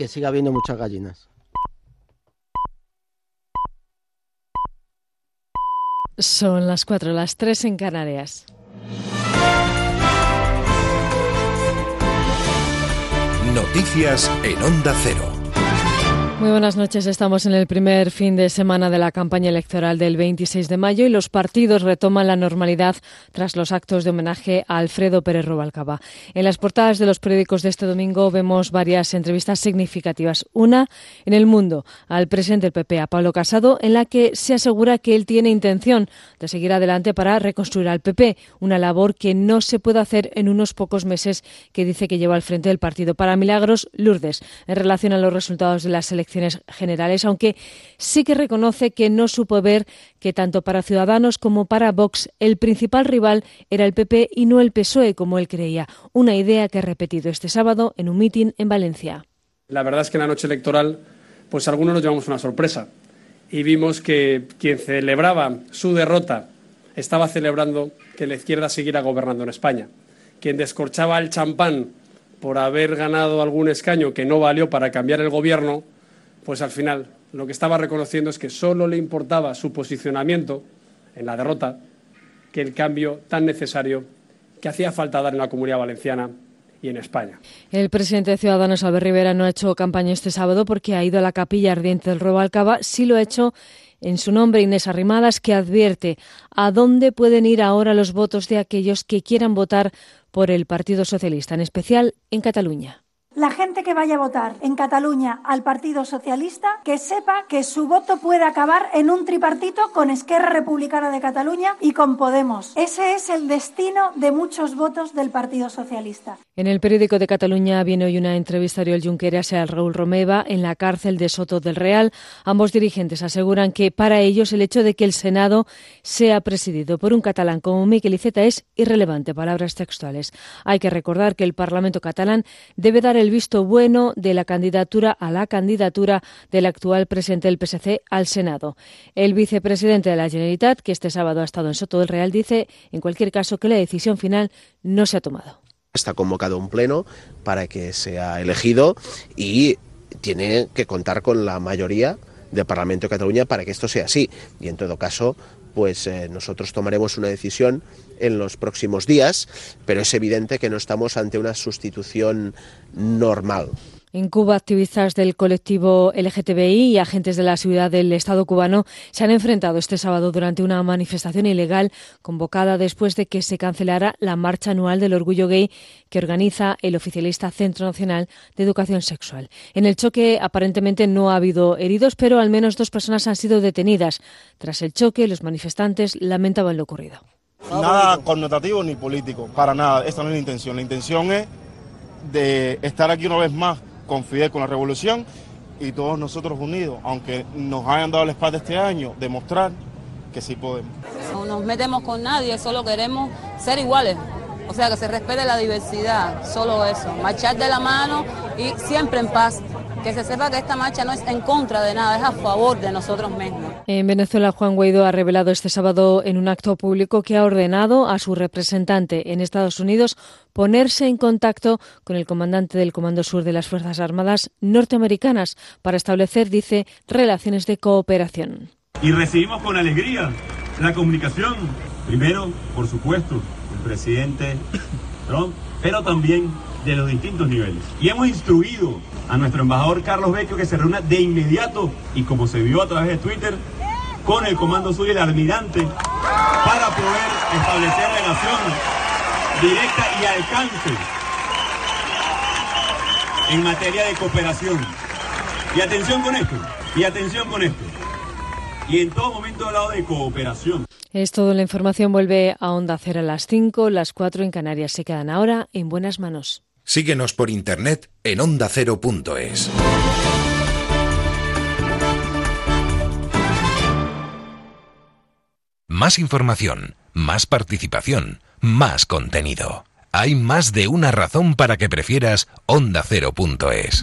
que siga habiendo muchas gallinas. Son las cuatro, las tres en Canarias. Noticias en Onda Cero. Muy buenas noches. Estamos en el primer fin de semana de la campaña electoral del 26 de mayo y los partidos retoman la normalidad tras los actos de homenaje a Alfredo Pérez Rubalcaba. En las portadas de los periódicos de este domingo vemos varias entrevistas significativas. Una en El Mundo al presidente del PP, a Pablo Casado, en la que se asegura que él tiene intención de seguir adelante para reconstruir al PP, una labor que no se puede hacer en unos pocos meses que dice que lleva al frente del partido. Para Milagros, Lourdes, en relación a los resultados de las elecciones generales, aunque sí que reconoce que no supo ver que tanto para Ciudadanos como para Vox el principal rival era el PP y no el PSOE como él creía, una idea que ha repetido este sábado en un mitin en Valencia. La verdad es que en la noche electoral, pues algunos nos llevamos una sorpresa y vimos que quien celebraba su derrota estaba celebrando que la izquierda siguiera gobernando en España. Quien descorchaba el champán por haber ganado algún escaño que no valió para cambiar el gobierno, pues al final lo que estaba reconociendo es que solo le importaba su posicionamiento en la derrota que el cambio tan necesario que hacía falta dar en la comunidad valenciana y en España. El presidente de Ciudadanos, Albert Rivera, no ha hecho campaña este sábado porque ha ido a la capilla ardiente del Robalcaba. Sí lo ha hecho en su nombre Inés Arrimadas, que advierte a dónde pueden ir ahora los votos de aquellos que quieran votar por el Partido Socialista, en especial en Cataluña. La gente que vaya a votar en Cataluña al Partido Socialista, que sepa que su voto puede acabar en un tripartito con Esquerra Republicana de Cataluña y con Podemos. Ese es el destino de muchos votos del Partido Socialista. En el periódico de Cataluña viene hoy una entrevista de Oriol Junqueras a Raúl Romeva en la cárcel de Soto del Real. Ambos dirigentes aseguran que para ellos el hecho de que el Senado sea presidido por un catalán como Miquel Iceta es irrelevante. Palabras textuales. Hay que recordar que el Parlamento catalán debe dar el visto bueno de la candidatura a la candidatura del actual presidente del PSC al Senado. El vicepresidente de la Generalitat, que este sábado ha estado en Soto del Real, dice, en cualquier caso, que la decisión final no se ha tomado. Está convocado un pleno para que sea elegido y tiene que contar con la mayoría del Parlamento de Cataluña para que esto sea así. Y en todo caso, pues eh, nosotros tomaremos una decisión en los próximos días, pero es evidente que no estamos ante una sustitución normal. En Cuba, activistas del colectivo LGTBI y agentes de la seguridad del Estado cubano se han enfrentado este sábado durante una manifestación ilegal convocada después de que se cancelara la marcha anual del orgullo gay que organiza el oficialista Centro Nacional de Educación Sexual. En el choque aparentemente no ha habido heridos, pero al menos dos personas han sido detenidas. Tras el choque, los manifestantes lamentaban lo ocurrido. Nada connotativo ni político, para nada. Esta no es la intención. La intención es de estar aquí una vez más con con la revolución y todos nosotros unidos, aunque nos hayan dado la espalda este año, demostrar que sí podemos. No nos metemos con nadie, solo queremos ser iguales. O sea, que se respete la diversidad, solo eso. Marchar de la mano y siempre en paz que se sepa que esta marcha no es en contra de nada, es a favor de nosotros mismos. En Venezuela, Juan Guaidó ha revelado este sábado en un acto público que ha ordenado a su representante en Estados Unidos ponerse en contacto con el comandante del Comando Sur de las Fuerzas Armadas norteamericanas para establecer, dice, relaciones de cooperación. Y recibimos con alegría la comunicación, primero, por supuesto, presidente Trump, pero también de los distintos niveles. Y hemos instruido a nuestro embajador Carlos Vecchio que se reúna de inmediato y como se vio a través de Twitter con el Comando Sur y el almirante para poder establecer relación directa y alcance en materia de cooperación. Y atención con esto, y atención con esto. Y en todo momento hablado de cooperación. Es todo, la información vuelve a Onda Cero a las 5, las 4 en Canarias. Se quedan ahora en buenas manos. Síguenos por internet en ondacero.es. Más información, más participación, más contenido. Hay más de una razón para que prefieras ondacero.es.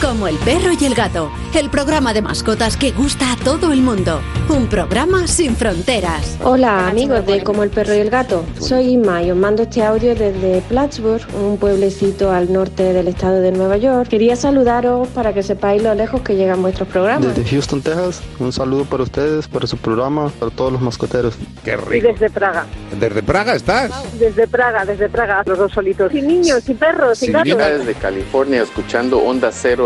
Como el perro y el gato, el programa de mascotas que gusta a todo el mundo. Un programa sin fronteras. Hola amigos de Como el perro y el gato, soy Inma y os mando este audio desde Plattsburgh, un pueblecito al norte del estado de Nueva York. Quería saludaros para que sepáis lo lejos que llegan vuestros programas. Desde Houston, Texas, un saludo para ustedes, para su programa, para todos los mascoteros. Qué Y rico. desde Praga. ¿Desde Praga estás? Desde Praga, desde Praga, los dos solitos. Y niños, y perros, y gatos. desde California escuchando Onda Cero,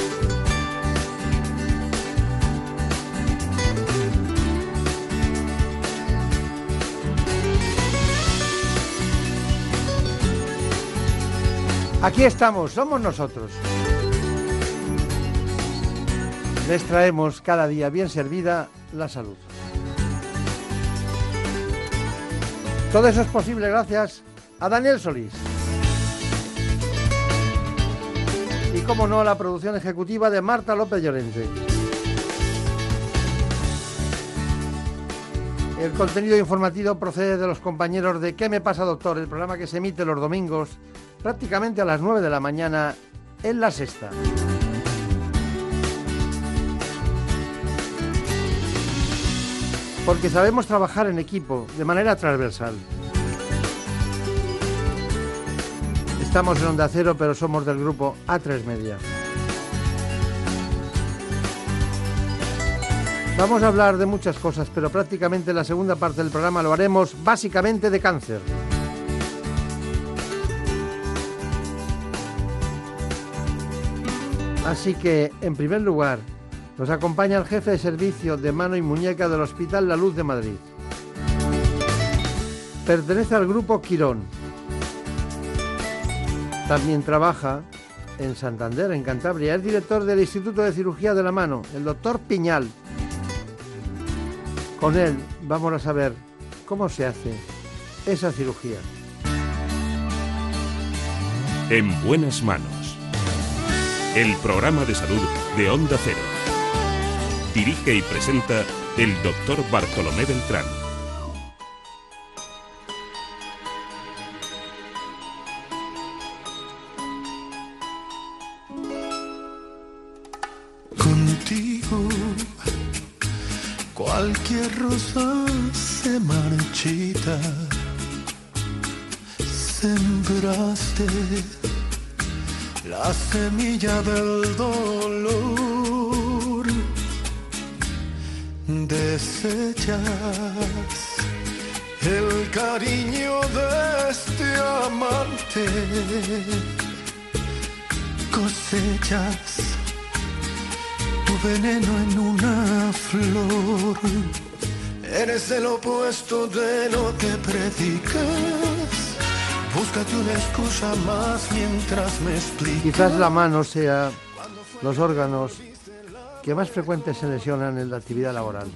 Aquí estamos, somos nosotros. Les traemos cada día bien servida la salud. Todo eso es posible gracias a Daniel Solís. Y como no, a la producción ejecutiva de Marta López Llorente. El contenido informativo procede de los compañeros de ¿Qué me pasa, doctor? El programa que se emite los domingos prácticamente a las 9 de la mañana en la sexta. Porque sabemos trabajar en equipo de manera transversal. Estamos en Onda Cero, pero somos del grupo A3 Media. Vamos a hablar de muchas cosas, pero prácticamente la segunda parte del programa lo haremos básicamente de cáncer. Así que, en primer lugar, nos acompaña el jefe de servicio de mano y muñeca del Hospital La Luz de Madrid. Pertenece al grupo Quirón. También trabaja en Santander, en Cantabria. Es director del Instituto de Cirugía de la Mano, el doctor Piñal. Con él vamos a saber cómo se hace esa cirugía. En buenas manos. El programa de salud de Onda Cero. Dirige y presenta el doctor Bartolomé Beltrán. Contigo cualquier rosa se marchita. Sembraste la semilla del dolor. Desechas el cariño de este amante. Cosechas tu veneno en una flor. Eres el opuesto de lo que predicas. Búscate una excusa más mientras me explicas. Quizás la mano sea los órganos que más frecuentes se lesionan en la actividad laboral.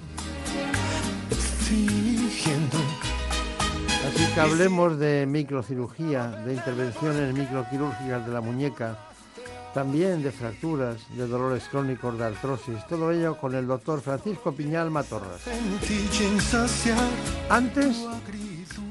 Así que hablemos de microcirugía, de intervenciones microquirúrgicas de la muñeca, también de fracturas, de dolores crónicos, de artrosis, todo ello con el doctor Francisco Piñal Matorras. Antes,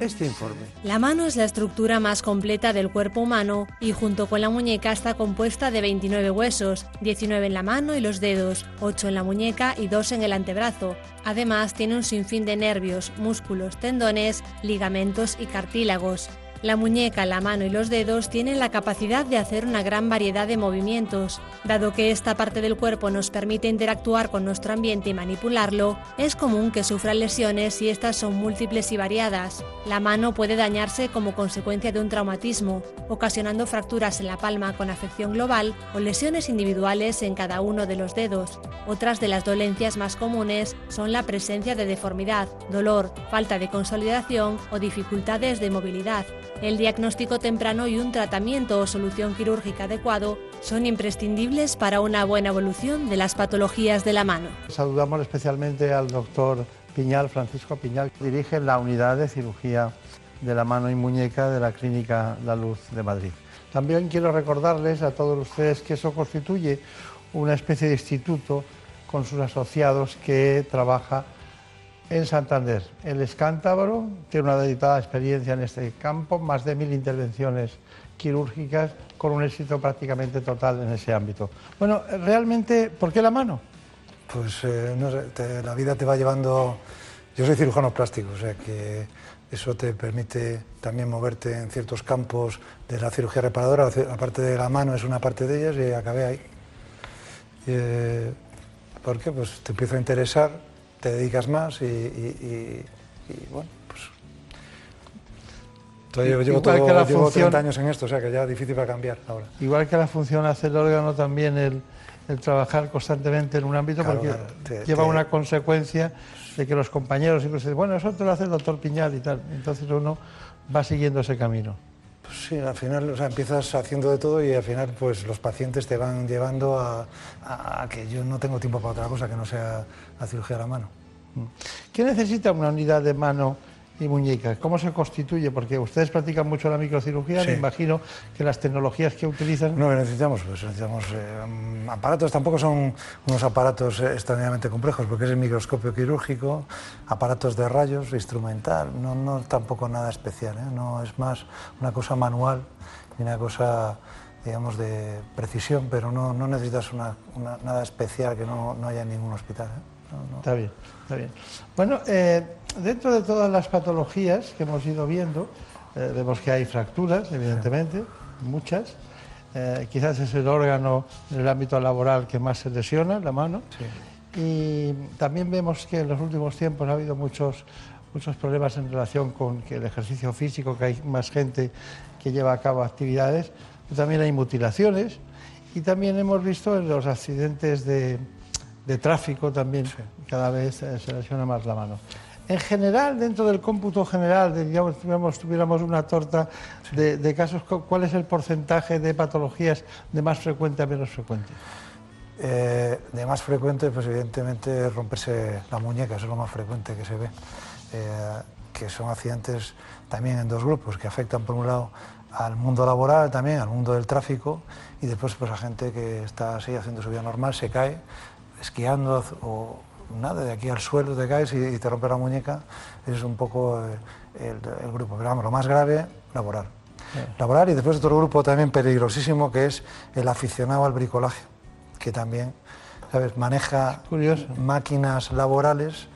este informe. La mano es la estructura más completa del cuerpo humano y junto con la muñeca está compuesta de 29 huesos, 19 en la mano y los dedos, 8 en la muñeca y 2 en el antebrazo. Además tiene un sinfín de nervios, músculos, tendones, ligamentos y cartílagos. La muñeca, la mano y los dedos tienen la capacidad de hacer una gran variedad de movimientos. Dado que esta parte del cuerpo nos permite interactuar con nuestro ambiente y manipularlo, es común que sufran lesiones si estas son múltiples y variadas. La mano puede dañarse como consecuencia de un traumatismo, ocasionando fracturas en la palma con afección global o lesiones individuales en cada uno de los dedos. Otras de las dolencias más comunes son la presencia de deformidad, dolor, falta de consolidación o dificultades de movilidad. El diagnóstico temprano y un tratamiento o solución quirúrgica adecuado son imprescindibles para una buena evolución de las patologías de la mano. Saludamos especialmente al doctor Piñal, Francisco Piñal, que dirige la unidad de cirugía de la mano y muñeca de la Clínica La Luz de Madrid. También quiero recordarles a todos ustedes que eso constituye una especie de instituto con sus asociados que trabaja en Santander. El es cántabro, tiene una deditada experiencia en este campo, más de mil intervenciones quirúrgicas con un éxito prácticamente total en ese ámbito. Bueno, realmente, ¿por qué la mano? Pues eh, no sé, la vida te va llevando... Yo soy cirujano plástico, o sea que eso te permite también moverte en ciertos campos de la cirugía reparadora, la parte de la mano es una parte de ellas y acabé ahí. Eh, ¿Por qué? Pues te empieza a interesar te dedicas más y, bueno, pues... Yo llevo, todo, que la llevo 30 años en esto, o sea que ya es difícil para cambiar ahora. Igual que la función hace el órgano también el, trabajar constantemente en un ámbito porque lleva una consecuencia de que los compañeros incluso dicen, bueno, eso te lo hace el doctor Piñal y tal. Entonces uno va siguiendo ese camino. Pues sí, al final o sea, empiezas haciendo de todo y al final pues los pacientes te van llevando a, a, que yo no tengo tiempo para otra cosa que no sea la cirugía de la mano. ¿Qué necesita una unidad de mano y muñeca? ¿Cómo se constituye? Porque ustedes practican mucho la microcirugía, me imagino que las tecnologías que utilizan... No, necesitamos, pues necesitamos eh, aparatos, tampoco son unos aparatos extraordinariamente complejos, porque es el microscopio quirúrgico, aparatos de rayos, instrumental, no, no tampoco nada especial, ¿eh? no es más una cosa manual y una cosa digamos, de precisión, pero no, no necesitas una, nada especial que no, no haya en ningún hospital. ¿eh? Está bien. Está bien. Bueno, eh, dentro de todas las patologías que hemos ido viendo, eh, vemos que hay fracturas, evidentemente, muchas. Eh, quizás es el órgano en el ámbito laboral que más se lesiona, la mano. Y también vemos que en los últimos tiempos ha habido muchos, muchos problemas en relación con que el ejercicio físico, que hay más gente que lleva a cabo actividades. También hay mutilaciones y también hemos visto en los accidentes de, de tráfico también cada vez eh, se lesiona más la mano. En general, dentro del cómputo general, digamos, tuviéramos, tuviéramos una torta de, casos, ¿cuál es el porcentaje de patologías de más frecuente a menos frecuente? Eh, de más frecuente, pues evidentemente romperse la muñeca, eso es lo más frecuente que se ve, eh, que son accidentes también en dos grupos, que afectan por un lado al mundo laboral, también al mundo del tráfico, y después pues a gente que está así haciendo su vida normal, se cae, esquiando o nada, de aquí al suelo te caes y, te rompe la muñeca, ese es un poco el, grupo. Pero vamos, lo más grave, laboral. Laboral y después otro grupo también peligrosísimo que es el aficionado al bricolaje, que también, ¿sabes?, maneja máquinas laborales,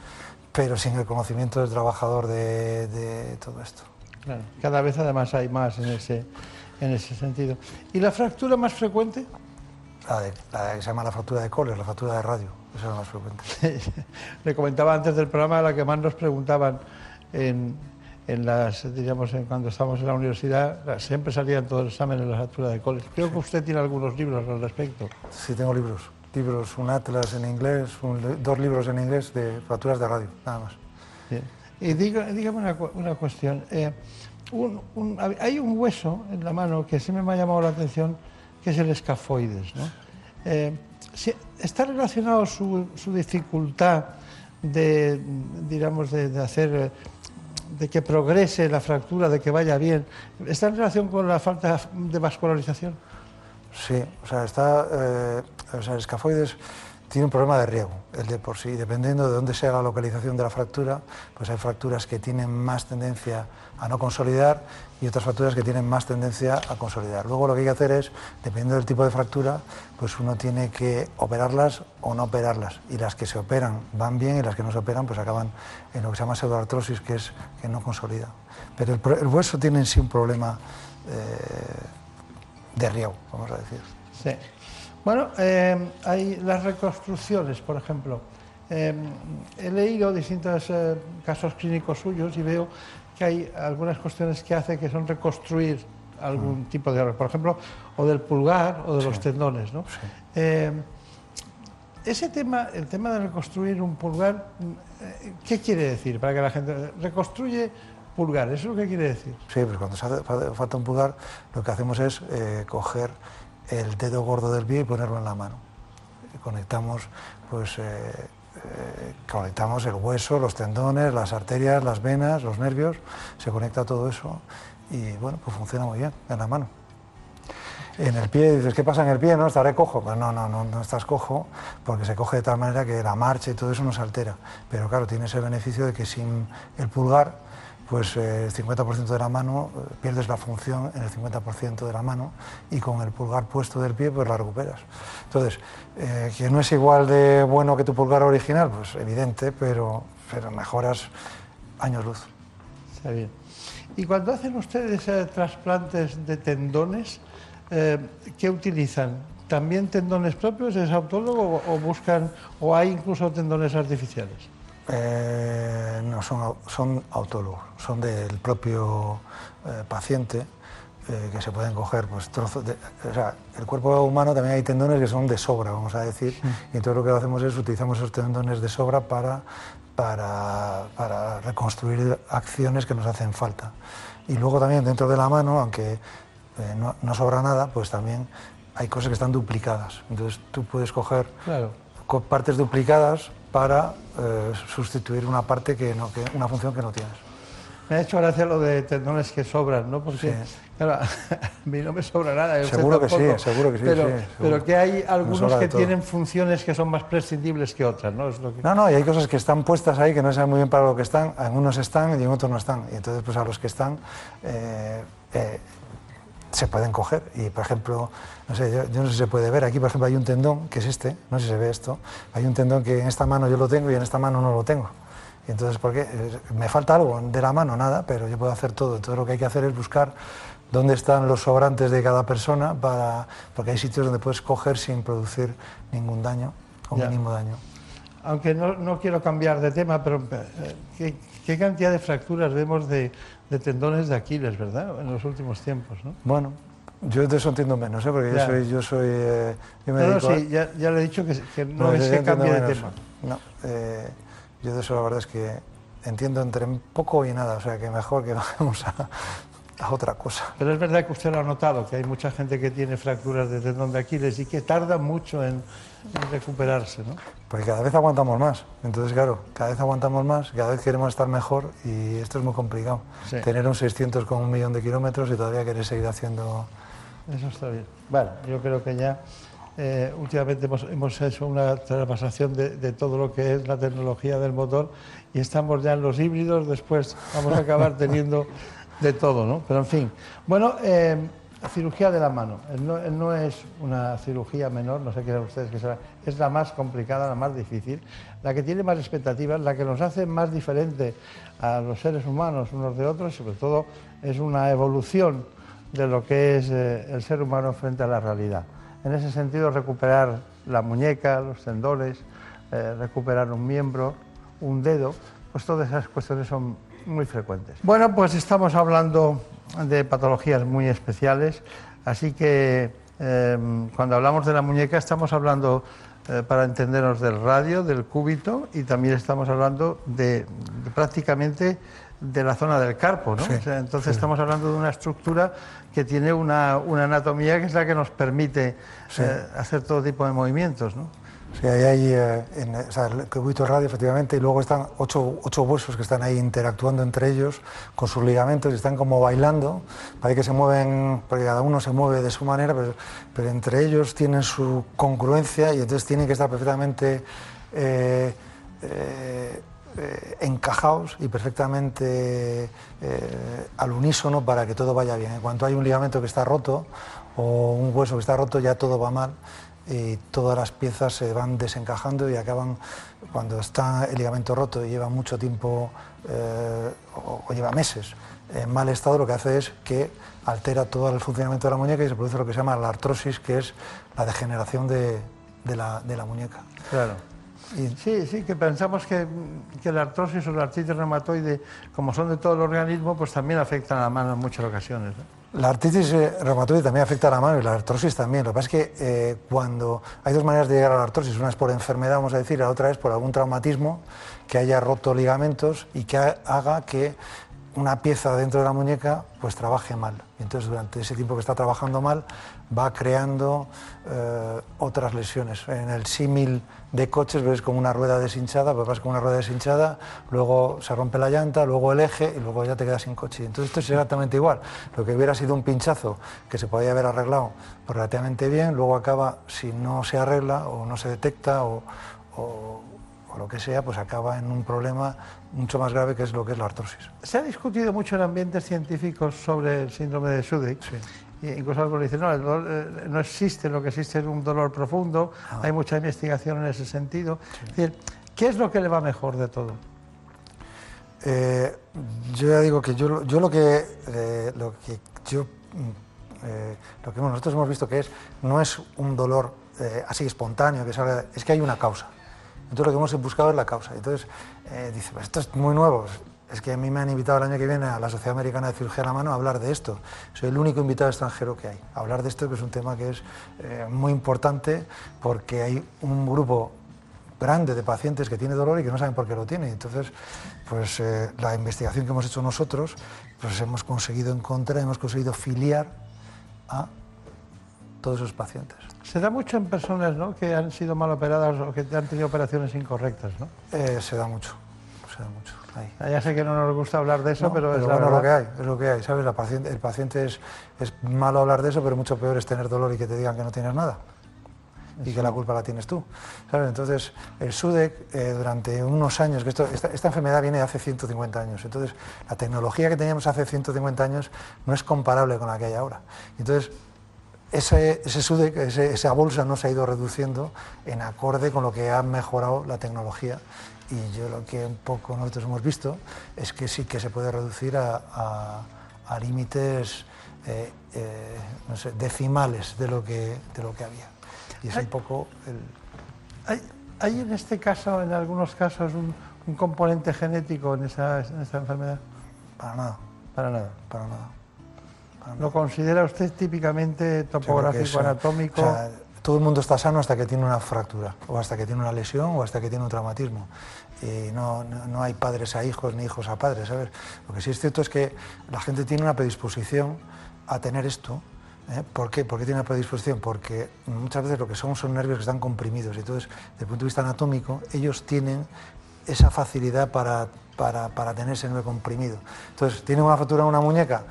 pero sin el conocimiento del trabajador de, todo esto. cada vez además hay más en ese, en ese sentido. ¿Y la fractura más frecuente? La, de, la que se llama la fractura de coles, la fractura de radio, esa es la más frecuente. Le comentaba antes del programa la que más nos preguntaban en, en las, diríamos, en, cuando estábamos en la universidad, siempre salían todos los exámenes de la fractura de coles. Creo que usted tiene algunos libros al respecto. Sí, tengo libros. Libros, un atlas en inglés, dos libros en inglés de fracturas de radio, nada más. Y dígame una, una cuestión. Eh, hay un hueso en la mano que siempre me ha llamado la atención que es el escafoides. ¿no? Eh, ¿Está relacionado su, dificultad de, digamos, de, hacer, de que progrese la fractura, de que vaya bien? ¿Está en relación con la falta de vascularización? Sí, o sea, está, eh, o sea, el escafoides tiene un problema de riego, el de por sí. Dependiendo de dónde sea la localización de la fractura, pues hay fracturas que tienen más tendencia no consolidar y otras fracturas que tienen más tendencia a consolidar. Luego lo que hay que hacer es, dependiendo del tipo de fractura, pues uno tiene que operarlas o no operarlas. Y las que se operan van bien y las que no se operan pues acaban en lo que se llama pseudoartrosis, que es que no consolida. Pero el, hueso tiene en sí un problema eh, de riego, vamos a decir. Sí. Bueno, eh, hay las reconstrucciones, por ejemplo. Eh, he leído distintos casos clínicos suyos y veo que hay algunas cuestiones que hace que son reconstruir algún tipo de órgano, por ejemplo, o del pulgar o de los tendones. ¿no? Eh, ese tema, el tema de reconstruir un pulgar, eh, ¿qué quiere decir? Para que la gente reconstruye pulgar, ¿eso es lo que quiere decir? Sí, pues cuando se hace, fa- falta un pulgar, lo que hacemos es eh, coger el dedo gordo del pie y ponerlo en la mano. Conectamos, pues, eh, eh, conectamos el hueso, los tendones, las arterias, las venas, los nervios, se conecta todo eso y bueno, pues funciona muy bien en la mano. En el pie, dices, ¿qué pasa en el pie? ¿No? ¿Estaré cojo? Pues no, no, no, no estás cojo, porque se coge de tal manera que la marcha y todo eso no se altera. Pero claro, tiene ese beneficio de que sin el pulgar, pues eh, el 50% de la mano, eh, pierdes la función en el 50% de la mano y con el pulgar puesto del pie, pues la recuperas. Entonces, eh, que no es igual de bueno que tu pulgar original, pues evidente, pero, pero mejoras años luz. Está bien. Y cuando hacen ustedes trasplantes de tendones, ¿qué utilizan? ¿También tendones propios? ¿Es autólogo o buscan, o hay incluso tendones artificiales? Eh, no, son, son autólogos, son del propio eh, paciente eh, que se pueden coger pues, trozos de... O sea, el cuerpo humano también hay tendones que son de sobra, vamos a decir, y entonces lo que hacemos es utilizamos esos tendones de sobra para, para, para reconstruir acciones que nos hacen falta. Y luego también dentro de la mano, aunque no, no sobra nada, pues también hay cosas que están duplicadas. Entonces tú puedes coger Claro. partes duplicadas para eh, sustituir una parte que no, que, una función que no tienes. Me ha hecho gracia lo de tendones que sobran, ¿no? Porque, Sí. claro, a mí no me sobra nada. Seguro que sí, seguro que sí, Pero, sí, pero que hay algunos que tienen funciones que son más prescindibles que otras, ¿no? Es lo que... No, no, y hay cosas que están puestas ahí que no saben muy bien para lo que están, en unos están y en otros no están. Y entonces, pues a los que están eh, eh, se pueden coger. Y por ejemplo, no sé, yo, yo no sé si se puede ver, aquí por ejemplo hay un tendón, que es este, no sé si se ve esto, hay un tendón que en esta mano yo lo tengo y en esta mano no lo tengo. Y entonces, ¿por qué? Me falta algo de la mano, nada, pero yo puedo hacer todo. Entonces lo que hay que hacer es buscar dónde están los sobrantes de cada persona, para, porque hay sitios donde puedes coger sin producir ningún daño o Ya. mínimo daño. Aunque no, no quiero cambiar de tema, pero eh, ¿qué, qué cantidad de fracturas vemos de, de tendones de Aquiles, verdad? En los últimos tiempos, ¿no? Bueno, yo de eso entiendo menos, ¿eh? porque yo soy, yo soy, eh, yo me No, no, dedico a- sí, ya, ya le he dicho que, que no, No, es yo que cambie de tema. No, eh, yo de eso la verdad es que entiendo entre poco y nada, o sea que mejor que vayamos a, a otra cosa. Pero es verdad que usted lo ha notado, que hay mucha gente que tiene fracturas de tendón de Aquiles y que tarda mucho en, en recuperarse, ¿no? Porque cada vez aguantamos más. Entonces, claro, cada vez aguantamos más, cada vez queremos estar mejor y esto es muy complicado. Sí. Tener un 600 con un millón de kilómetros y todavía querer seguir haciendo... Eso está bien. Bueno, yo creo que ya eh, últimamente hemos, hemos hecho una traspasación de, de todo lo que es la tecnología del motor y estamos ya en los híbridos, después vamos a acabar teniendo de todo, ¿no? Pero en fin. Bueno, eh, cirugía de la mano. No, no es una cirugía menor, no sé qué ustedes que será, es la más complicada, la más difícil, la que tiene más expectativas, la que nos hace más diferente a los seres humanos unos de otros y sobre todo es una evolución de lo que es eh, el ser humano frente a la realidad. En ese sentido, recuperar la muñeca, los tendones, eh, recuperar un miembro, un dedo, pues todas esas cuestiones son muy frecuentes. Bueno, pues estamos hablando de patologías muy especiales, así que eh, cuando hablamos de la muñeca estamos hablando, eh, para entendernos, del radio, del cúbito y también estamos hablando de prácticamente de la zona del carpo, ¿no? Sí, O sea, entonces sí. estamos hablando de una estructura que tiene una, una anatomía que es la que nos permite Sí. eh, hacer todo tipo de movimientos, ¿no? Sí, ahí hay eh, en, o sea, el cubito radio, efectivamente, y luego están ocho, ocho, huesos que están ahí interactuando entre ellos con sus ligamentos y están como bailando. Parece que se mueven, porque cada uno se mueve de su manera, pero, pero entre ellos tienen su congruencia y entonces tienen que estar perfectamente eh, eh, encajados y perfectamente al unísono para que todo vaya bien. En cuanto hay un ligamento que está roto o un hueso que está roto, ya todo va mal y todas las piezas se van desencajando y acaban, cuando está el ligamento roto y lleva mucho tiempo eh, o, lleva meses en mal estado, lo que hace es que altera todo el funcionamiento de la muñeca y se produce lo que se llama la artrosis, que es la degeneración de, de, la, de la, muñeca. Claro. Sí, sí, que pensamos que, la artrosis o la artritis reumatoide, como son de todo el organismo, pues también afectan a la mano en muchas ocasiones. La artritis reumatoide también afecta a la mano y la artrosis también. Lo que pasa es que eh, cuando hay dos maneras de llegar a la artrosis, una es por enfermedad, vamos a decir, la otra es por algún traumatismo que haya roto ligamentos y que haga que una pieza dentro de la muñeca pues trabaje mal. Y entonces durante ese tiempo que está trabajando mal va creando eh, otras lesiones. En el símil de coches ves como una rueda deshinchada, pues vas con una rueda deshinchada, luego se rompe la llanta, luego el eje y luego ya te quedas sin coche. Entonces esto es exactamente igual. Lo que hubiera sido un pinchazo que se podía haber arreglado relativamente bien, luego acaba, si no se arregla o no se detecta o, o, o lo que sea, pues acaba en un problema mucho más grave que es lo que es la artrosis. Se ha discutido mucho en ambientes científicos sobre el síndrome de Sudik. Sí. Incluso algunos dicen, no, el dolor, eh, no existe, lo que existe es un dolor profundo, ah. hay mucha investigación en ese sentido. Sí. Es decir, ¿Qué es lo que le va mejor de todo? Eh, yo ya digo que yo, yo lo que eh, lo que yo eh, lo que nosotros hemos visto que es no es un dolor eh, así espontáneo que salga, es que hay una causa. Entonces lo que hemos buscado es la causa. Entonces dice, pues esto es muy nuevo. Es que a mí me han invitado el año que viene a la Sociedad Americana de Cirugía a la Mano a hablar de esto. Soy el único invitado extranjero que hay. A hablar de esto, que es un tema que es eh, muy importante porque hay un grupo grande de pacientes que tiene dolor y que no saben por qué lo tiene. Entonces, pues eh, la investigación que hemos hecho nosotros, pues hemos conseguido encontrar, hemos conseguido filiar a todos esos pacientes. Se da mucho en personas ¿no? que han sido mal operadas o que han tenido operaciones incorrectas, ¿no? Eh, se da mucho, se da mucho. Ahí. Ya sé que no nos gusta hablar de eso, no, pero, pero, es bueno, lo que hay, es lo que hay, ¿sabes? La paciente, el paciente es, es malo hablar de eso, pero mucho peor es tener dolor y que te digan que no tienes nada y que la culpa la tienes tú. ¿sabes? Entonces, el SUDEC, eh, durante unos años, que esto, esta, esta, enfermedad viene de hace 150 años, entonces la tecnología que teníamos hace 150 años no es comparable con la que hay ahora. Entonces, ese, ese SUDEC, ese, esa bolsa no se ha ido reduciendo en acorde con lo que ha mejorado la tecnología y yo lo que un poco nosotros hemos visto es que sí que se puede reducir a, a, a límites eh, eh, no sé, decimales de lo que, de lo que había. Y es hay, un poco el... Hay, hay, en este caso, en algunos casos, un, un componente genético en esa, en esa, enfermedad? Para nada. Para nada. Para nada. ¿Lo considera usted típicamente topográfico, anatómico? O sea, todo el mundo está sano hasta que tiene una fractura, o hasta que tiene una lesión, o hasta que tiene un traumatismo. Y no, no, no hay padres a hijos ni hijos a padres, ¿sabes? Lo que sí es cierto es que la gente tiene una predisposición a tener esto, ¿Eh? ¿Por qué? ¿Por qué tiene una predisposición? Porque muchas veces lo que son son nervios que están comprimidos y entonces, desde el punto de vista anatómico, ellos tienen esa facilidad para, para, para tener ese nervio comprimido. Entonces, tienen una fractura en una muñeca,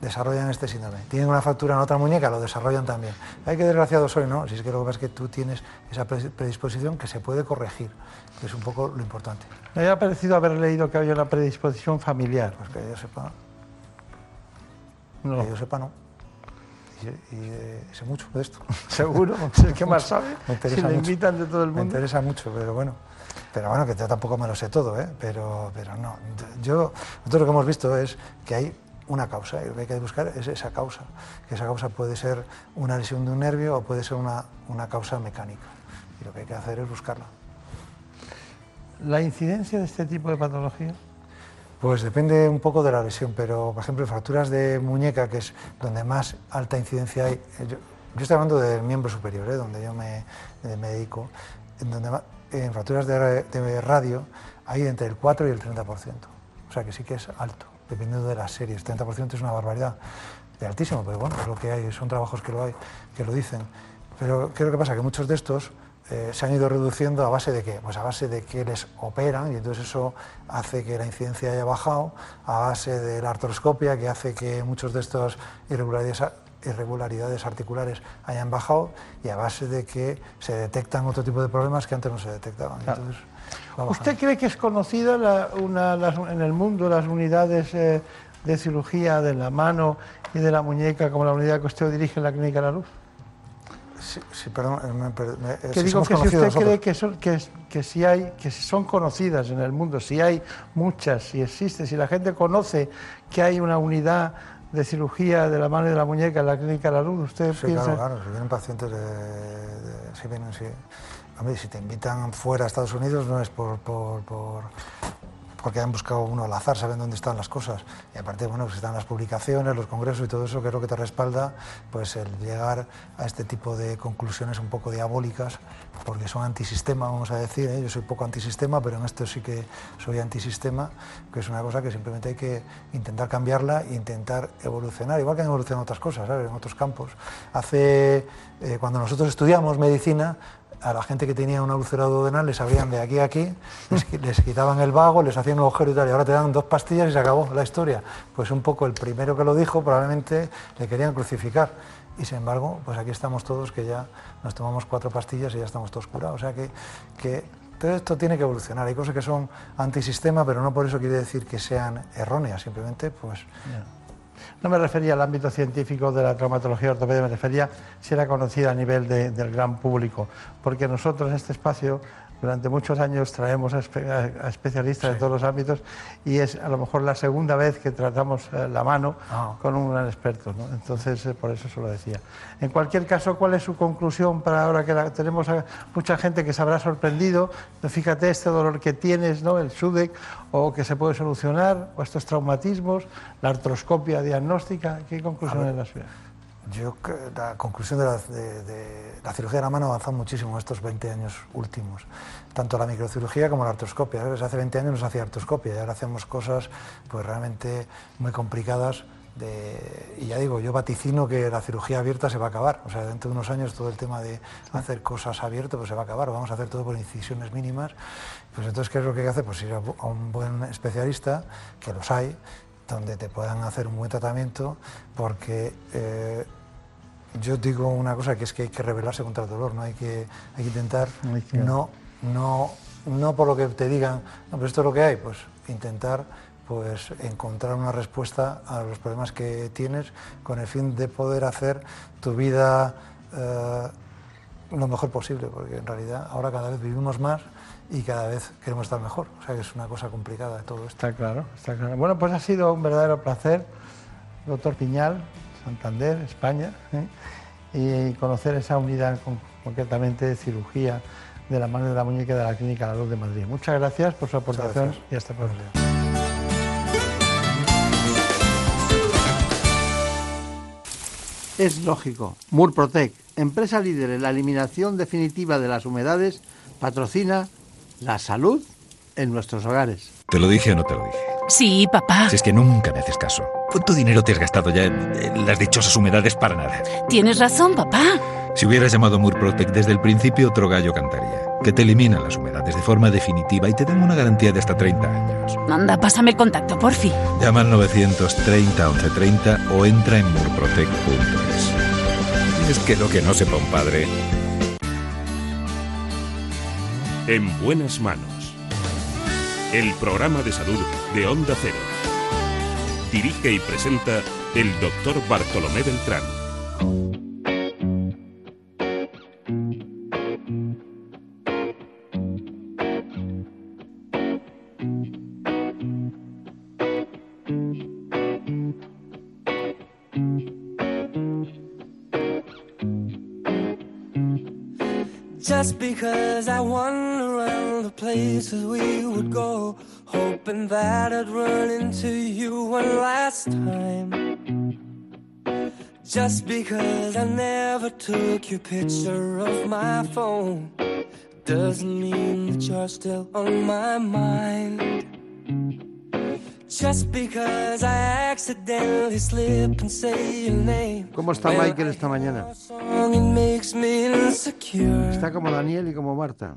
desarrollan este síndrome. Tienen una fractura en otra muñeca, lo desarrollan también. Hay que desgraciado soy, ¿no? Si es que lo que pasa es que tú tienes esa predisposición que se puede corregir, que es un poco lo importante. Me había parecido haber leído que había una predisposición familiar. Pues que yo sepa. No. Que yo sepa, no y, y eh, sé mucho de esto. Seguro, es el que más sabe. Me interesa si le mucho. invitan de todo el mundo. Me interesa mucho, pero bueno. Pero bueno, que yo tampoco me lo sé todo, ¿eh? pero, pero no. Yo, nosotros lo que hemos visto es que hay una causa y lo que hay que buscar es esa causa. Que esa causa puede ser una lesión de un nervio o puede ser una, una causa mecánica. Y lo que hay que hacer es buscarla. ¿La incidencia de este tipo de patología? Pues depende un poco de la lesión, pero por ejemplo, fracturas de muñeca, que es donde más alta incidencia hay, yo, yo estoy hablando del miembro superior, ¿eh? donde yo me, me, dedico, en donde en fracturas de, de, radio hay entre el 4 y el 30%. O sea que sí que es alto, dependiendo de las series. 30% es una barbaridad, de altísimo, pero bueno, es lo que hay, son trabajos que lo hay, que lo dicen. Pero ¿qué es lo que pasa? Que muchos de estos eh, se han ido reduciendo a base de qué? Pues a base de que les operan y entonces eso hace que la incidencia haya bajado, a base de la artroscopia que hace que muchos de estos irregularidades, irregularidades articulares hayan bajado y a base de que se detectan otro tipo de problemas que antes no se detectaban. Entonces, bajando. ¿Usted cree que es conocida la- una- las- en el mundo las unidades eh, de cirugía de la mano y de la muñeca como la unidad que usted dirige en la Clínica La Luz? Sí, sí, perdón, eh, me me- Que digo que si usted cree que, son, que, que si hay, que si son conocidas en el mundo, si hay muchas, si existe, si la gente conoce que hay una unidad de cirugía de la mano y de la muñeca en la Clínica La Luz, usted Sí, piensa... claro, claro, si vienen pacientes de, de- si vienen, sí. Hombre, si te invitan fuera a Estados Unidos no es por, por, por- porque han buscado uno al azar, saben dónde están las cosas. Y aparte, bueno, pues están las publicaciones, los congresos y todo eso, que es lo que te respalda, pues el llegar a este tipo de conclusiones un poco diabólicas, porque son antisistema, vamos a decir. ¿eh? Yo soy poco antisistema, pero en esto sí que soy antisistema, que es una cosa que simplemente hay que intentar cambiarla e intentar evolucionar, igual que han evolucionado otras cosas, en otros campos. Hace, eh, cuando nosotros estudiamos medicina, a la gente que tenía un úlcera duodenal les abrían de aquí a aquí, les quitaban el vago, les hacían un agujero y tal, y ahora te dan dos pastillas y se acabó la historia. Pues un poco el primero que lo dijo probablemente le querían crucificar. Y sin embargo, pues aquí estamos todos que ya nos tomamos cuatro pastillas y ya estamos todos curados. O sea que, que todo esto tiene que evolucionar. Hay cosas que son antisistema, pero no por eso quiere decir que sean erróneas, simplemente pues No me refería al ámbito científico de la traumatología ortopedia, me refería si era conocida a nivel de- del gran público, porque nosotros en este espacio durante muchos años traemos a, espe- a- a especialistas de todos los ámbitos y es a lo mejor la segunda vez que tratamos eh, la mano Ah. con un gran experto, ¿no? entonces eh, por eso se lo decía. En cualquier caso, ¿cuál es su conclusión para ahora que la- tenemos a mucha gente que se habrá sorprendido? Fíjate este dolor que tienes, ¿no? el SUDEC, o que se puede solucionar, o estos traumatismos, la artroscopia diagnóstica, ¿qué conclusiones las suya? Yo la conclusión de la, cirugía de la mano ha avanzado muchísimo en estos 20 años últimos. Tanto la microcirugía como la artroscopia. ¿sabes? Hace 20 años no se hacía artroscopia y ahora hacemos cosas pues realmente muy complicadas. de- y ya digo, yo vaticino que la cirugía abierta se va a acabar. O sea, dentro de unos años todo el tema de hacer cosas abiertas pues se va a acabar. Vamos a hacer todo por incisiones mínimas. Pues entonces, ¿qué es lo que hay que hacer? Pues ir a un buen especialista, que los hay, donde te puedan hacer un buen tratamiento, porque eh, yo digo una cosa que es que hay que rebelarse contra el dolor, no hay que, hay que intentar no, no, no por lo que te digan, no, pero esto es lo que hay, pues intentar pues encontrar una respuesta a los problemas que tienes con el fin de poder hacer tu vida eh, lo mejor posible, porque en realidad ahora cada vez vivimos más y cada vez queremos estar mejor. O sea que es una cosa complicada todo esto. Está claro, está claro. Bueno, pues ha sido un verdadero placer, doctor Piñal, Santander, España, ¿eh? y conocer esa unidad con- concretamente de cirugía de la mano de la muñeca de la Clínica La Luz de Madrid. Muchas gracias por su aportación y hasta pronto. Es lógico. Murprotec, empresa líder en la eliminación definitiva de las humedades, patrocina la salud en nuestros hogares. ¿Te lo dije o no te lo dije? Sí, papá. Si es que nunca me haces caso. ¿Cuánto dinero te has gastado ya en, en las dichosas humedades para nada? Tienes razón, papá. Si hubieras llamado Murprotec desde el principio, otro gallo cantaría. Que te eliminan las humedades de forma definitiva y te dan una garantía de hasta 30 años. Anda, pásame el contacto, porfi. Llama al 930 1130 o entra en murprotec.es. Es que lo que no sepa un padre. En buenas manos. El programa de salud de Onda Cero. Dirige y presenta el doctor Bartolomé Beltrán. Just because I wander around the places we would go, hoping that I'd run into you one last time. Just because I never took your picture of my phone, doesn't mean that you're still on my mind. ¿Cómo está Michael esta mañana? Song, it makes me insecure. Está como Daniel y como Marta.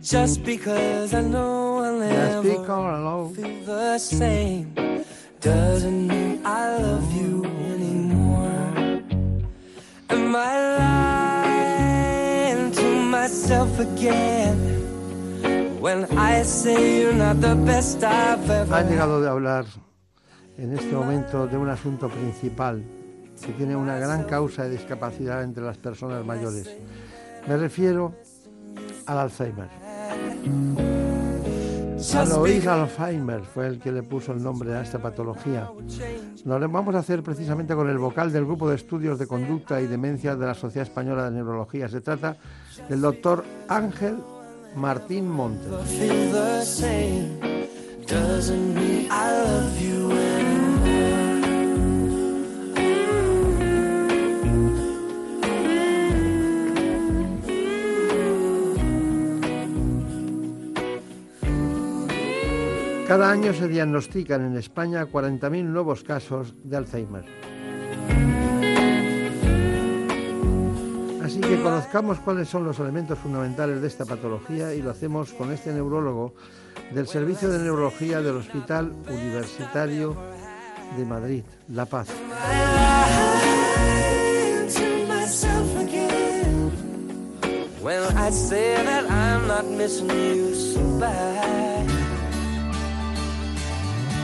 Just because I know I'll never feel the same doesn't mean I love you anymore. Am I lying to myself again when I say you're not the best I've ever Ha llegado de hablar en este momento de un asunto principal que tiene una gran causa de discapacidad entre las personas mayores. Me refiero al Alzheimer. Alois Alzheimer fue el que le puso el nombre a esta patología. Lo vamos a hacer precisamente con el vocal del Grupo de Estudios de Conducta y Demencia de la Sociedad Española de Neurología. Se trata del doctor Ángel Martín Montes. Cada año se diagnostican en España 40.000 nuevos casos de Alzheimer. Así que conozcamos cuáles son los elementos fundamentales de esta patología y lo hacemos con este neurólogo del Servicio de Neurología del Hospital Universitario de Madrid, La Paz.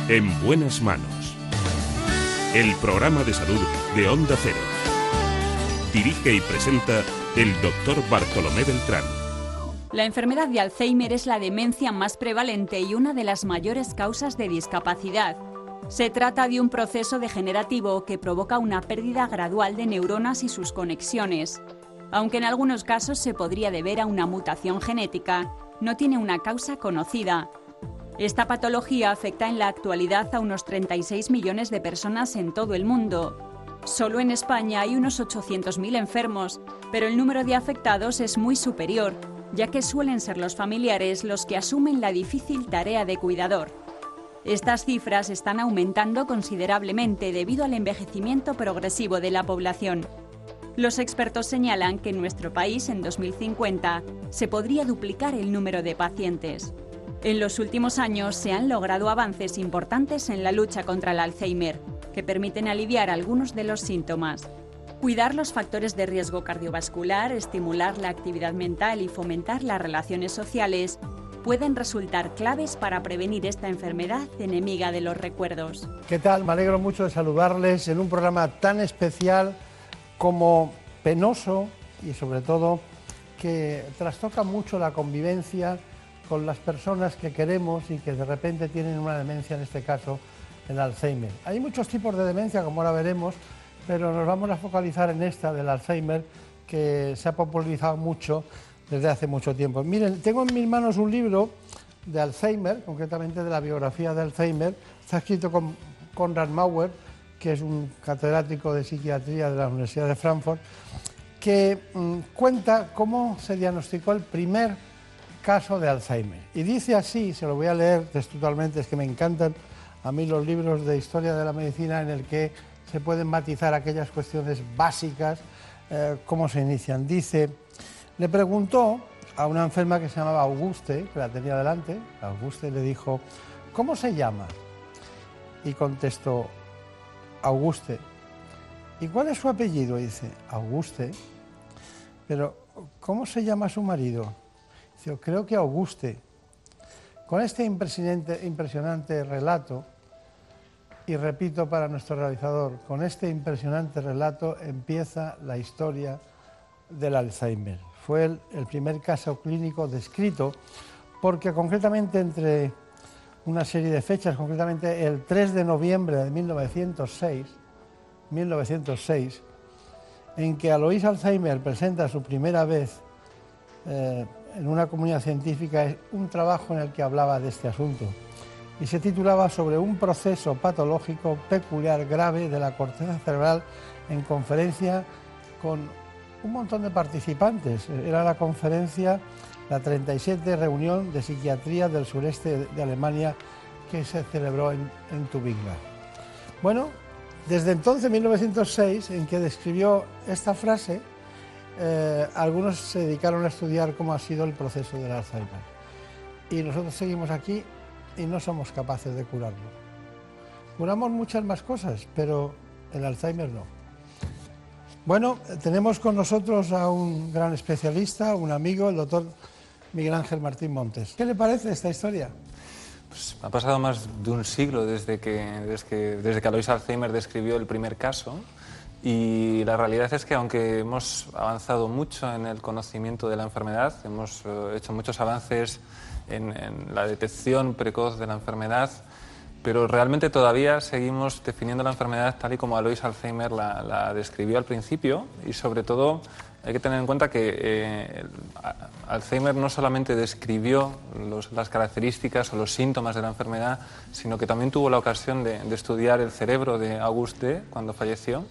En buenas manos. El programa de salud de Onda Cero. Dirige y presenta el doctor Bartolomé Beltrán. La enfermedad de Alzheimer es la demencia más prevalente y una de las mayores causas de discapacidad. Se trata de un proceso degenerativo que provoca una pérdida gradual de neuronas y sus conexiones. Aunque en algunos casos se podría deber a una mutación genética, no tiene una causa conocida. Esta patología afecta en la actualidad a unos 36 millones de personas en todo el mundo. Solo en España hay unos 800.000 enfermos, pero el número de afectados es muy superior, ya que suelen ser los familiares los que asumen la difícil tarea de cuidador. Estas cifras están aumentando considerablemente debido al envejecimiento progresivo de la población. Los expertos señalan que en nuestro país en 2050 se podría duplicar el número de pacientes. En los últimos años se han logrado avances importantes en la lucha contra el Alzheimer, que permiten aliviar algunos de los síntomas. Cuidar los factores de riesgo cardiovascular, estimular la actividad mental y fomentar las relaciones sociales pueden resultar claves para prevenir esta enfermedad enemiga de los recuerdos. ¿Qué tal? Me alegro mucho de saludarles en un programa tan especial como penoso y sobre todo que trastoca mucho la convivencia con las personas que queremos y que de repente tienen una demencia, en este caso el Alzheimer. Hay muchos tipos de demencia, como ahora veremos, pero nos vamos a focalizar en esta del Alzheimer que se ha popularizado mucho desde hace mucho tiempo. Miren, tengo en mis manos un libro de Alzheimer, concretamente de la biografía de Alzheimer. Está escrito con Konrad Mauer, que es un catedrático de psiquiatría de la Universidad de Frankfurt, que mm, cuenta cómo se diagnosticó el primer caso de Alzheimer. Y dice así, se lo voy a leer textualmente, es que me encantan a mí los libros de historia de la medicina en el que se pueden matizar aquellas cuestiones básicas, eh, cómo se inician. Dice, le preguntó a una enferma que se llamaba Auguste, que la tenía delante, Auguste le dijo, ¿cómo se llama? Y contestó, Auguste. ¿Y cuál es su apellido? Dice, Auguste. Pero, ¿cómo se llama su marido? Dice, creo que Auguste. Con este impresionante, impresionante relato, y repito para nuestro realizador, con este impresionante relato empieza la historia del Alzheimer. Fue el, primer caso clínico descrito porque concretamente entre una serie de fechas, concretamente el 3 de noviembre de 1906, 1906 en que Alois Alzheimer presenta su primera vez eh, en una comunidad científica un trabajo en el que hablaba de este asunto y se titulaba sobre un proceso patológico peculiar grave de la corteza cerebral en conferencia con un montón de participantes. Era la conferencia, la 37 reunión de psiquiatría del sureste de Alemania que se celebró en, en Tubinga. Bueno, desde entonces, 1906, en que describió esta frase, eh, algunos se dedicaron a estudiar cómo ha sido el proceso del Alzheimer. Y nosotros seguimos aquí y no somos capaces de curarlo. Curamos muchas más cosas, pero el Alzheimer no. Bueno, tenemos con nosotros a un gran especialista, un amigo, el doctor Miguel Ángel Martín Montes. ¿Qué le parece esta historia? Pues ha pasado más de un siglo desde que, desde que, desde que Alois Alzheimer describió el primer caso y la realidad es que aunque hemos avanzado mucho en el conocimiento de la enfermedad, hemos eh, hecho muchos avances en, en la detección precoz de la enfermedad, pero realmente todavía seguimos definiendo la enfermedad tal y como Alois Alzheimer la, la describió al principio y sobre todo hay que tener en cuenta que eh, Alzheimer no solamente describió los, las características o los síntomas de la enfermedad, sino que también tuvo la ocasión de, de estudiar el cerebro de Auguste cuando falleció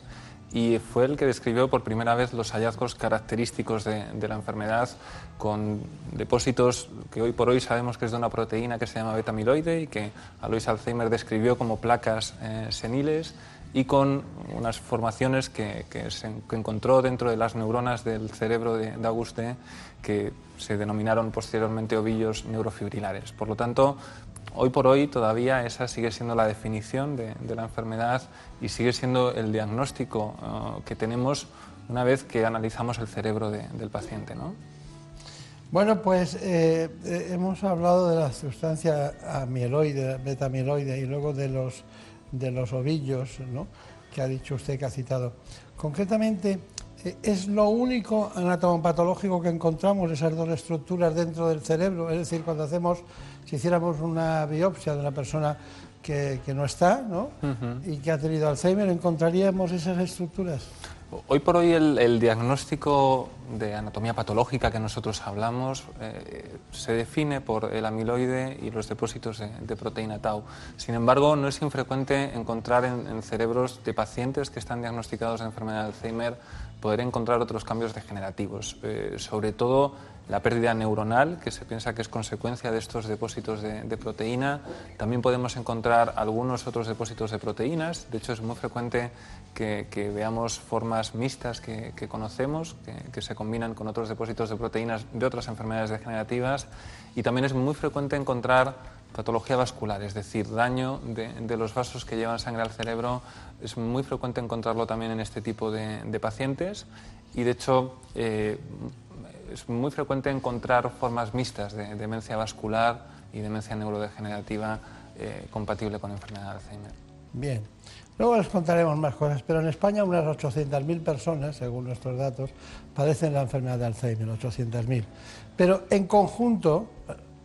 y fue el que describió por primera vez los hallazgos característicos de, la enfermedad con depósitos que hoy por hoy sabemos que es de una proteína que se llama beta-amiloide y que Alois Alzheimer describió como placas eh, seniles y con unas formaciones que, que, se encontró dentro de las neuronas del cerebro de, de que se denominaron posteriormente ovillos neurofibrilares. Por lo tanto, hoy por hoy todavía esa sigue siendo la definición de, de la enfermedad y sigue siendo el diagnóstico uh, que tenemos una vez que analizamos el cerebro de, del paciente. ¿no? Bueno, pues eh, eh, hemos hablado de la sustancia amiloide, beta-amiloide y luego de los, de los ovillos, ¿no? que ha dicho usted que ha citado. Concretamente, eh, ¿es lo único anatomopatológico que encontramos esas dos estructuras dentro del cerebro? Es decir, cuando hacemos, si hiciéramos una biopsia de una persona que, que no está ¿no? Uh -huh. y que ha tenido Alzheimer, ¿encontraríamos esas estructuras? Hoy por hoy el, el, diagnóstico de anatomía patológica que nosotros hablamos eh, se define por el amiloide y los depósitos de, de, proteína tau. Sin embargo, no es infrecuente encontrar en, en, cerebros de pacientes que están diagnosticados de enfermedad de Alzheimer poder encontrar otros cambios degenerativos, eh, sobre todo la pérdida neuronal, que se piensa que es consecuencia de estos depósitos de, proteína. También podemos encontrar algunos otros depósitos de proteínas. De hecho, es muy frecuente que, veamos formas mixtas que, conocemos, que, se combinan con otros depósitos de proteínas de otras enfermedades degenerativas. Y también es muy frecuente encontrar patología vascular, es decir, daño de, los vasos que llevan sangre al cerebro. Es muy frecuente encontrarlo también en este tipo de, de pacientes y, de hecho, eh, es muy frecuente encontrar formas mixtas de demencia vascular y demencia neurodegenerativa eh, compatible con enfermedad de Alzheimer. Bien. Luego les contaremos más cosas, pero en España unas 800.000 personas, según nuestros datos, padecen la enfermedad de Alzheimer, 800.000. Pero en conjunto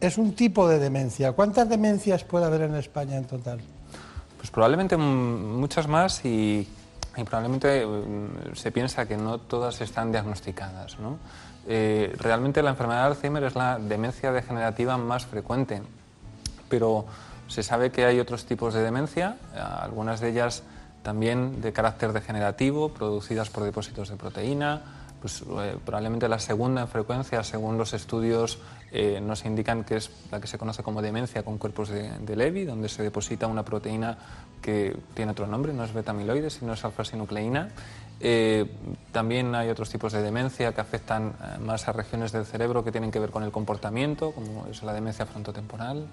es un tipo de demencia. ¿Cuántas demencias puede haber en España en total? Pues probablemente muchas más y, y probablemente mm, se piensa que no todas están diagnosticadas. ¿no? Eh, realmente la enfermedad de Alzheimer es la demencia degenerativa más frecuente, pero se sabe que hay otros tipos de demencia, algunas de ellas también de carácter degenerativo, producidas por depósitos de proteína, pues, eh, probablemente la segunda en frecuencia, según los estudios, eh, nos indican que es la que se conoce como demencia con cuerpos de, de Levy, donde se deposita una proteína que tiene otro nombre, no es beta-amiloide, sino es alfa-sinucleína. Eh, también hay otros tipos de demencia que afectan eh, más a regiones del cerebro que tienen que ver con el comportamiento, como es la demencia frontotemporal.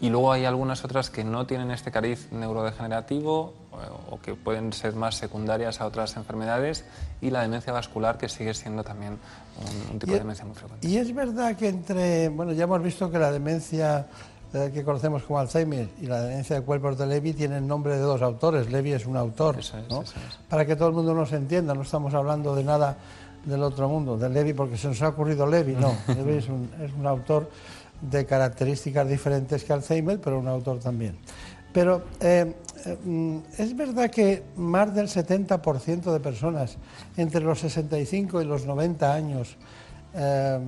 Y luego hay algunas otras que no tienen este cariz neurodegenerativo o, o que pueden ser más secundarias a otras enfermedades y la demencia vascular que sigue siendo también un, un tipo y, de demencia muy frecuente. Y es verdad que entre, bueno, ya hemos visto que la demencia eh, que conocemos como Alzheimer y la demencia de cuerpos de Levy tienen nombre de dos autores. Levy es un autor, eso es, ¿no? eso es. Para que todo el mundo nos entienda, no estamos hablando de nada del otro mundo, de Levy porque se nos ha ocurrido Levy, no. Levy es un, es un autor de características diferentes que Alzheimer, pero un autor también. Pero eh, eh, es verdad que más del 70% de personas entre los 65 y los 90 años eh,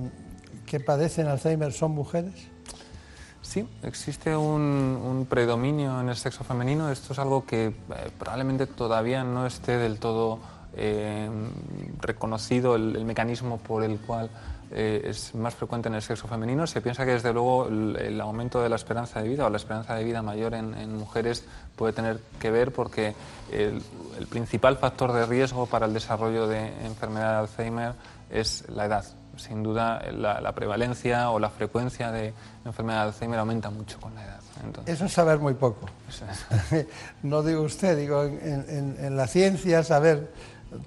que padecen Alzheimer son mujeres. Sí, existe un, un, predominio en el sexo femenino. Esto es algo que eh, probablemente todavía no esté del todo eh, reconocido el, el, mecanismo por el cual eh, es más frecuente en el sexo femenino. Se piensa que desde luego el, aumento de la esperanza de vida o la esperanza de vida mayor en, mujeres puede tener que ver porque el, principal factor de riesgo para el desarrollo de enfermedad de Alzheimer es la edad. Sin duda la, prevalencia o la frecuencia de enfermedad de Alzheimer aumenta mucho con la edad. Eso es saber muy poco. no digo usted, digo en, en la ciencia saber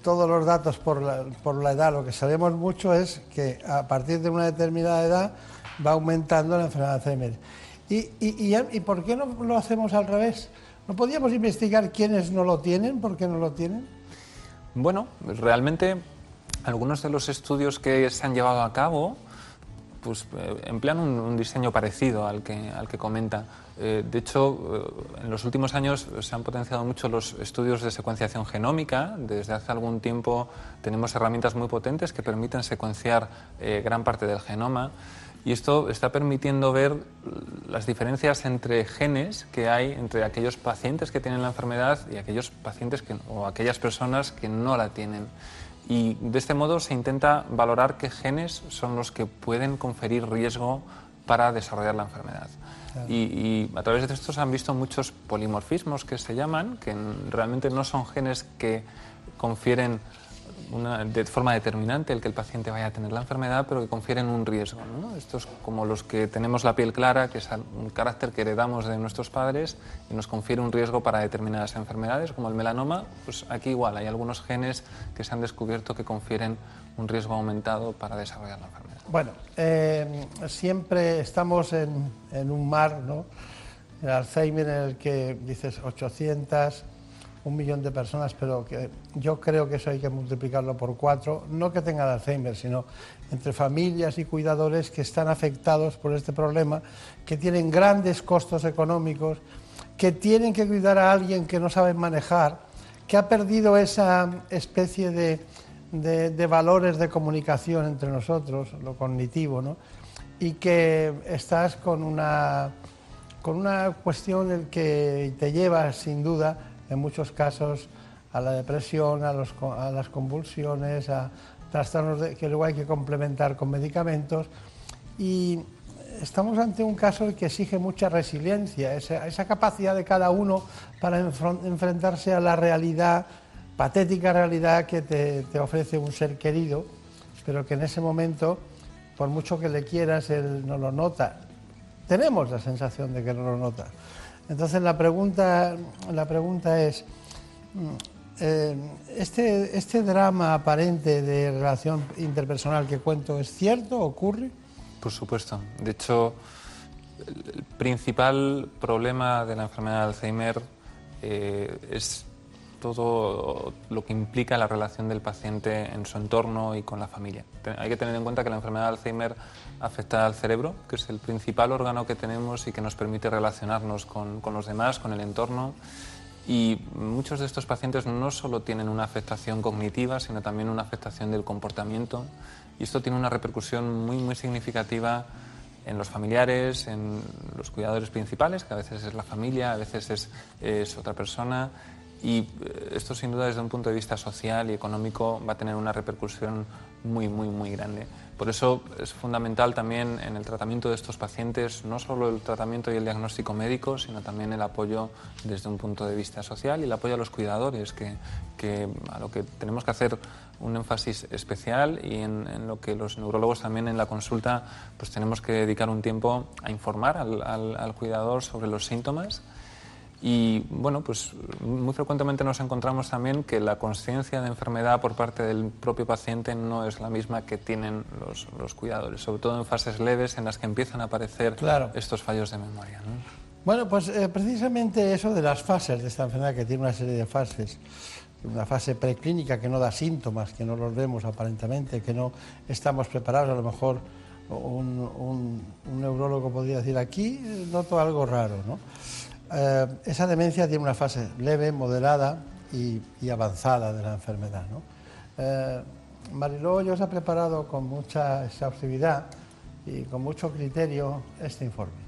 todos los datos por la, por la edad, lo que sabemos mucho es que a partir de una determinada edad va aumentando la enfermedad de Alzheimer. ¿Y, y, y, por qué no lo hacemos al revés? ¿No podíamos investigar quiénes no lo tienen? ¿Por qué no lo tienen? Bueno, realmente algunos de los estudios que se han llevado a cabo pues, eh, emplean un, diseño parecido al que, al que comenta. Eh, de hecho, eh, en los últimos años se han potenciado mucho los estudios de secuenciación genómica. Desde hace algún tiempo tenemos herramientas muy potentes que permiten secuenciar gran parte del genoma. Y esto está permitiendo ver las diferencias entre genes que hay entre aquellos pacientes que tienen la enfermedad y aquellos pacientes que, o aquellas personas que no la tienen. Y de este modo se intenta valorar qué genes son los que pueden conferir riesgo para desarrollar la enfermedad. Y, a través de esto se han visto muchos polimorfismos que se llaman, que realmente no son genes que confieren de forma determinante el que el paciente vaya a tener la enfermedad, pero que confieren un riesgo. ¿no? Estos como los que tenemos la piel clara, que es un carácter que heredamos de nuestros padres y nos confiere un riesgo para determinadas enfermedades, como el melanoma, pues aquí igual hay algunos genes que se han descubierto que confieren un riesgo aumentado para desarrollar la enfermedad. Bueno, eh, siempre estamos en, en un mar, ¿no? El Alzheimer en el que dices 800 un millón de personas, pero que yo creo que eso hay que multiplicarlo por cuatro, no que tengan Alzheimer, sino entre familias y cuidadores que están afectados por este problema, que tienen grandes costos económicos, que tienen que cuidar a alguien que no saben manejar, que ha perdido esa especie de, de, valores de comunicación entre nosotros, lo cognitivo, ¿no? y que estás con una, con una cuestión que te lleva sin duda en muchos casos a la depresión, a, las convulsiones, a trastornos que luego hay que complementar con medicamentos. Y estamos ante un caso que exige mucha resiliencia, esa, capacidad de cada uno para enfrentarse a la realidad, patética realidad que te, ofrece un ser querido, pero que en ese momento, por mucho que le quieras, él no lo nota. Tenemos la sensación de que no lo nota. Entonces la pregunta, la pregunta es, mm, eh, este, ¿este drama aparente de relación interpersonal que cuento es cierto? ¿Ocurre? Por supuesto. De hecho, el principal problema de la enfermedad de Alzheimer eh, es todo lo que implica la relación del paciente en su entorno y con la familia. Hay que tener en cuenta que la enfermedad de Alzheimer afecta al cerebro, que es el principal órgano que tenemos y que nos permite relacionarnos con, con los demás, con el entorno. Y muchos de estos pacientes no solo tienen una afectación cognitiva, sino también una afectación del comportamiento. Y esto tiene una repercusión muy, muy significativa en los familiares, en los cuidadores principales, que a veces es la familia, a veces es, es otra persona, y eh, esto sin duda desde un punto de vista social y económico va a tener una repercusión muy, muy, muy grande. Por eso es fundamental también en el tratamiento de estos pacientes no solo el tratamiento y el diagnóstico médico, sino también el apoyo desde un punto de vista social y el apoyo a los cuidadores, que, que a lo que tenemos que hacer un énfasis especial y en, lo que los neurólogos también en la consulta pues tenemos que dedicar un tiempo a informar al cuidador sobre los síntomas y bueno, pues muy frecuentemente nos encontramos también que la conciencia de enfermedad por parte del propio paciente no es la misma que tienen los, los cuidadores, sobre todo en fases leves en las que empiezan a aparecer estos fallos de memoria. Bueno, pues eh, precisamente eso de las fases de esta enfermedad, que tiene una serie de fases, una fase preclínica que no da síntomas, que no los vemos aparentemente, que no estamos preparados, a lo mejor un, un, un neurólogo podría decir aquí noto algo raro, ¿no? Eh, esa demencia tiene una fase leve, moderada y, avanzada de la enfermedad. ¿no? Eh, Mariló ha preparado con mucha exhaustividad y con mucho criterio este informe.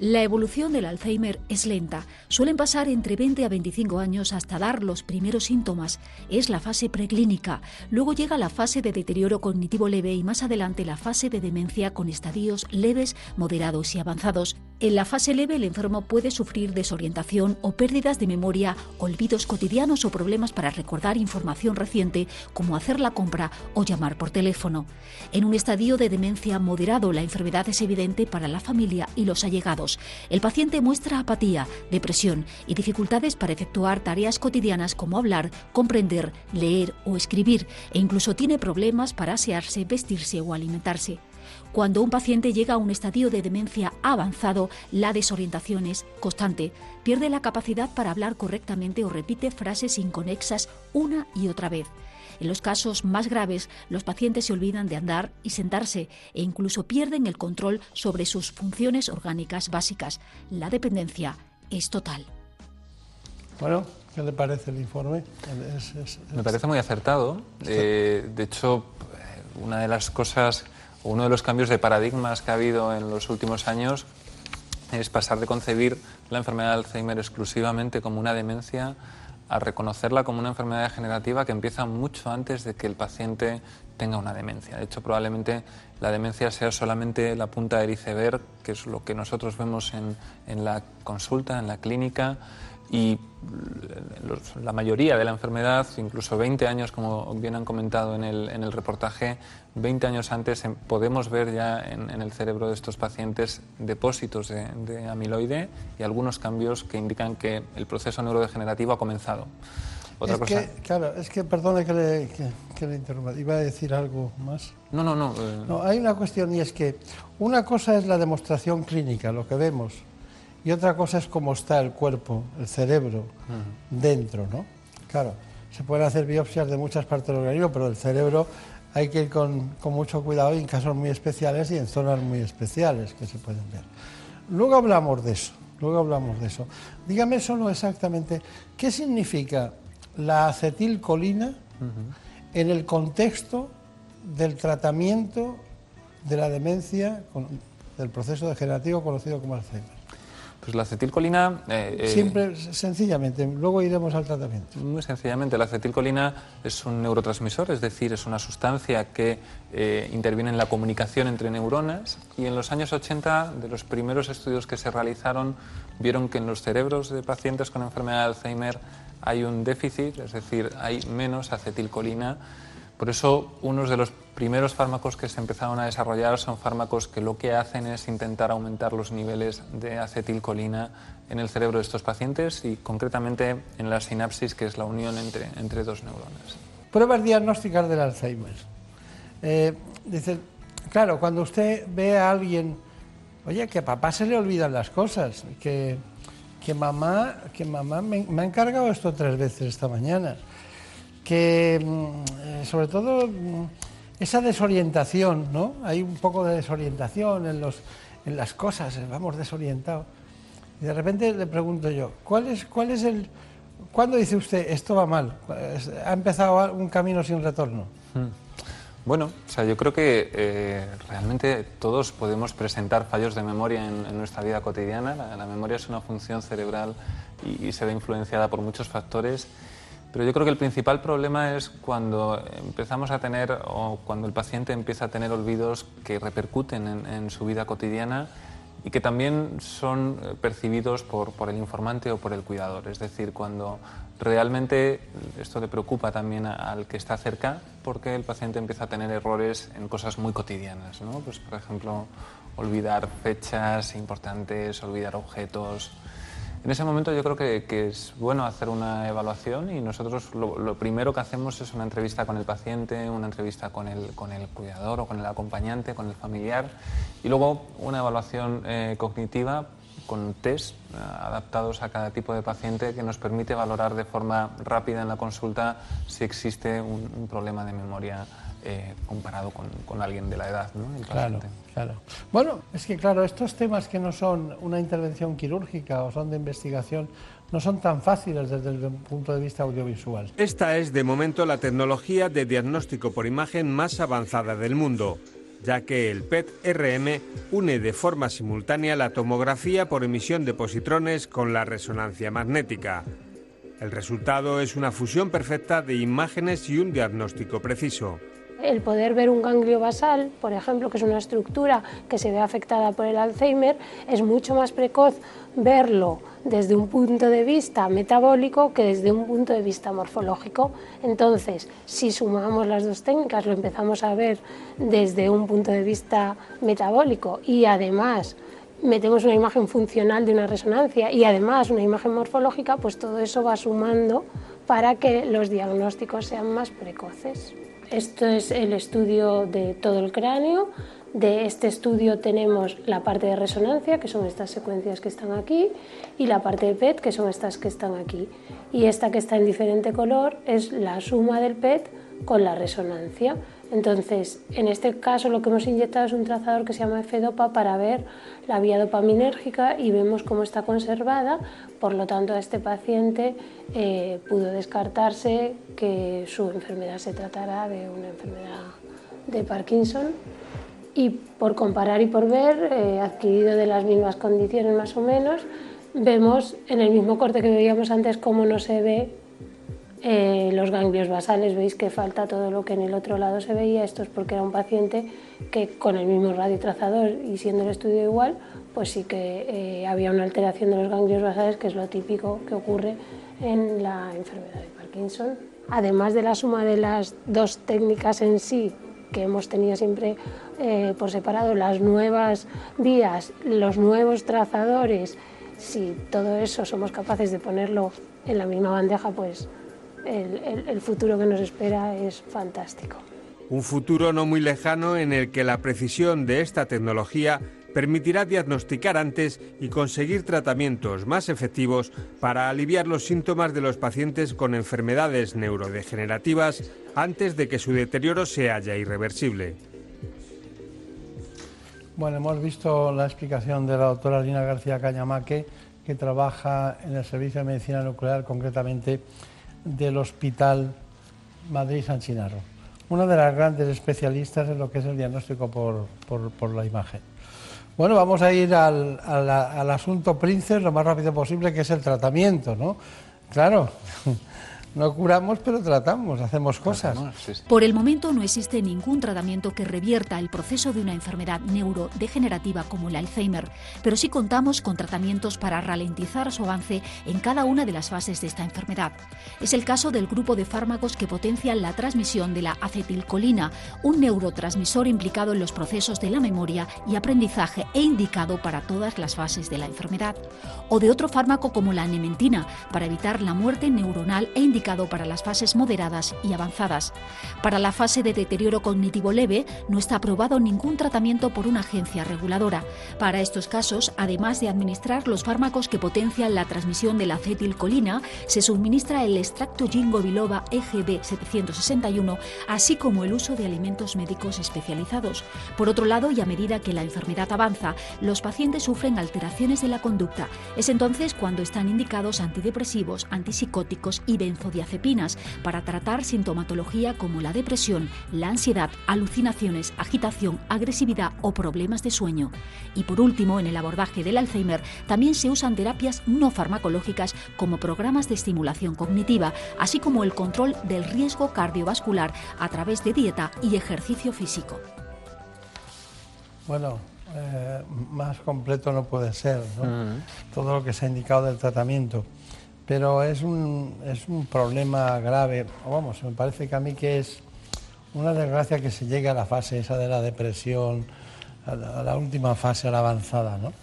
La evolución del Alzheimer es lenta. Suelen pasar entre 20 a 25 años hasta dar los primeros síntomas. Es la fase preclínica. Luego llega la fase de deterioro cognitivo leve y más adelante la fase de demencia con estadios leves, moderados y avanzados. En la fase leve el enfermo puede sufrir desorientación o pérdidas de memoria, olvidos cotidianos o problemas para recordar información reciente como hacer la compra o llamar por teléfono. En un estadio de demencia moderado la enfermedad es evidente para la familia y los allegados. El paciente muestra apatía, depresión y dificultades para efectuar tareas cotidianas como hablar, comprender, leer o escribir e incluso tiene problemas para asearse, vestirse o alimentarse. Cuando un paciente llega a un estadio de demencia avanzado, la desorientación es constante. Pierde la capacidad para hablar correctamente o repite frases inconexas una y otra vez. En los casos más graves, los pacientes se olvidan de andar y sentarse e incluso pierden el control sobre sus funciones orgánicas básicas. La dependencia es total. Bueno, ¿qué le parece el informe? Me parece muy acertado. Eh, de hecho, una de las cosas uno de los cambios de paradigmas que ha habido en los últimos años es pasar de concebir la enfermedad de Alzheimer exclusivamente como una demencia a reconocerla como una enfermedad degenerativa que empieza mucho antes de que el paciente tenga una demencia. De hecho, probablemente la demencia sea solamente la punta del iceberg, que es lo que nosotros vemos en, en la consulta, en la clínica, y la mayoría de la enfermedad, incluso 20 años, como bien han comentado en el, en el reportaje, 20 años antes em, podemos ver ya en, el cerebro de estos pacientes depósitos de, amiloide y algunos cambios que indican que el proceso neurodegenerativo ha comenzado. Otra es cosa... que, claro, es que, perdone que le, que, le interrumpa, iba a decir algo más. No, no, no. Eh. No, hay una cuestión y es que una cosa es la demostración clínica, lo que vemos, y otra cosa es cómo está el cuerpo, el cerebro, dentro, ¿no? Claro, se pueden hacer biopsias de muchas partes del organismo, pero el cerebro hay que ir con, mucho cuidado y en casos muy especiales y en zonas muy especiales que se pueden ver. Luego hablamos de eso, luego hablamos de eso. Dígame solo exactamente qué significa la acetilcolina en el contexto del tratamiento de la demencia, del proceso degenerativo conocido como Alzheimer. Pues la acetilcolina... Eh, eh, Siempre, sencillamente, luego iremos al tratamiento. Muy sencillamente, la acetilcolina es un neurotransmisor, es decir, es una sustancia que eh, interviene en la comunicación entre neuronas y en los años 80, de los primeros estudios que se realizaron, vieron que en los cerebros de pacientes con enfermedad de Alzheimer hay un déficit, es decir, hay menos acetilcolina por eso, unos de los primeros fármacos que se empezaron a desarrollar son fármacos que lo que hacen es intentar aumentar los niveles de acetilcolina en el cerebro de estos pacientes y concretamente en la sinapsis, que es la unión entre, entre dos neuronas. Pruebas diagnósticas del Alzheimer. Eh, dice, claro, cuando usted ve a alguien, oye, que a papá se le olvidan las cosas, que, que mamá, que mamá me, me ha encargado esto tres veces esta mañana que mm, eh, sobre todo mm, esa desorientación, ¿no? Hay un poco de desorientación en, los, en las cosas, eh, vamos desorientados. Y de repente le pregunto yo, ¿cuál es, cuál es el... ¿Cuándo dice usted esto va mal? ¿Ha empezado un camino sin retorno? Hmm. Bueno, o sea, yo creo que eh, realmente todos podemos presentar fallos de memoria en, nuestra vida cotidiana. La, memoria es una función cerebral y, y se ve influenciada por muchos factores pero yo creo que el principal problema es cuando empezamos a tener o cuando el paciente empieza a tener olvidos que repercuten en, su vida cotidiana y que también son eh, percibidos por, por, el informante o por el cuidador. Es decir, cuando realmente esto le preocupa también al que está cerca porque el paciente empieza a tener errores en cosas muy cotidianas. ¿no? Pues, por ejemplo, olvidar fechas importantes, olvidar objetos. En ese momento yo creo que, es bueno hacer una evaluación y nosotros lo, primero que hacemos es una entrevista con el paciente, una entrevista con el, cuidador o con el acompañante, con el familiar y luego una evaluación eh, cognitiva con test eh, adaptados a cada tipo de paciente que nos permite valorar de forma rápida en la consulta si existe un problema de memoria eh, comparado con, alguien de la edad, ¿no? claro, claro. Bueno, es que claro, estos temas que no son una intervención quirúrgica o son de investigación, no son tan fáciles desde el punto de vista audiovisual. Esta es de momento la tecnología de diagnóstico por imagen más avanzada del mundo. ya que el PET-RM une de forma simultánea la tomografía por emisión de positrones con la resonancia magnética. El resultado es una fusión perfecta de imágenes y un diagnóstico preciso. El poder ver un ganglio basal, por ejemplo, que es una estructura que se ve afectada por el Alzheimer, es mucho más precoz verlo desde un punto de vista metabólico que desde un punto de vista morfológico. Entonces, si sumamos las dos técnicas, lo empezamos a ver desde un punto de vista metabólico y además metemos una imagen funcional de una resonancia y además una imagen morfológica, pues todo eso va sumando para que los diagnósticos sean más precoces. Esto es el estudio de todo el cráneo. De este estudio tenemos la parte de resonancia, que son estas secuencias que están aquí, y la parte de PET, que son estas que están aquí. Y esta que está en diferente color es la suma del PET con la resonancia. Entonces, en este caso lo que hemos inyectado es un trazador que se llama FDOPA para ver la vía dopaminérgica y vemos cómo está conservada. Por lo tanto, a este paciente eh, pudo descartarse que su enfermedad se tratara de una enfermedad de Parkinson. Y por comparar y por ver, eh, adquirido de las mismas condiciones más o menos, vemos en el mismo corte que veíamos antes cómo no se ve eh, los ganglios basales, veis que falta todo lo que en el otro lado se veía, esto es porque era un paciente que con el mismo radiotrazador y siendo el estudio igual, pues sí que eh, había una alteración de los ganglios basales, que es lo típico que ocurre en la enfermedad de Parkinson. Además de la suma de las dos técnicas en sí, que hemos tenido siempre eh, por separado, las nuevas vías, los nuevos trazadores, si todo eso somos capaces de ponerlo en la misma bandeja, pues el, futuro que nos espera es fantástico. Un futuro no muy lejano en el que la precisión de esta tecnología permitirá diagnosticar antes y conseguir tratamientos más efectivos para aliviar los síntomas de los pacientes con enfermedades neurodegenerativas antes de que su deterioro sea ya irreversible. Bueno, hemos visto la explicación de la doctora Lina García Cañamaque, que trabaja en el Servicio de Medicina Nuclear, concretamente del Hospital Madrid San Chinarro, una de las grandes especialistas en lo que es el diagnóstico por, la imagen. Bueno, vamos a ir al, al, asunto príncipe lo más rápido posible, que es el tratamiento, ¿no? Claro, no curamos, pero tratamos, hacemos cosas. Por el momento no existe ningún tratamiento que revierta el proceso de una enfermedad neurodegenerativa como el Alzheimer, pero sí contamos con tratamientos para ralentizar su avance en cada una de las fases de esta enfermedad. Es el caso del grupo de fármacos que potencian la transmisión de la acetilcolina, un neurotransmisor implicado en los procesos de la memoria y aprendizaje e indicado para todas las fases de la enfermedad. O de otro fármaco como la nementina, para evitar la muerte neuronal e indicado para las fases moderadas y avanzadas. Para la fase de deterioro cognitivo leve no está aprobado ningún tratamiento por una agencia reguladora. Para estos casos, además de administrar los fármacos que potencian la transmisión de la acetilcolina, se suministra el extracto ginkgo biloba EGB 761, así como el uso de alimentos médicos especializados. Por otro lado, y a medida que la enfermedad avanza, los pacientes sufren alteraciones de la conducta. Es entonces cuando están indicados antidepresivos, antipsicóticos y benzodiazepinas para tratar sintomatología como la depresión, la ansiedad, alucinaciones, agitación, agresividad o problemas de sueño. Y por último, en el abordaje del Alzheimer también se usan terapias no farmacológicas como programas de estimulación cognitiva, así como el control del riesgo cardiovascular a través de dieta y ejercicio físico. Bueno, eh, más completo no puede ser, Todo lo que se ha indicado del tratamiento pero es un, es un problema grave, vamos, me parece que a mí que es una desgracia que se llegue a la fase esa de la depresión, a la, última fase, a la avanzada, ¿no?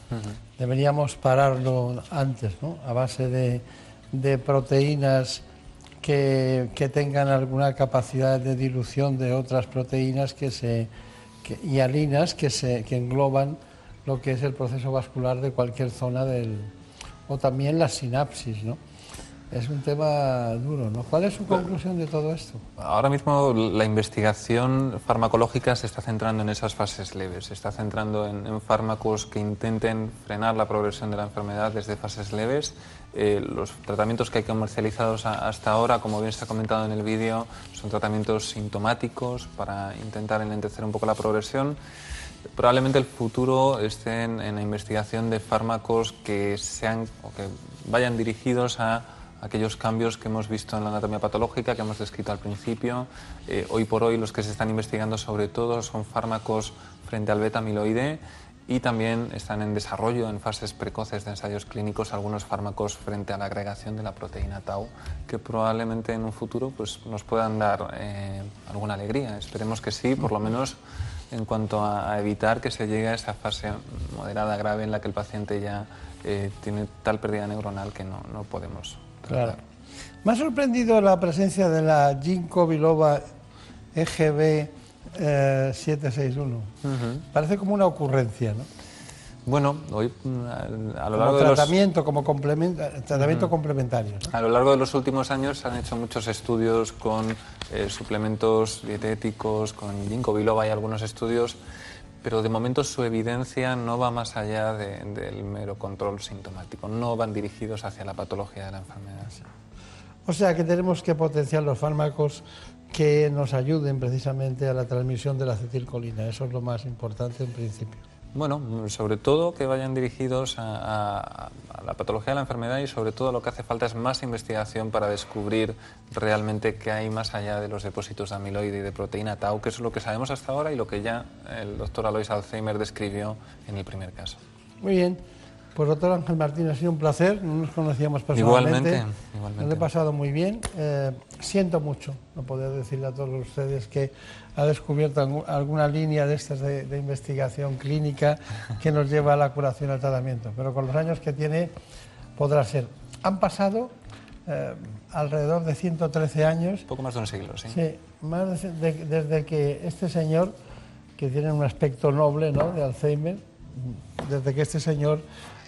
Deberíamos pararlo antes, ¿no? A base de, de proteínas que, que, tengan alguna capacidad de dilución de otras proteínas que se, y halinas que, se, que engloban lo que es el proceso vascular de cualquier zona del... o también las sinapsis, ¿no? Es un tema duro, ¿no? ¿Cuál es su conclusión de todo esto? Ahora mismo la investigación farmacológica se está centrando en esas fases leves, se está centrando en, fármacos que intenten frenar la progresión de la enfermedad desde fases leves Eh, los tratamientos que hay comercializados hasta ahora, como bien se ha comentado en el vídeo, son tratamientos sintomáticos para intentar enlentecer un poco la progresión. Probablemente el futuro esté en, la investigación de fármacos que sean o que vayan dirigidos a aquellos cambios que hemos visto en la anatomía patológica que hemos descrito al principio. Eh, hoy por hoy los que se están investigando sobre todo son fármacos frente al beta amiloide y también están en desarrollo en fases precoces de ensayos clínicos algunos fármacos frente a la agregación de la proteína tau que probablemente en un futuro pues, nos puedan dar eh, alguna alegría. Esperemos que sí, por lo menos en cuanto a, evitar que se llegue a esa fase moderada grave en la que el paciente ya eh, tiene tal pérdida neuronal que no, no podemos tratar. Me ha sorprendido la presencia de la ginkgo biloba EGB 761. Eh, Parece como una ocurrencia, ¿no? Bueno, hoy mm, a lo largo de tratamiento, como tratamiento complementario. A lo largo de los últimos años se han hecho muchos estudios con eh, suplementos dietéticos, con ginkgo biloba y algunos estudios, pero de momento su evidencia no va más allá del mero control sintomático, no van dirigidos hacia la patología de la enfermedad. O sea que tenemos que potenciar los fármacos que nos ayuden precisamente a la transmisión de la acetilcolina. Eso es lo más importante en principio. Bueno, sobre todo que vayan dirigidos a, la patología de la enfermedad y sobre todo lo que hace falta es más investigación para descubrir realmente qué hay más allá de los depósitos de amiloide y de proteína tau, que es lo que sabemos hasta ahora y lo que ya el doctor Alois Alzheimer describió en el primer caso. Muy bien. Pues doctor Ángel Martín, ha sido un placer, no nos conocíamos personalmente. Igualmente, igualmente. lo he pasado muy bien. Eh, siento mucho no poder decirle a todos ustedes que ha descubierto alguna línea de estas de, investigación clínica que nos lleva a la curación y al tratamiento, pero con los años que tiene podrá ser. Han pasado eh, alrededor de 113 años. Poco más de un siglo, sí. Sí, más desde que este señor, que tiene un aspecto noble ¿no? de Alzheimer, desde que este señor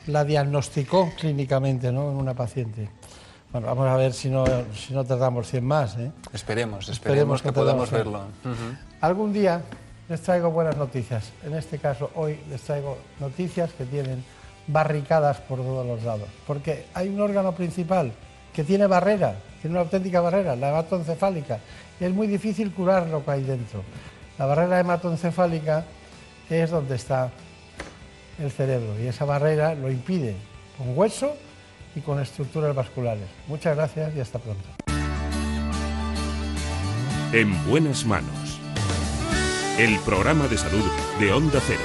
la diagnosticó clínicamente ¿no? en una paciente. Bueno, vamos a ver si no, si no tardamos 100 más. ¿eh? Esperemos, esperemos, que, podamos verlo. Algún día les traigo buenas noticias. En este caso, hoy les traigo noticias que tienen barricadas por todos los lados. Porque hay un órgano principal que tiene barrera, tiene una auténtica barrera, la hematoencefálica. Y es muy difícil curar lo que hay dentro. La barrera hematoencefálica es donde está el cerebro y esa barrera lo impide con hueso y con estructuras vasculares. Muchas gracias y hasta pronto. En buenas manos. El programa de salud de Onda Cero.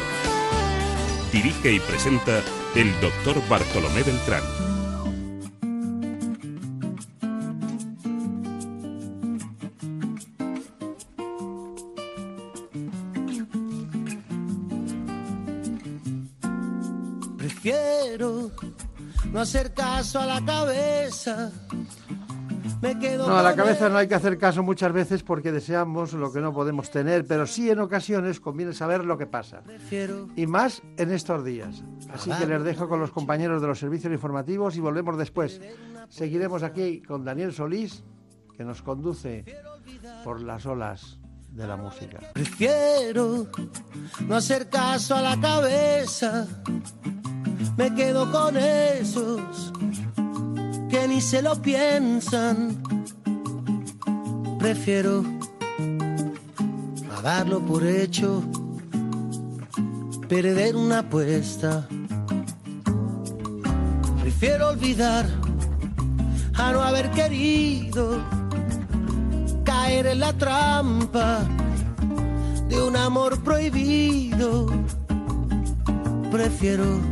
Dirige y presenta el doctor Bartolomé Beltrán. No hacer caso a la cabeza. Me quedo no, a la cabeza no hay que hacer caso muchas veces porque deseamos lo que no podemos tener, pero sí en ocasiones conviene saber lo que pasa. Y más en estos días. Así que les dejo con los compañeros de los servicios informativos y volvemos después. Seguiremos aquí con Daniel Solís, que nos conduce por las olas de la música. Prefiero no hacer caso a la cabeza me quedo con esos que ni se lo piensan. Prefiero a darlo por hecho, perder una apuesta. Prefiero olvidar a no haber querido caer en la trampa de un amor prohibido. Prefiero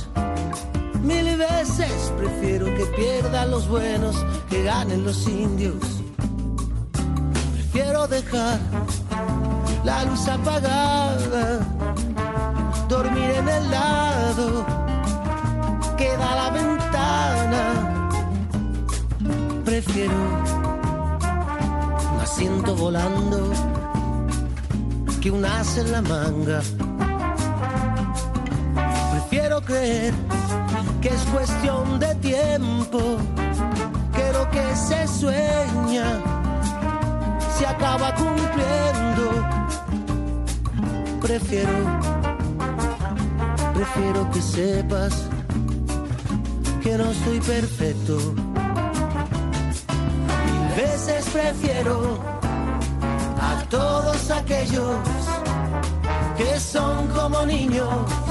Mil veces prefiero que pierdan los buenos que ganen los indios. Prefiero dejar la luz apagada, dormir en el lado que da la ventana. Prefiero un asiento volando que un as en la manga. Prefiero creer que es cuestión de tiempo, que lo que se sueña se acaba cumpliendo. Prefiero, prefiero que sepas que no estoy perfecto. Mil veces prefiero a todos aquellos que son como niños.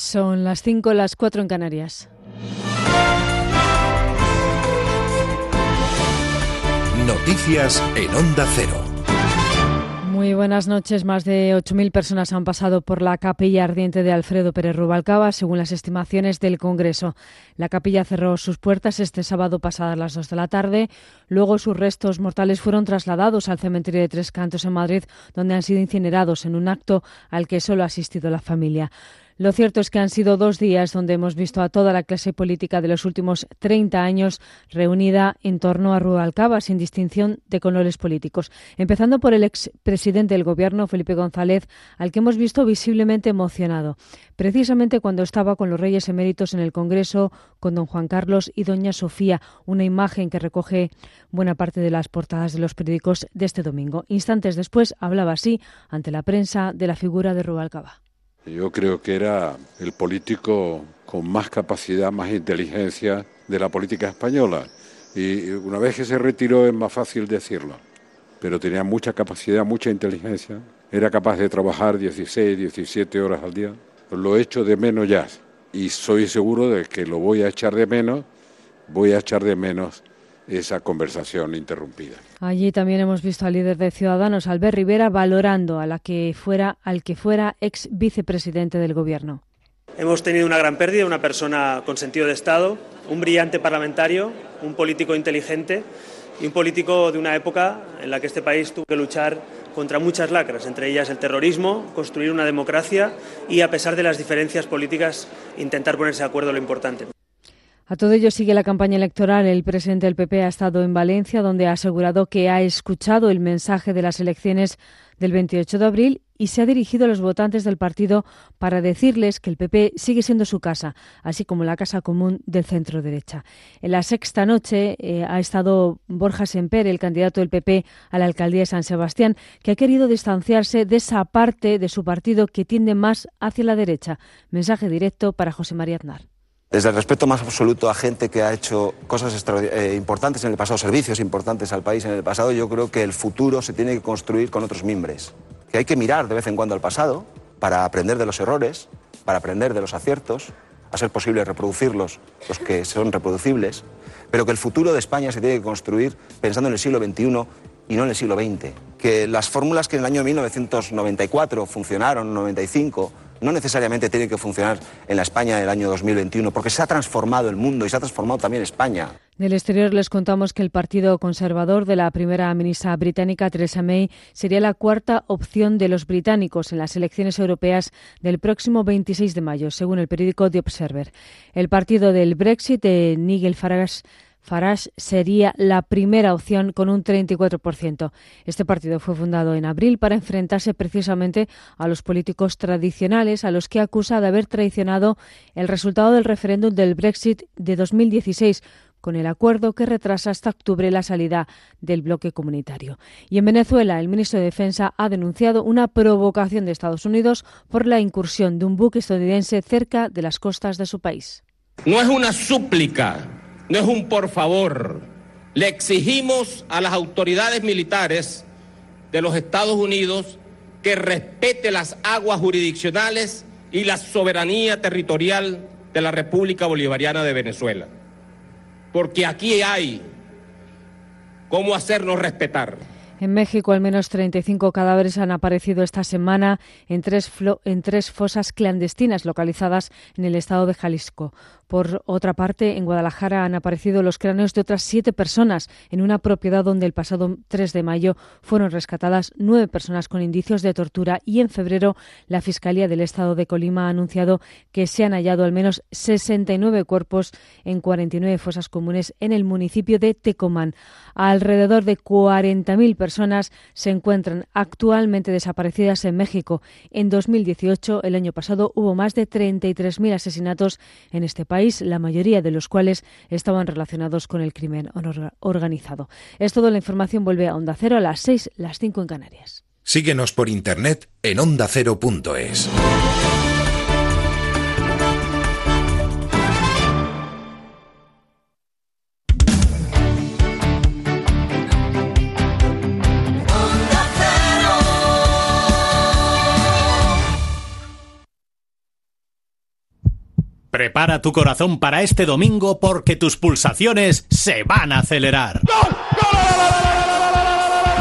Son las 5, las 4 en Canarias. Noticias en Onda Cero. Muy buenas noches. Más de 8.000 personas han pasado por la capilla ardiente de Alfredo Pérez Rubalcaba, según las estimaciones del Congreso. La capilla cerró sus puertas este sábado pasadas las 2 de la tarde. Luego sus restos mortales fueron trasladados al cementerio de Tres Cantos en Madrid, donde han sido incinerados en un acto al que solo ha asistido la familia. Lo cierto es que han sido dos días donde hemos visto a toda la clase política de los últimos 30 años reunida en torno a Rubalcaba, sin distinción de colores políticos. Empezando por el expresidente del Gobierno, Felipe González, al que hemos visto visiblemente emocionado, precisamente cuando estaba con los reyes eméritos en el Congreso, con don Juan Carlos y doña Sofía, una imagen que recoge buena parte de las portadas de los periódicos de este domingo. Instantes después hablaba así ante la prensa de la figura de Rubalcaba. Yo creo que era el político con más capacidad, más inteligencia de la política española. Y una vez que se retiró es más fácil decirlo. Pero tenía mucha capacidad, mucha inteligencia. Era capaz de trabajar 16, 17 horas al día. Lo echo de menos ya. Y soy seguro de que lo voy a echar de menos. Voy a echar de menos esa conversación interrumpida. Allí también hemos visto al líder de Ciudadanos, Albert Rivera, valorando a la que fuera, al que fuera ex vicepresidente del Gobierno. Hemos tenido una gran pérdida, una persona con sentido de Estado, un brillante parlamentario, un político inteligente y un político de una época en la que este país tuvo que luchar contra muchas lacras, entre ellas el terrorismo, construir una democracia y, a pesar de las diferencias políticas, intentar ponerse de acuerdo en lo importante. A todo ello sigue la campaña electoral. El presidente del PP ha estado en Valencia, donde ha asegurado que ha escuchado el mensaje de las elecciones del 28 de abril y se ha dirigido a los votantes del partido para decirles que el PP sigue siendo su casa, así como la casa común del centro derecha. En la sexta noche eh, ha estado Borja Semper, el candidato del PP a la alcaldía de San Sebastián, que ha querido distanciarse de esa parte de su partido que tiende más hacia la derecha. Mensaje directo para José María Aznar. Desde el respeto más absoluto a gente que ha hecho cosas eh, importantes en el pasado, servicios importantes al país en el pasado, yo creo que el futuro se tiene que construir con otros mimbres. Que hay que mirar de vez en cuando al pasado para aprender de los errores, para aprender de los aciertos, a ser posible reproducirlos, los que son reproducibles, pero que el futuro de España se tiene que construir pensando en el siglo XXI y no en el siglo XX. Que las fórmulas que en el año 1994 funcionaron, 95, no necesariamente tiene que funcionar en la España del año 2021, porque se ha transformado el mundo y se ha transformado también España. Del exterior les contamos que el Partido Conservador de la primera ministra británica Theresa May sería la cuarta opción de los británicos en las elecciones europeas del próximo 26 de mayo, según el periódico The Observer. El partido del Brexit de Nigel Farage Farage sería la primera opción con un 34%. Este partido fue fundado en abril para enfrentarse precisamente a los políticos tradicionales a los que acusa de haber traicionado el resultado del referéndum del Brexit de 2016 con el acuerdo que retrasa hasta octubre la salida del bloque comunitario. Y en Venezuela, el ministro de Defensa ha denunciado una provocación de Estados Unidos por la incursión de un buque estadounidense cerca de las costas de su país. No es una súplica no es un por favor. Le exigimos a las autoridades militares de los Estados Unidos que respete las aguas jurisdiccionales y la soberanía territorial de la República Bolivariana de Venezuela. Porque aquí hay cómo hacernos respetar. En México, al menos 35 cadáveres han aparecido esta semana en tres, en tres, fosas clandestinas localizadas en el estado de Jalisco. Por otra parte, en Guadalajara han aparecido los cráneos de otras siete personas en una propiedad donde el pasado 3 de mayo fueron rescatadas nueve personas con indicios de tortura y en febrero la Fiscalía del Estado de Colima ha anunciado que se han hallado al menos 69 cuerpos en 49 fosas comunes en el municipio de Tecomán. Alrededor de 40.000 personas se encuentran actualmente desaparecidas en México. En 2018, el año pasado, hubo más de 33.000 asesinatos en este país la mayoría de los cuales estaban relacionados con el crimen organizado. Es todo, la información vuelve a Onda Cero a las 6, las 5 en Canarias. Síguenos por internet en ondacero.es. Prepara tu corazón para este domingo porque tus pulsaciones se van a acelerar.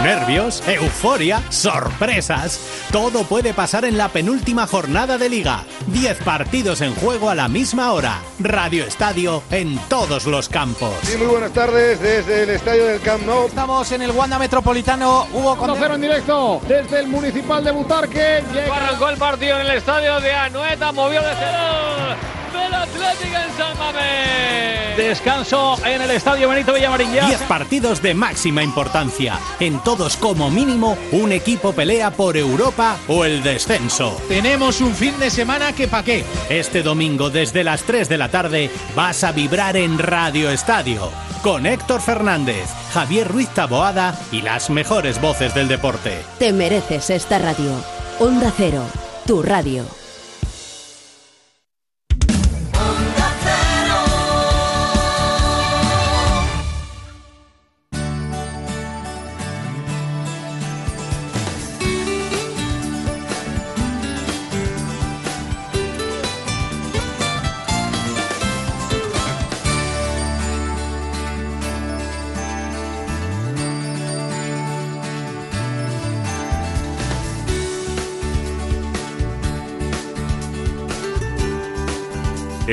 Nervios, euforia, sorpresas. Todo puede pasar en la penúltima jornada de liga. Diez partidos en juego a la misma hora. Radio Estadio en todos los campos. Sí, muy buenas tardes desde el estadio del Camp Nou. Estamos en el Wanda Metropolitano. Hugo con cero en directo desde el Municipal de Butarque. Llega... Arrancó el partido en el estadio de Anueta, movió de cero en San Mamés. Descanso en el Estadio Benito Villamarín. Diez partidos de máxima importancia. En todos, como mínimo, un equipo pelea por Europa o el descenso. Tenemos un fin de semana que pa' qué. Este domingo, desde las 3 de la tarde, vas a vibrar en Radio Estadio. Con Héctor Fernández, Javier Ruiz Taboada y las mejores voces del deporte. Te mereces esta radio. Onda Cero, tu radio.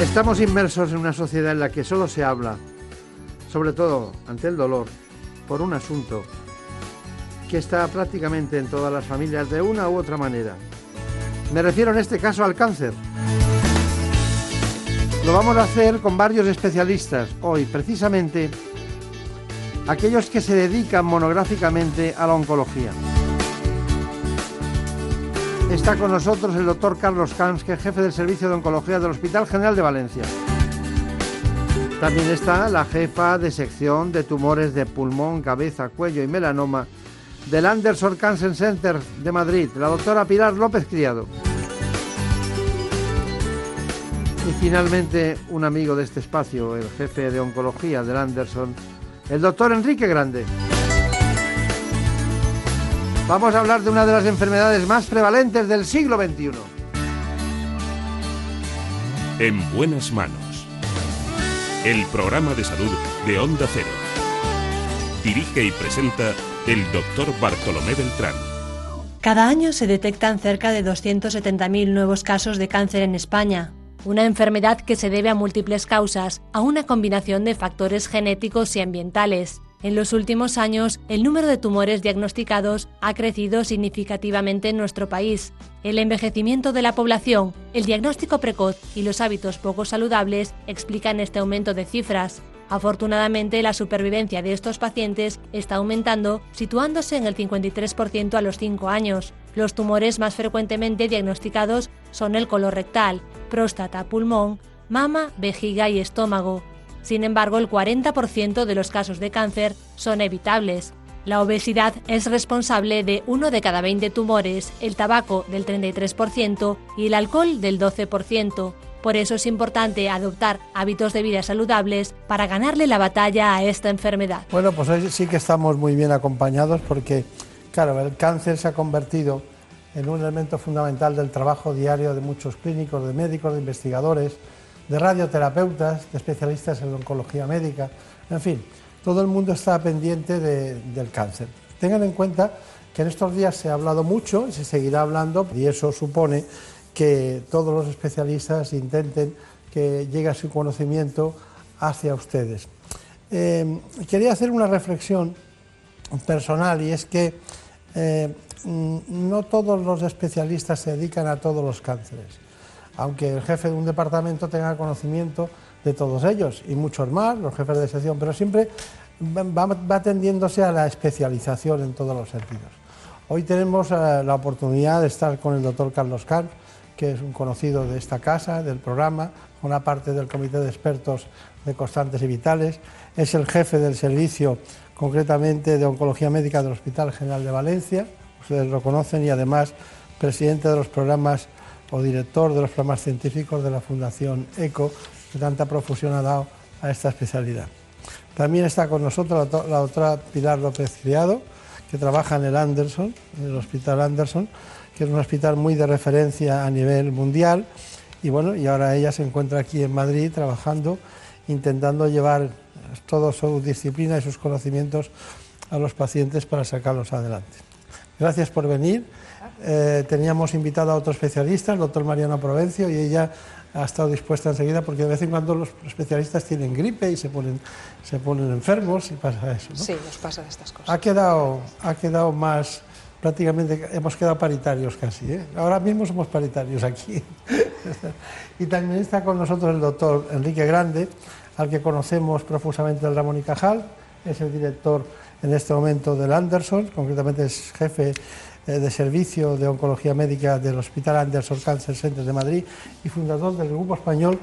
Estamos inmersos en una sociedad en la que solo se habla, sobre todo ante el dolor, por un asunto que está prácticamente en todas las familias de una u otra manera. Me refiero en este caso al cáncer. Lo vamos a hacer con varios especialistas hoy, precisamente aquellos que se dedican monográficamente a la oncología. Está con nosotros el doctor Carlos es jefe del Servicio de Oncología del Hospital General de Valencia. También está la jefa de sección de tumores de pulmón, cabeza, cuello y melanoma del Anderson Cancer Center de Madrid, la doctora Pilar López Criado. Y finalmente, un amigo de este espacio, el jefe de oncología del Anderson, el doctor Enrique Grande. Vamos a hablar de una de las enfermedades más prevalentes del siglo XXI. En buenas manos. El programa de salud de Onda Cero. Dirige y presenta el doctor Bartolomé Beltrán. Cada año se detectan cerca de 270.000 nuevos casos de cáncer en España, una enfermedad que se debe a múltiples causas, a una combinación de factores genéticos y ambientales. En los últimos años, el número de tumores diagnosticados ha crecido significativamente en nuestro país. El envejecimiento de la población, el diagnóstico precoz y los hábitos poco saludables explican este aumento de cifras. Afortunadamente, la supervivencia de estos pacientes está aumentando, situándose en el 53% a los 5 años. Los tumores más frecuentemente diagnosticados son el colorectal, próstata, pulmón, mama, vejiga y estómago. Sin embargo, el 40% de los casos de cáncer son evitables. La obesidad es responsable de uno de cada 20 tumores, el tabaco del 33% y el alcohol del 12%. Por eso es importante adoptar hábitos de vida saludables para ganarle la batalla a esta enfermedad. Bueno, pues hoy sí que estamos muy bien acompañados porque, claro, el cáncer se ha convertido en un elemento fundamental del trabajo diario de muchos clínicos, de médicos, de investigadores, de radioterapeutas, de especialistas en oncología médica, en fin, todo el mundo está pendiente del cáncer. Tengan en cuenta que en estos días se ha hablado mucho y se seguirá hablando y eso supone que todos los especialistas intenten que llegue su conocimiento hacia ustedes. Eh, quería hacer una reflexión personal y es que eh, no todos los especialistas se dedican a todos los cánceres, aunque el jefe de un departamento tenga conocimiento de todos ellos y muchos más, los jefes de sección, pero siempre va, tendiéndose a la especialización en todos los sentidos. Hoy tenemos eh, la oportunidad de estar con el doctor Carlos Kahn, que es un conocido de esta casa, del programa, una parte del Comité de Expertos de Constantes y Vitales, es el jefe del servicio, concretamente de Oncología Médica del Hospital General de Valencia, ustedes lo conocen, y además presidente de los programas o director de los programas científicos de la Fundación ECO, que tanta profusión ha dado a esta especialidad. También está con nosotros la, doctora Pilar López Criado, que trabaja en el Anderson, en el Hospital Anderson, que es un hospital muy de referencia a nivel mundial. Y bueno, y ahora ella se encuentra aquí en Madrid trabajando, intentando llevar toda su disciplina y sus conocimientos a los pacientes para sacarlos adelante. Gracias por venir. Eh, teníamos invitado a otro especialista, el doctor Mariano Provencio, y ella ha estado dispuesta enseguida porque de vez en cuando los especialistas tienen gripe y se ponen, se ponen enfermos y pasa eso. Sí, nos pasa estas cosas. Ha quedado, ha quedado más prácticamente hemos quedado paritarios casi. ¿eh? Ahora mismo somos paritarios aquí. y también está con nosotros el doctor Enrique Grande, al que conocemos profusamente del Ramón y Cajal, es el director en este momento del Anderson, concretamente es jefe de servicio de oncología médica del Hospital Anderson Cancer Center de Madrid y fundador del Grupo Español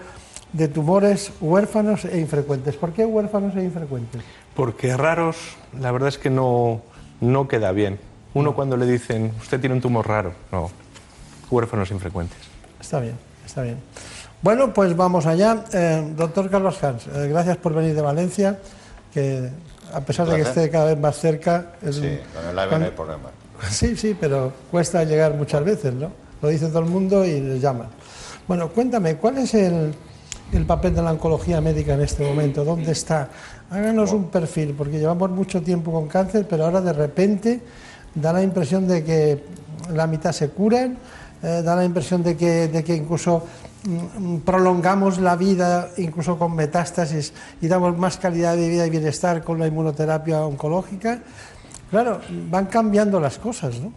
de Tumores Huérfanos e Infrecuentes. ¿Por qué huérfanos e infrecuentes? Porque raros, la verdad es que no, no queda bien uno cuando le dicen, usted tiene un tumor raro, no, huérfanos infrecuentes. Está bien, está bien. Bueno, pues vamos allá. Eh, doctor Carlos Hans, eh, gracias por venir de Valencia, que a pesar de que esté cada vez más cerca... sí, con el AVE no hay problema. Sí, sí, pero cuesta llegar muchas veces, ¿no? Lo dice todo el mundo y les llaman. Bueno, cuéntame, ¿cuál es el, el papel de la oncología médica en este momento? ¿Dónde está? Háganos un perfil, porque llevamos mucho tiempo con cáncer, pero ahora de repente da la impresión de que la mitad se curan, eh, da la impresión de que, de que incluso mm, prolongamos la vida, incluso con metástasis, y damos más calidad de vida y bienestar con la inmunoterapia oncológica. Claro, van cambiando las cosas, ¿no?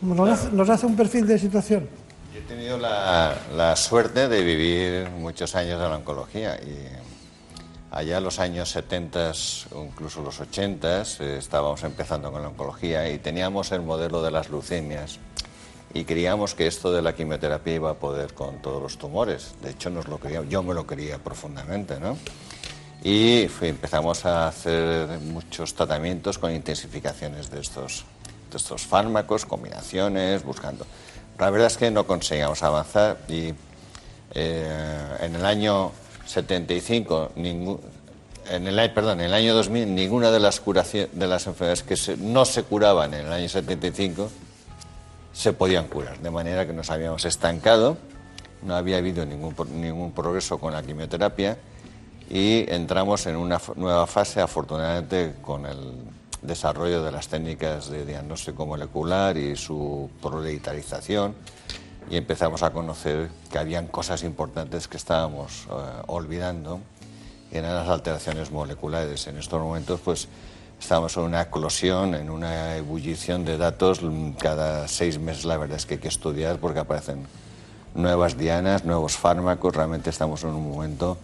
Nos, hace, un perfil de situación. Yo he tenido la, la suerte de vivir muchos años de la oncología y Allá en los años 70 o incluso los 80 eh, estábamos empezando con la oncología y teníamos el modelo de las leucemias y creíamos que esto de la quimioterapia iba a poder con todos los tumores. De hecho, nos lo queríamos, yo me lo quería profundamente, ¿no? Y empezamos a hacer muchos tratamientos con intensificaciones de estos, de estos fármacos, combinaciones, buscando. La verdad es que no conseguíamos avanzar y eh, en el año 75, ningún, en el, perdón, en el año 2000, ninguna de las, de las enfermedades que no se curaban en el año 75 se podían curar, de manera que nos habíamos estancado, no había habido ningún, ningún progreso con la quimioterapia y entramos en una nueva fase, afortunadamente, con el desarrollo de las técnicas de diagnóstico molecular y su proleitarización y empezamos a conocer que habían cosas importantes que estábamos eh, olvidando, que eran las alteraciones moleculares. En estos momentos, pues, estamos en una eclosión, en una ebullición de datos. Cada seis meses, la verdad es que hay que estudiar porque aparecen nuevas dianas, nuevos fármacos. Realmente estamos en un momento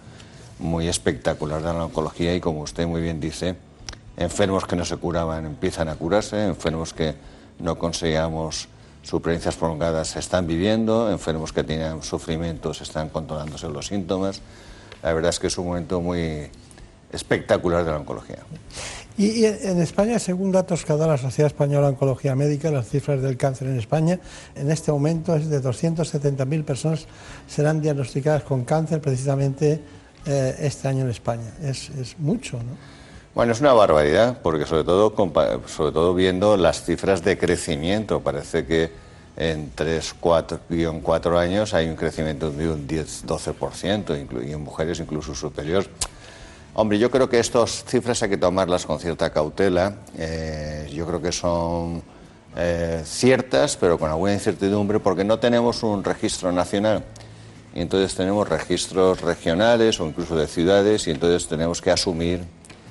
muy espectacular de la oncología y, como usted muy bien dice, enfermos que no se curaban empiezan a curarse, enfermos que no conseguíamos supervivencias prolongadas se están viviendo, enfermos que tenían sufrimientos están controlándose los síntomas. La verdad es que es un momento muy espectacular de la oncología. Y, en España, según datos que dado la Sociedad Española de Oncología Médica, las cifras del cáncer en España, en este momento es de 270.000 personas serán diagnosticadas con cáncer precisamente eh, este año en España. Es, es mucho, ¿no? Bueno, es una barbaridad, porque sobre todo, sobre todo viendo las cifras de crecimiento, parece que en 3, 4, 4 años hay un crecimiento de un 10-12%, y en mujeres incluso superior. Hombre, yo creo que estas cifras hay que tomarlas con cierta cautela. Eh, yo creo que son eh, ciertas, pero con alguna incertidumbre, porque no tenemos un registro nacional. Y entonces tenemos registros regionales o incluso de ciudades, y entonces tenemos que asumir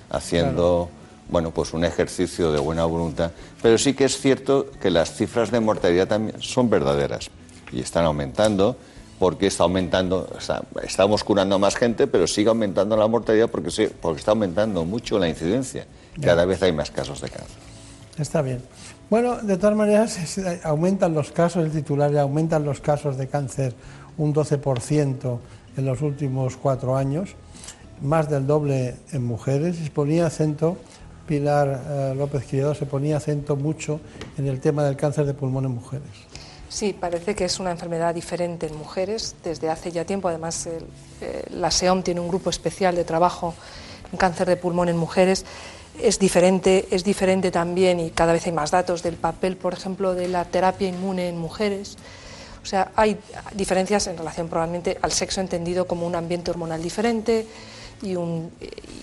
haciendo. Bueno, pues un ejercicio de buena voluntad, pero sí que es cierto que las cifras de mortalidad también son verdaderas y están aumentando porque está aumentando, estamos curando a más gente, pero sigue aumentando la mortalidad porque, sí, porque está aumentando mucho la incidencia. Cada vez hay más casos de cáncer. Está bien. Bueno, de todas maneras, aumentan los casos, el titular aumentan los casos de cáncer un 12% en los últimos cuatro años, más del doble en mujeres. Y se ponía acento, Pilar eh, López Criado, se ponía acento mucho en el tema del cáncer de pulmón en mujeres. Sí, parece que es una enfermedad diferente en mujeres desde hace ya tiempo. Además, eh, la SEOM tiene un grupo especial de trabajo en cáncer de pulmón en mujeres. Es diferente, es diferente también, y cada vez hay más datos, del papel, por ejemplo, de la terapia inmune en mujeres. O sea, hay diferencias en relación probablemente al sexo entendido como un ambiente hormonal diferente y,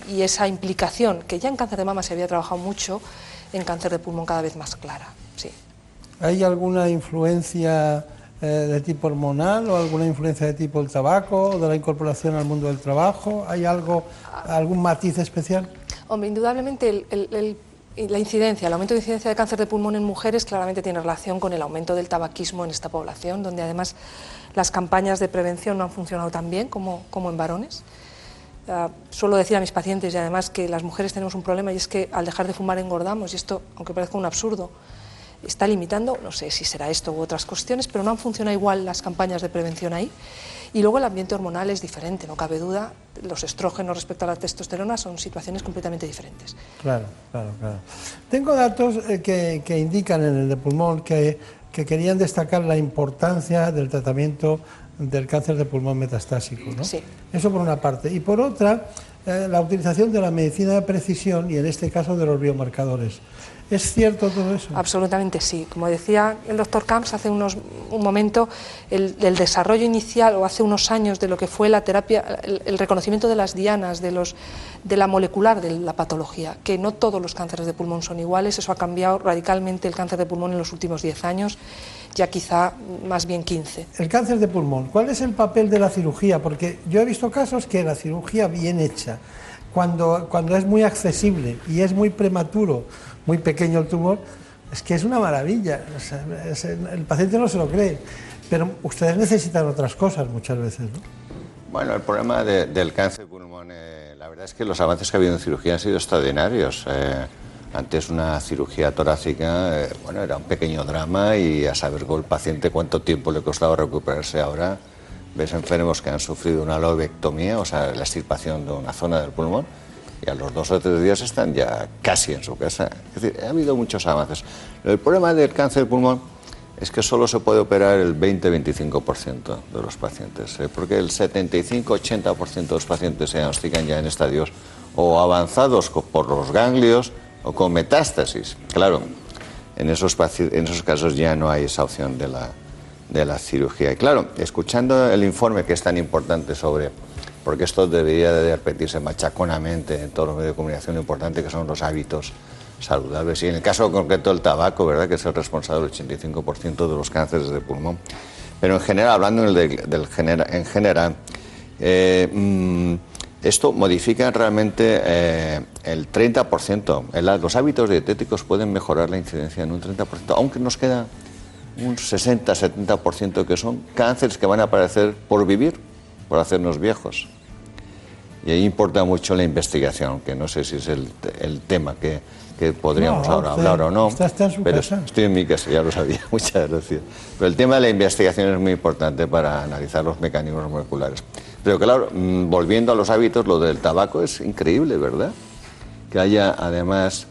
y esa implicación, que ya en cáncer de mama se había trabajado mucho, en cáncer de pulmón cada vez más clara. Sí. ¿Hay alguna influencia eh, de tipo hormonal o alguna influencia de tipo el tabaco o de la incorporación al mundo del trabajo? ¿Hay algo, algún matiz especial? Hombre, indudablemente la incidencia, el aumento de incidencia de cáncer de pulmón en mujeres claramente tiene relación con el aumento del tabaquismo en esta población, donde además las campañas de prevención no han funcionado tan bien como, como en varones. Uh, suelo decir a mis pacientes y además que las mujeres tenemos un problema y es que al dejar de fumar engordamos y esto, aunque parezca un absurdo, está limitando, no sé si será esto u otras cuestiones, pero no han funcionado igual las campañas de prevención ahí. Y luego el ambiente hormonal es diferente, no cabe duda. Los estrógenos respecto a la testosterona son situaciones completamente diferentes. Claro, claro, claro. Tengo datos eh, que, que, indican en el de pulmón que, que, querían destacar la importancia del tratamiento del cáncer de pulmón metastásico. ¿no? Sí. Eso por una parte. Y por otra, eh, la utilización de la medicina de precisión y en este caso de los biomarcadores. ¿Es cierto todo eso? Absolutamente sí. Como decía el doctor Camps hace unos, un momento, el, desarrollo inicial o hace unos años de lo que fue la terapia, el, reconocimiento de las dianas, de, los, de la molecular de la patología, que no todos los cánceres de pulmón son iguales, eso ha cambiado radicalmente el cáncer de pulmón en los últimos 10 años, ya quizá más bien 15. El cáncer de pulmón, ¿cuál es el papel de la cirugía? Porque yo he visto casos que la cirugía bien hecha, cuando, cuando es muy accesible y es muy prematuro, muy pequeño el tumor, es que es una maravilla. el paciente no se lo cree. Pero ustedes necesitan otras cosas muchas veces, ¿no? Bueno, el problema del cáncer de pulmón, eh, la verdad es que los avances que ha habido en cirugía han sido extraordinarios. Eh, antes una cirugía torácica, eh, bueno, era un pequeño drama y a saber con el paciente cuánto tiempo le costaba recuperarse ahora. Ves enfermos que han sufrido una lobectomía, o sea, la extirpación de una zona del pulmón, y a los dos o tres días están ya casi en su casa. Es decir, ha habido muchos avances. El problema del cáncer de pulmón es que solo se puede operar el 20-25% de los pacientes, ¿eh? porque el 75-80% de los pacientes se diagnostican ya en estadios o avanzados por los ganglios o con metástasis. Claro, en esos, en esos casos ya no hay esa opción de la, de la cirugía. Y claro, escuchando el informe que es tan importante sobre porque esto debería de repetirse machaconamente en todos los medios de comunicación, lo importante que son los hábitos saludables. Y en el caso concreto del tabaco, ¿verdad?, que es el responsable del 85% de los cánceres de pulmón. Pero en general, hablando del, del en general, eh, mm, esto modifica realmente eh, el 30%. los hábitos dietéticos pueden mejorar la incidencia en un 30%, aunque nos queda un 60-70% que son cánceres que van a aparecer por vivir por hacernos viejos. Y ahí importa mucho la investigación, que no sé si es el, tema que, que podríamos No, ahora hablar o no. está- está en su pero casa. estoy en mi casa, ya lo sabía. Muchas gracias. Pero el tema de la investigación es muy importante para analizar los mecanismos moleculares. Pero claro, mm, volviendo a los hábitos, lo del tabaco es increíble, ¿verdad? Que haya además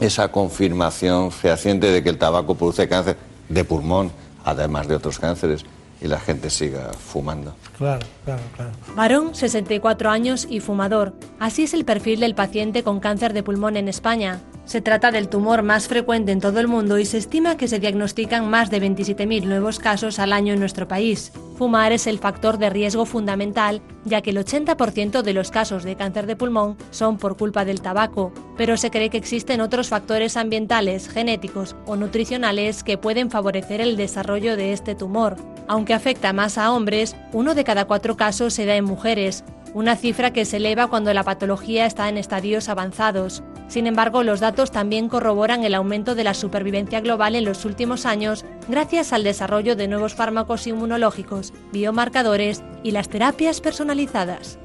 esa confirmación fehaciente de que el tabaco produce cáncer de pulmón, además de otros cánceres, y la gente siga fumando. Claro, claro, claro. Varón, 64 años y fumador. Así es el perfil del paciente con cáncer de pulmón en España. Se trata del tumor más frecuente en todo el mundo y se estima que se diagnostican más de 27.000 nuevos casos al año en nuestro país. Fumar es el factor de riesgo fundamental, ya que el 80% de los casos de cáncer de pulmón son por culpa del tabaco, pero se cree que existen otros factores ambientales, genéticos o nutricionales que pueden favorecer el desarrollo de este tumor. Aunque afecta más a hombres, uno de cada cuatro casos se da en mujeres, una cifra que se eleva cuando la patología está en estadios avanzados. Sin embargo, los datos también corroboran el aumento de la supervivencia global en los últimos años gracias al desarrollo de nuevos fármacos inmunológicos, biomarcadores y las terapias personalizadas.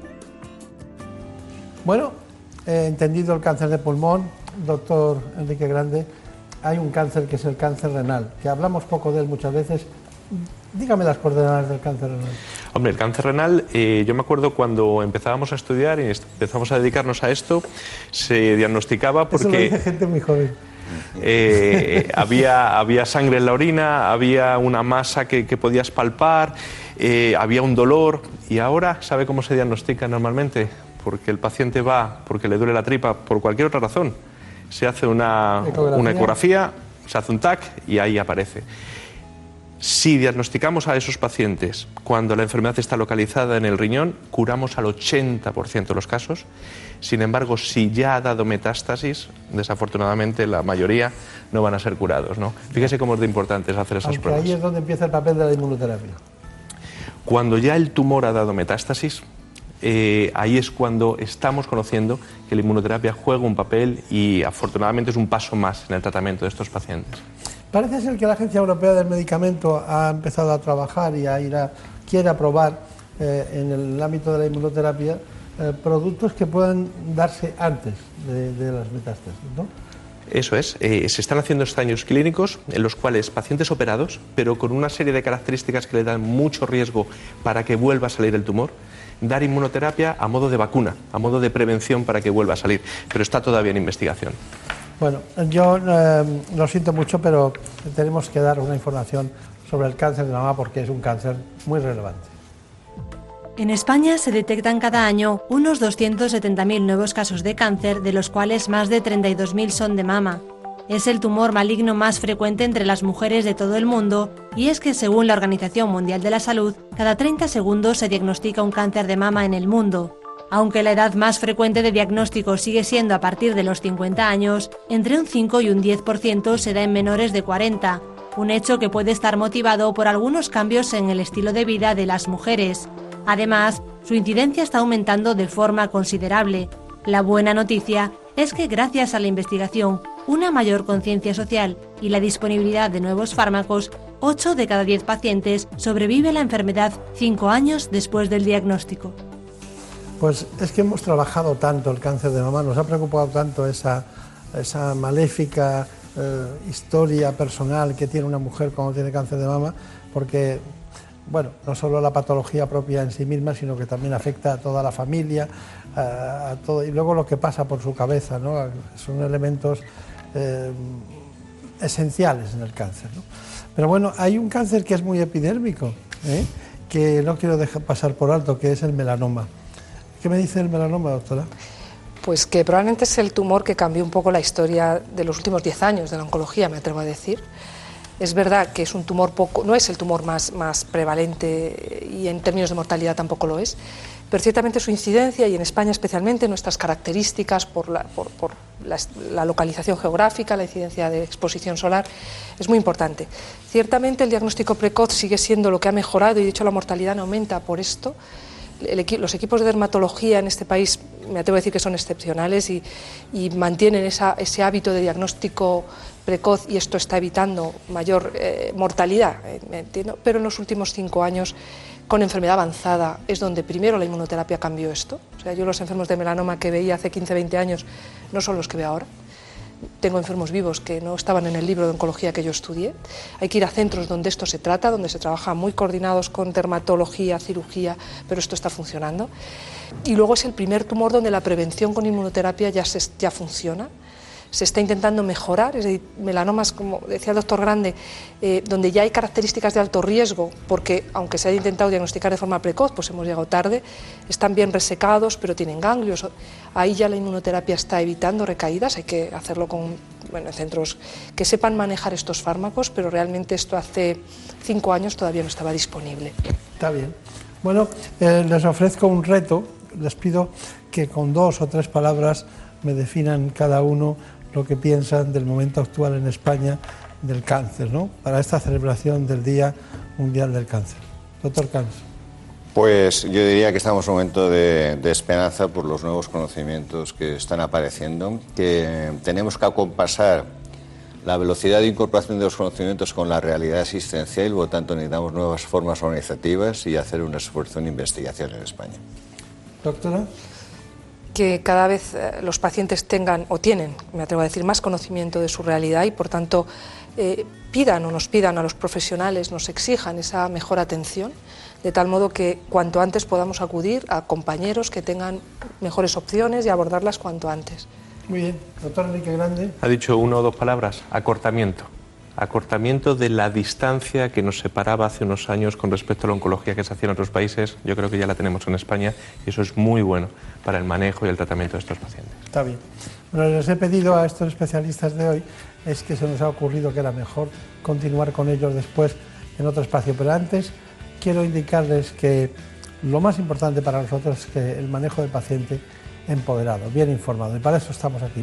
Bueno, he entendido el cáncer de pulmón, doctor Enrique Grande, hay un cáncer que es el cáncer renal, que hablamos poco de él muchas veces. Dígame las coordenadas del cáncer renal. Hombre, el cáncer renal, eh, yo me acuerdo cuando empezábamos a estudiar y empezamos a dedicarnos a esto, se diagnosticaba Eso lo porque dice gente muy joven. eh, había, había sangre en la orina, había una masa que, que podías palpar, eh, había un dolor y ahora, ¿sabe cómo se diagnostica normalmente? Porque el paciente va, porque le duele la tripa, por cualquier otra razón. Se hace una Ecografía. una ecografía, se hace un TAC y ahí aparece. Si diagnosticamos a esos pacientes cuando la enfermedad está localizada en el riñón, curamos al 80% de los casos. Sin embargo, si ya ha dado metástasis, desafortunadamente la mayoría no van a ser curados. ¿no? Fíjese cómo es de importante es hacer esas Aunque pruebas. ahí es donde empieza el papel de la inmunoterapia. Cuando ya el tumor ha dado metástasis, eh, ahí es cuando estamos conociendo que la inmunoterapia juega un papel y afortunadamente es un paso más en el tratamiento de estos pacientes. Parece ser que la Agencia Europea del Medicamento ha empezado a trabajar y a ir a, quiere aprobar eh, en el ámbito de la inmunoterapia eh, productos que puedan darse antes de, las metástasis, ¿no? Eso es, eh, se están haciendo ensayos clínicos en los cuales pacientes operados, pero con una serie de características que le dan mucho riesgo para que vuelva a salir el tumor, dar inmunoterapia a modo de vacuna, a modo de prevención para que vuelva a salir, pero está todavía en investigación. Bueno, yo eh, lo siento mucho, pero tenemos que dar una información sobre el cáncer de mama porque es un cáncer muy relevante. En España se detectan cada año unos 270.000 nuevos casos de cáncer, de los cuales más de 32.000 son de mama. Es el tumor maligno más frecuente entre las mujeres de todo el mundo y es que según la Organización Mundial de la Salud, cada 30 segundos se diagnostica un cáncer de mama en el mundo. Aunque la edad más frecuente de diagnóstico sigue siendo a partir de los 50 años, entre un 5 y un 10% se da en menores de 40, un hecho que puede estar motivado por algunos cambios en el estilo de vida de las mujeres. Además, su incidencia está aumentando de forma considerable. La buena noticia es que gracias a la investigación, una mayor conciencia social y la disponibilidad de nuevos fármacos, 8 de cada 10 pacientes sobrevive la enfermedad 5 años después del diagnóstico. Pues es que hemos trabajado tanto el cáncer de mama, nos ha preocupado tanto esa, maléfica eh, historia personal que tiene una mujer cuando tiene cáncer de mama, porque, bueno, no solo la patología propia en sí misma, sino que también afecta a toda la familia, a, todo, y luego lo que pasa por su cabeza, ¿no? Son elementos eh, esenciales en el cáncer. Pero bueno, hay un cáncer que es muy epidérmico, ¿eh? que no quiero dejar pasar por alto, que es el melanoma. ¿Qué me dice el melanoma, doctora? Pues que probablemente es el tumor que cambió un poco la historia de los últimos 10 años de la oncología, me atrevo a decir. Es verdad que es un tumor poco, no es el tumor más, más prevalente y en términos de mortalidad tampoco lo es, pero ciertamente su incidencia y en España especialmente nuestras características por la, por, la localización geográfica, la incidencia de exposición solar, es muy importante. Ciertamente el diagnóstico precoz sigue siendo lo que ha mejorado y de hecho la mortalidad no aumenta por esto. El equi los equipos de dermatología en este país, me atrevo a decir que son excepcionales y, mantienen esa, ese hábito de diagnóstico precoz y esto está evitando mayor eh, mortalidad, eh, me entiendo, pero en los últimos cinco años con enfermedad avanzada es donde primero la inmunoterapia cambió esto. O sea, yo los enfermos de melanoma que veía hace 15, 20 años no son los que veo ahora. Tengo enfermos vivos que no estaban en el libro de oncología que yo estudié. Hay que ir a centros donde esto se trata, donde se trabaja muy coordinados con dermatología, cirugía, pero esto está funcionando. Y luego es el primer tumor donde la prevención con inmunoterapia ya, se, ya funciona se está intentando mejorar, es decir, melanomas, como decía el doctor Grande, eh, donde ya hay características de alto riesgo, porque aunque se haya intentado diagnosticar de forma precoz, pues hemos llegado tarde, están bien resecados, pero tienen ganglios. Ahí ya la inmunoterapia está evitando recaídas, hay que hacerlo con bueno, centros que sepan manejar estos fármacos, pero realmente esto hace cinco años todavía no estaba disponible. Está bien. Bueno, eh, les ofrezco un reto, les pido que con dos o tres palabras me definan cada uno lo que piensan del momento actual en España del cáncer, ¿no? Para esta celebración del Día Mundial del Cáncer. Doctor Cáncer. Pues yo diría que estamos en un momento de, esperanza por los nuevos conocimientos que están apareciendo, que tenemos que acompasar la velocidad de incorporación de los conocimientos con la realidad existencial y por lo tanto necesitamos nuevas formas organizativas y hacer un esfuerzo en investigación en España. Doctora que cada vez eh, los pacientes tengan o tienen, me atrevo a decir, más conocimiento de su realidad y por tanto eh, pidan o nos pidan a los profesionales, nos exijan esa mejor atención, de tal modo que cuanto antes podamos acudir a compañeros que tengan mejores opciones y abordarlas cuanto antes. Muy bien, doctor Enrique Grande. Ha dicho una o dos palabras, acortamiento acortamiento de la distancia que nos separaba hace unos años con respecto a la oncología que se hacía en otros países. Yo creo que ya la tenemos en España y eso es muy bueno para el manejo y el tratamiento de estos pacientes. Está bien. Bueno, les he pedido a estos especialistas de hoy es que se nos ha ocurrido que era mejor continuar con ellos después en otro espacio, pero antes quiero indicarles que lo más importante para nosotros es que el manejo del paciente empoderado, bien informado, y para eso estamos aquí.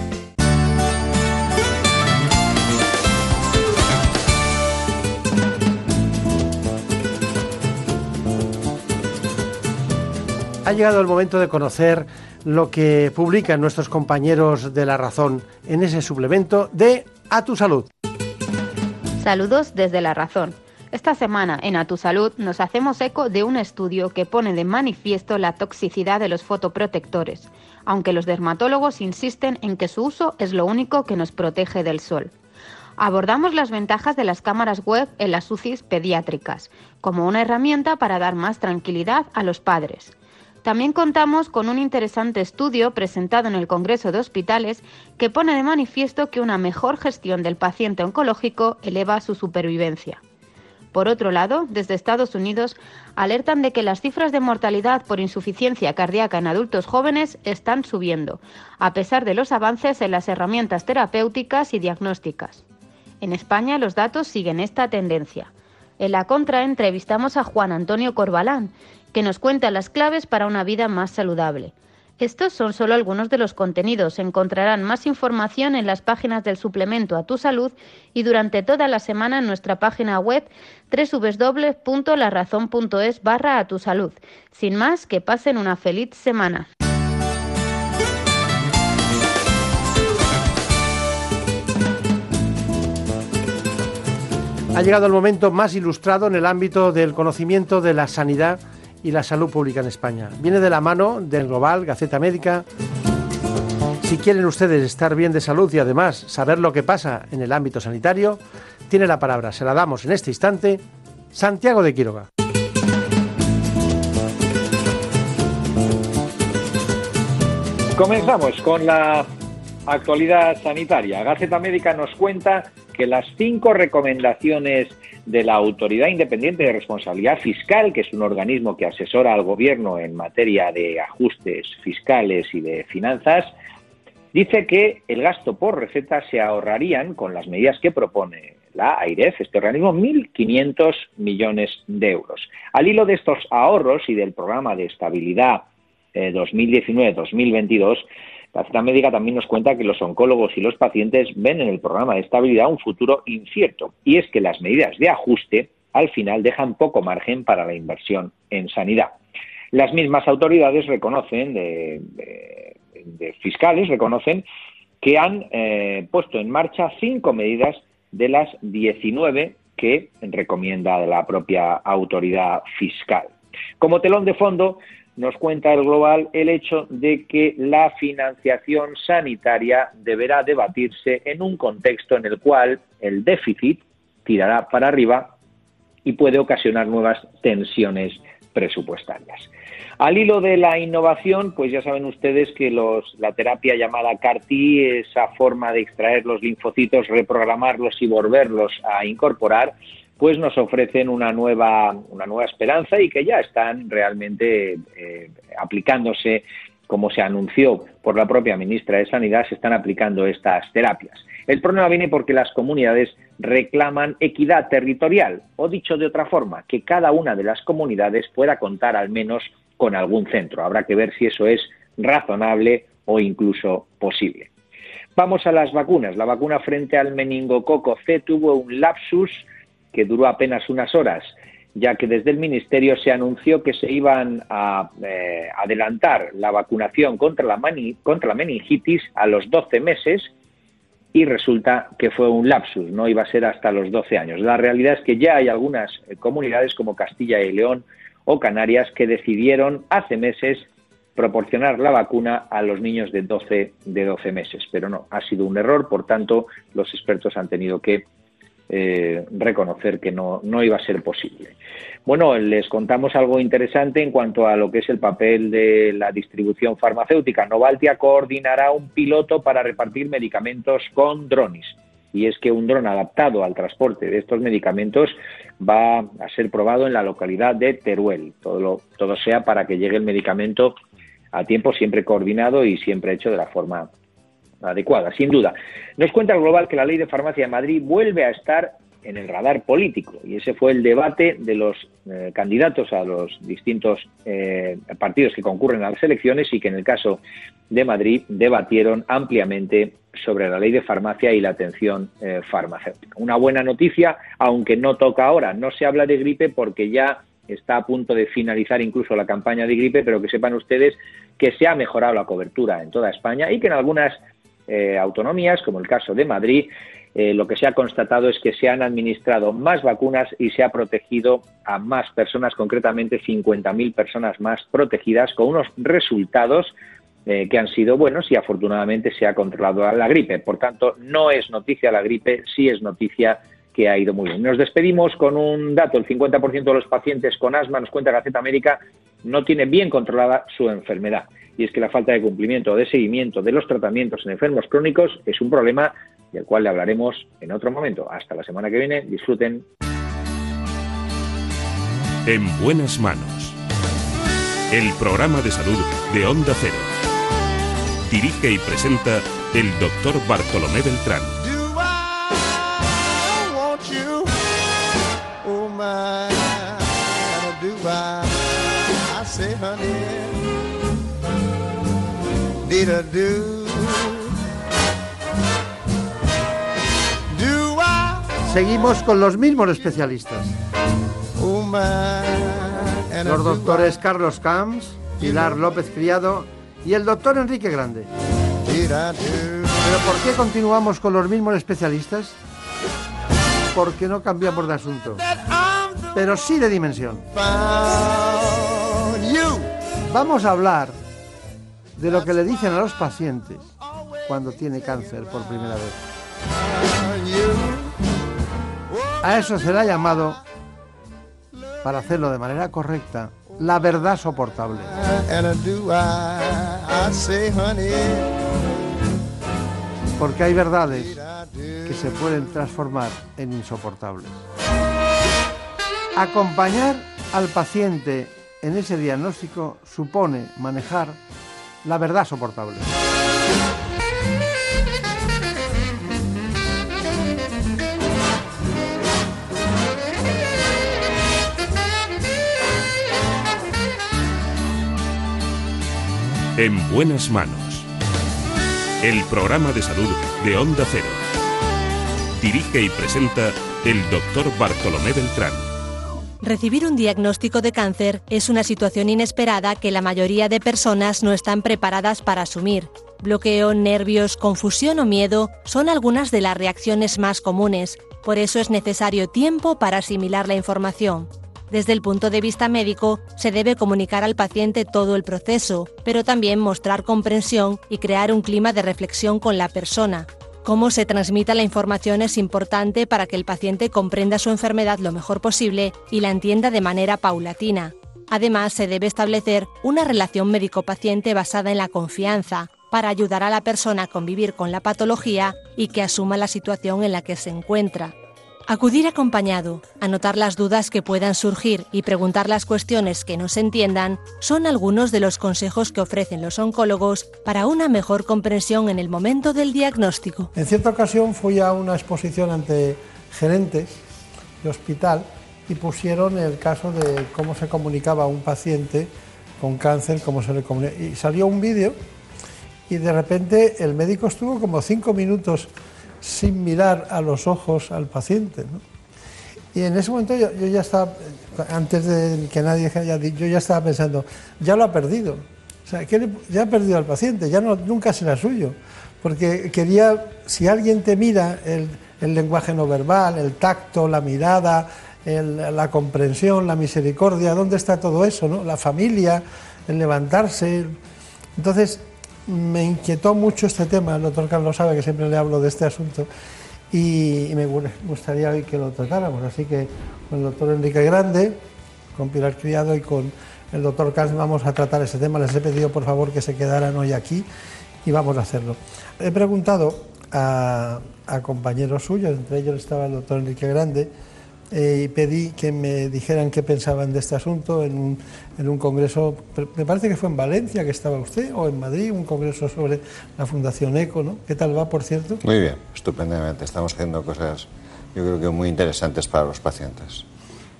Ha llegado el momento de conocer lo que publican nuestros compañeros de La Razón en ese suplemento de A Tu Salud. Saludos desde La Razón. Esta semana en A Tu Salud nos hacemos eco de un estudio que pone de manifiesto la toxicidad de los fotoprotectores, aunque los dermatólogos insisten en que su uso es lo único que nos protege del sol. Abordamos las ventajas de las cámaras web en las UCIs pediátricas, como una herramienta para dar más tranquilidad a los padres. También contamos con un interesante estudio presentado en el Congreso de Hospitales que pone de manifiesto que una mejor gestión del paciente oncológico eleva su supervivencia. Por otro lado, desde Estados Unidos alertan de que las cifras de mortalidad por insuficiencia cardíaca en adultos jóvenes están subiendo, a pesar de los avances en las herramientas terapéuticas y diagnósticas. En España los datos siguen esta tendencia. En la contra entrevistamos a Juan Antonio Corbalán, que nos cuenta las claves para una vida más saludable. Estos son solo algunos de los contenidos. Encontrarán más información en las páginas del suplemento a tu salud y durante toda la semana en nuestra página web www.larazón.es barra a tu salud. Sin más, que pasen una feliz semana. Ha llegado el momento más ilustrado en el ámbito del conocimiento de la sanidad y la salud pública en España. Viene de la mano del Global, Gaceta Médica. Si quieren ustedes estar bien de salud y además saber lo que pasa en el ámbito sanitario, tiene la palabra, se la damos en este instante, Santiago de Quiroga. Comenzamos con la actualidad sanitaria. Gaceta Médica nos cuenta que las cinco recomendaciones de la Autoridad Independiente de Responsabilidad Fiscal, que es un organismo que asesora al Gobierno en materia de ajustes fiscales y de finanzas, dice que el gasto por receta se ahorrarían, con las medidas que propone la AIREF, este organismo, 1.500 millones de euros. Al hilo de estos ahorros y del programa de estabilidad 2019-2022, eh, La cita médica también nos cuenta que los oncólogos y los pacientes ven en el programa de estabilidad un futuro incierto, y es que las medidas de ajuste al final dejan poco margen para la inversión en sanidad. Las mismas autoridades reconocen, de, fiscales, reconocen que han eh, puesto en marcha cinco medidas de las 19 que recomienda la propia autoridad fiscal. Como telón de fondo, nos cuenta el Global el hecho de que la financiación sanitaria deberá debatirse en un contexto en el cual el déficit tirará para arriba y puede ocasionar nuevas tensiones presupuestarias. Al hilo de la innovación, pues ya saben ustedes que la terapia llamada CAR-T, esa forma de extraer los linfocitos, reprogramarlos y volverlos a incorporar, pues nos ofrecen una nueva, una nueva esperanza y que ya están realmente eh, aplicándose, como se anunció por la propia ministra de Sanidad, se están aplicando estas terapias. El problema viene porque las comunidades reclaman equidad territorial, o dicho de otra forma, que cada una de las comunidades pueda contar al menos con algún centro. Habrá que ver si eso es razonable o incluso posible. Vamos a las vacunas. La vacuna frente al meningococo C tuvo un lapsus que duró apenas unas horas, ya que desde el Ministerio se anunció que se iban a eh, adelantar la vacunación contra la, contra la meningitis a los 12 meses y resulta que fue un lapsus, no iba a ser hasta los 12 años. La realidad es que ya hay algunas eh, comunidades como Castilla y León o Canarias que decidieron hace meses proporcionar la vacuna a los niños de 12, de 12 meses. Pero no, ha sido un error, por tanto, los expertos han tenido que eh, reconocer que no, no iba a ser posible. Bueno, les contamos algo interesante en cuanto a lo que es el papel de la distribución farmacéutica. Novaltia coordinará un piloto para repartir medicamentos con drones y es que un dron adaptado al transporte de estos medicamentos va a ser probado en la localidad de Teruel. Todo, todo sea para que llegue el medicamento a tiempo, siempre coordinado y siempre hecho de la forma adecuada, sin duda. Nos cuenta el Global que la ley de farmacia de Madrid vuelve a estar en el radar político y ese fue el debate de los eh, candidatos a los distintos eh, partidos que concurren a las elecciones y que en el caso de Madrid debatieron ampliamente sobre la ley de farmacia y la atención eh, farmacéutica. Una buena noticia, aunque no toca ahora, no se habla de gripe porque ya está a punto de finalizar incluso la campaña de gripe, pero que sepan ustedes que se ha mejorado la cobertura en toda España y que en algunas autonomías, como el caso de Madrid, eh, lo que se ha constatado es que se han administrado más vacunas y se ha protegido a más personas, concretamente 50.000 personas más protegidas, con unos resultados eh, que han sido buenos y afortunadamente se ha controlado la gripe. Por tanto, no es noticia la gripe, sí es noticia que ha ido muy bien. Nos despedimos con un dato, el 50% de los pacientes con asma, nos cuenta Gaceta América, no tiene bien controlada su enfermedad. Y es que la falta de cumplimiento o de seguimiento de los tratamientos en enfermos crónicos es un problema del cual le hablaremos en otro momento. Hasta la semana que viene, disfruten. En buenas manos. El programa de salud de Onda Cero. Dirige y presenta el doctor Bartolomé Beltrán. Seguimos con los mismos especialistas. Los doctores Carlos Camps, Pilar López Criado y el doctor Enrique Grande. ¿Pero por qué continuamos con los mismos especialistas? Porque no cambiamos de asunto, pero sí de dimensión. Vamos a hablar de lo que le dicen a los pacientes cuando tiene cáncer por primera vez. A eso se le ha llamado, para hacerlo de manera correcta, la verdad soportable. Porque hay verdades que se pueden transformar en insoportables. Acompañar al paciente en ese diagnóstico supone manejar la verdad soportable. En buenas manos. el programa de salud de Onda Cero. Dirige y presenta el doctor Bartolomé Beltrán. Recibir un diagnóstico de cáncer es una situación inesperada que la mayoría de personas no están preparadas para asumir. Bloqueo, nervios, confusión o miedo son algunas de las reacciones más comunes, por eso es necesario tiempo para asimilar la información. Desde el punto de vista médico, se debe comunicar al paciente todo el proceso, pero también mostrar comprensión y crear un clima de reflexión con la persona, Cómo se transmita la información es importante para que el paciente comprenda su enfermedad lo mejor posible y la entienda de manera paulatina. Además, se debe establecer una relación médico-paciente basada en la confianza para ayudar a la persona a convivir con la patología y que asuma la situación en la que se encuentra. Acudir acompañado, anotar las dudas que puedan surgir y preguntar las cuestiones que no se entiendan son algunos de los consejos que ofrecen los oncólogos para una mejor comprensión en el momento del diagnóstico. En cierta ocasión fui a una exposición ante gerentes de hospital y pusieron el caso de cómo se comunicaba un paciente con cáncer, cómo se le Y salió un vídeo y de repente el médico estuvo como cinco minutos sin mirar a los ojos al paciente. Y en ese momento yo, ya estaba, antes de que nadie haya dicho, yo ya estaba pensando, ya lo ha perdido. O sea, ya ha perdido al paciente, ya no, nunca será suyo. Porque quería, si alguien te mira el, lenguaje no verbal, el tacto, la mirada, la comprensión, la misericordia, ¿dónde está todo eso? No? La familia, el levantarse. Entonces, me inquietó mucho este tema, el doctor Carlos sabe que siempre le hablo de este asunto y, me gustaría hoy que lo tratáramos. Así que con el doctor Enrique Grande, con Pilar Criado y con el doctor Carlos vamos a tratar ese tema. Les he pedido por favor que se quedaran hoy aquí y vamos a hacerlo. He preguntado a compañeros suyos, entre ellos estaba el doctor Enrique Grande, eh, y pedí que me dijeran qué pensaban de este asunto en un, en un, congreso, me parece que fue en Valencia que estaba usted, o en Madrid, un congreso sobre la Fundación ECO, ¿no? ¿Qué tal va, por cierto? Muy bien, estupendamente. Estamos haciendo cosas, yo creo que muy interesantes para los pacientes.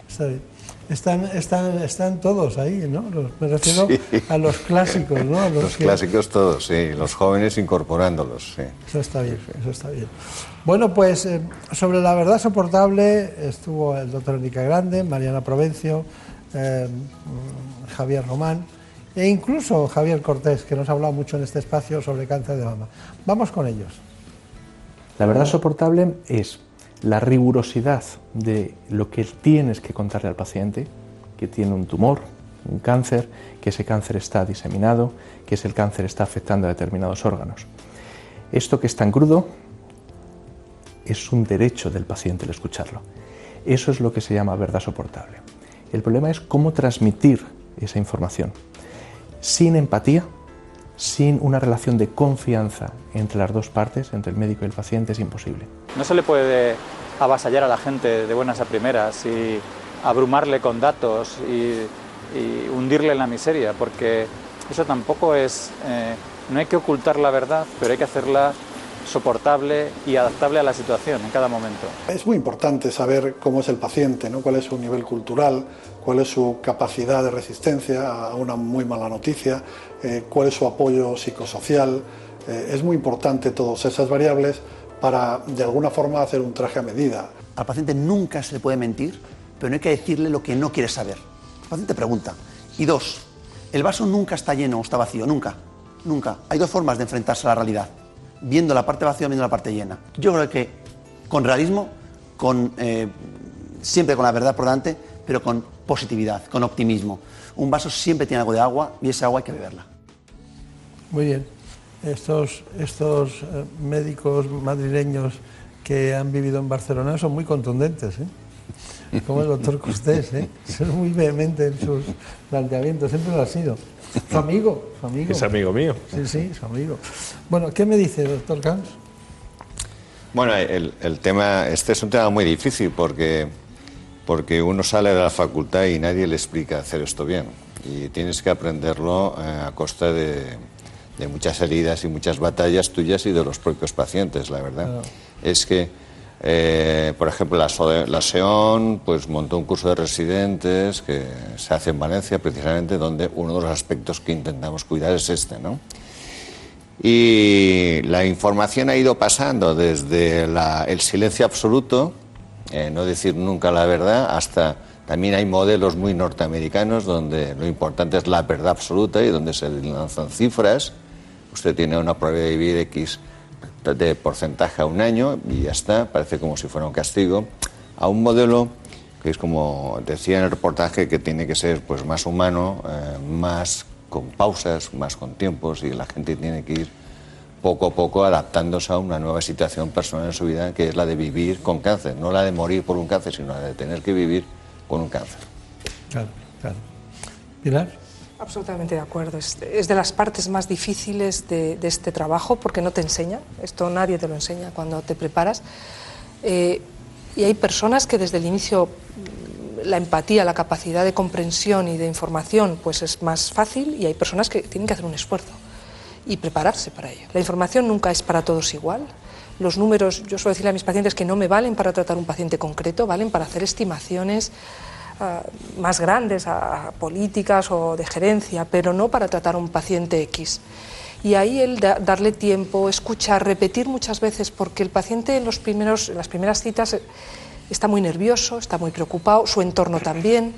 Está bien. Están, están, están todos ahí, ¿no? me refiero a los clásicos, ¿no? los, clásicos todos, sí. Los jóvenes incorporándolos, sí. Eso está bien, eso está bien. Bueno, pues eh, sobre la verdad soportable estuvo el doctor Enrique Grande, Mariana Provencio, eh, Javier Román e incluso Javier Cortés, que nos ha hablado mucho en este espacio sobre cáncer de mama. Vamos con ellos. La verdad soportable es la rigurosidad de lo que tienes que contarle al paciente, que tiene un tumor, un cáncer, que ese cáncer está diseminado, que ese cáncer está afectando a determinados órganos. Esto que es tan crudo es un derecho del paciente el escucharlo. Eso es lo que se llama verdad soportable. El problema es cómo transmitir esa información. Sin empatía, sin una relación de confianza entre las dos partes, entre el médico y el paciente, es imposible. No se le puede avasallar a la gente de buenas a primeras y abrumarle con datos y, hundirle en la miseria, porque eso tampoco es... Eh, no hay que ocultar la verdad, pero hay que hacerla soportable y adaptable a la situación en cada momento. Es muy importante saber cómo es el paciente, ¿no? cuál es su nivel cultural, cuál es su capacidad de resistencia a una muy mala noticia, eh, cuál es su apoyo psicosocial. Eh, es muy importante todas esas variables para de alguna forma hacer un traje a medida. Al paciente nunca se le puede mentir, pero no hay que decirle lo que no quiere saber. El paciente pregunta. Y dos, el vaso nunca está lleno o está vacío, nunca, nunca. Hay dos formas de enfrentarse a la realidad viendo la parte vacía viendo la parte llena. Yo creo que con realismo, con, eh, siempre con la verdad por delante, pero con positividad, con optimismo. Un vaso siempre tiene algo de agua y esa agua hay que beberla. Muy bien. Estos, estos eh, médicos madrileños que han vivido en Barcelona son muy contundentes, ¿eh? como el doctor Costés, ¿eh? son muy vehementes en sus planteamientos, siempre lo ha sido. Su amigo, su amigo. Es amigo mío. Sí, sí, su amigo. Bueno, ¿qué me dice, doctor Camps? Bueno, el, tema, este es un tema muy difícil porque, porque uno sale de la facultad y nadie le explica hacer esto bien. Y tienes que aprenderlo eh, a costa de, muchas heridas y muchas batallas tuyas y de los propios pacientes, la verdad. Es que eh, por ejemplo, la, la, SEON pues, montó un curso de residentes que se hace en Valencia, precisamente donde uno de los aspectos que intentamos cuidar es este. ¿no? Y la información ha ido pasando desde el silencio absoluto, eh, no decir nunca la verdad, hasta también hay modelos muy norteamericanos donde lo importante es la verdad absoluta y donde se lanzan cifras. Usted tiene una probabilidad de vivir X de porcentaje a un año y ya está, parece como si fuera un castigo, a un modelo que es como decía en el reportaje que tiene que ser pues más humano, eh, más con pausas, más con tiempos y la gente tiene que ir poco a poco adaptándose a una nueva situación personal en su vida que es la de vivir con cáncer, no la de morir por un cáncer, sino la de tener que vivir con un cáncer. Claro, claro. Pilar. Absolutamente de acuerdo. Es, de las partes más difíciles de, este trabajo porque no te enseña. Esto nadie te lo enseña cuando te preparas. Eh, y hay personas que desde el inicio mm, la empatía, la capacidad de comprensión y de información pues es más fácil y hay personas que tienen que hacer un esfuerzo y prepararse para ello. La información nunca es para todos igual. Los números, yo suelo decirle a mis pacientes que no me valen para tratar un paciente concreto, valen para hacer estimaciones más grandes, a, políticas o de gerencia, pero no para tratar a un paciente X. Y ahí el darle tiempo, escuchar, repetir muchas veces, porque el paciente en, los primeros, en las primeras citas eh, está muy nervioso, está muy preocupado, su entorno también,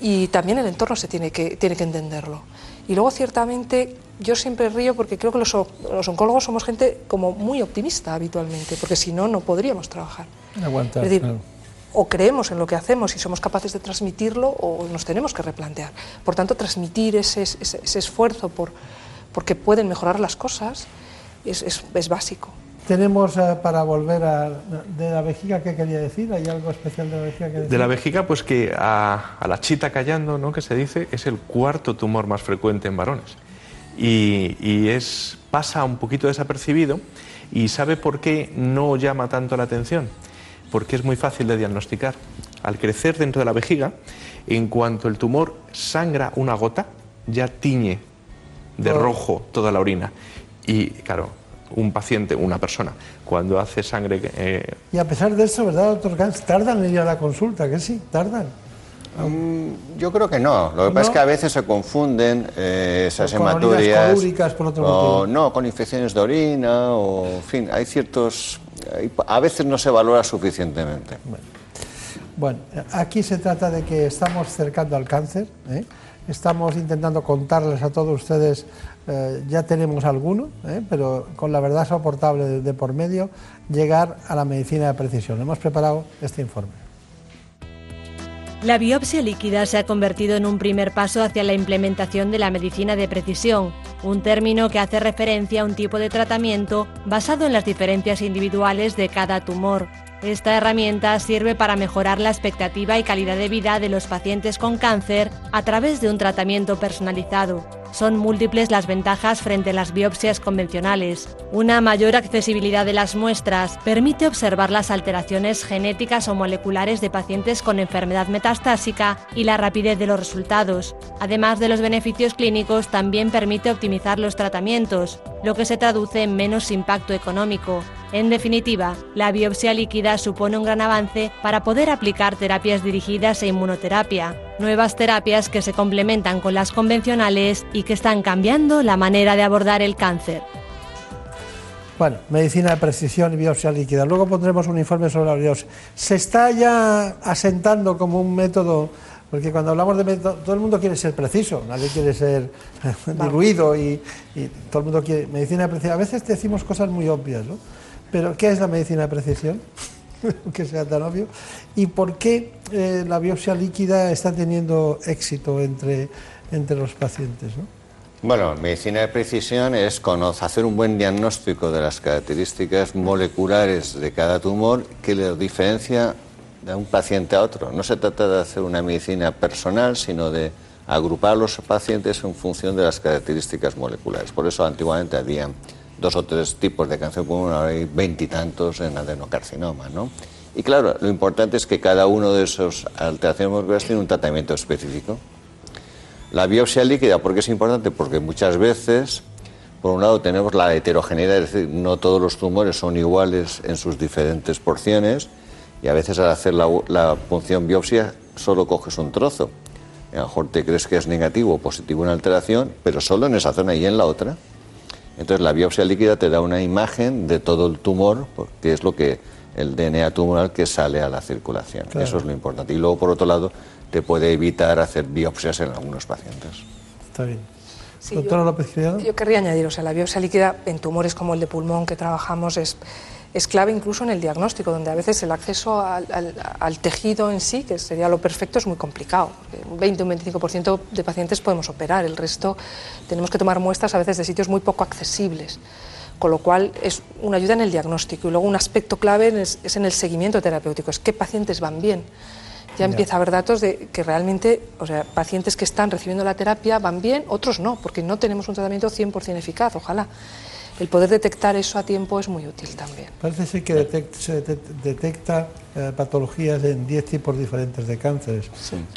y también el entorno se tiene que, tiene que entenderlo. Y luego, ciertamente, yo siempre río porque creo que los, los oncólogos somos gente como muy optimista habitualmente, porque si no, no podríamos trabajar. Aguantar, es decir, o creemos en lo que hacemos y somos capaces de transmitirlo o nos tenemos que replantear. Por tanto, transmitir ese, ese, esfuerzo por, porque pueden mejorar las cosas es, es, básico. Tenemos eh, para volver a de la vejiga, ¿qué quería decir? ¿Hay algo especial de la vejiga que decir? De la vejiga, pues que a, a, la chita callando, ¿no? que se dice, es el cuarto tumor más frecuente en varones. Y, y es, pasa un poquito desapercibido y ¿sabe por qué no llama tanto la atención? Porque es muy fácil de diagnosticar. Al crecer dentro de la vejiga, en cuanto el tumor sangra una gota, ya tiñe de rojo toda la orina. Y claro, un paciente, una persona, cuando hace sangre... Eh, y a pesar de eso, ¿verdad, doctor Gans? ¿Tardan en ir a la consulta? ¿Que sí? ¿Tardan? Mm, yo creo que no. Lo que pasa es que a veces se confunden eh, esas hematurías. por otro o, No, con infecciones de orina, o en fin, hay ciertos a veces no se valora suficientemente. Bueno, aquí se trata de que estamos cercando al cáncer, ¿eh? estamos intentando contarles a todos ustedes, eh, ya tenemos alguno, ¿eh? pero con la verdad soportable de por medio, llegar a la medicina de precisión. Hemos preparado este informe. La biopsia líquida se ha convertido en un primer paso hacia la implementación de la medicina de precisión, un término que hace referencia a un tipo de tratamiento basado en las diferencias individuales de cada tumor. Esta herramienta sirve para mejorar la expectativa y calidad de vida de los pacientes con cáncer a través de un tratamiento personalizado. Son múltiples las ventajas frente a las biopsias convencionales. Una mayor accesibilidad de las muestras permite observar las alteraciones genéticas o moleculares de pacientes con enfermedad metastásica y la rapidez de los resultados. Además de los beneficios clínicos, también permite optimizar los tratamientos, lo que se traduce en menos impacto económico. En definitiva, la biopsia líquida supone un gran avance para poder aplicar terapias dirigidas e inmunoterapia, nuevas terapias que se complementan con las convencionales y que están cambiando la manera de abordar el cáncer. Bueno, medicina de precisión y biopsia líquida. Luego pondremos un informe sobre la biopsia. Se está ya asentando como un método, porque cuando hablamos de método, todo el mundo quiere ser preciso, nadie quiere ser diluido y, todo el mundo quiere medicina de precisión. A veces decimos cosas muy obvias, ¿no? Pero ¿qué es la medicina de precisión? que sea tan obvio. ¿Y por qué eh, la biopsia líquida está teniendo éxito entre, entre los pacientes? Bueno, medicina de precisión es hacer un buen diagnóstico de las características moleculares de cada tumor que le diferencia de un paciente a otro. No se trata de hacer una medicina personal, sino de agrupar a los pacientes en función de las características moleculares. Por eso antiguamente había dos o tres tipos de cáncer pulmonar, hay veintitantos en adenocarcinoma, ¿no? Y claro, lo importante es que cada uno de esos alteraciones moleculares tiene un tratamiento específico. La biopsia líquida, ¿por qué es importante? Porque muchas veces, por un lado, tenemos la heterogeneidad, es decir, no todos los tumores son iguales en sus diferentes porciones, y a veces al hacer la, la punción biopsia solo coges un trozo. A lo mejor te crees que es negativo o positivo una alteración, pero solo en esa zona y en la otra Entonces la biopsia líquida te da una imagen de todo el tumor, que es lo que el DNA tumoral que sale a la circulación. Claro. Eso es lo importante. Y luego, por otro lado, te puede evitar hacer biopsias en algunos pacientes. Está bien. Sí, Doctora yo- López Criado. Yo querría añadir, o sea, la biopsia líquida en tumores como el de pulmón que trabajamos es, es clave incluso en el diagnóstico, donde a veces el acceso al, al- al tejido en sí, que sería lo perfecto, es muy complicado. Un 20 o un 25% de pacientes podemos operar, el resto tenemos que tomar muestras a veces de sitios muy poco accesibles. Con lo cual es una ayuda en el diagnóstico. Y luego un aspecto clave es, es en el seguimiento terapéutico, es qué pacientes van bien. Ya Ya. empieza a haber datos de que realmente, o sea, pacientes que están recibiendo la terapia van bien, otros no, porque no tenemos un tratamiento 100% eficaz, ojalá. El poder detectar eso a tiempo es muy útil también. Parece ser que detect- se det- detecta eh, patologías en 10 tipos diferentes de cánceres,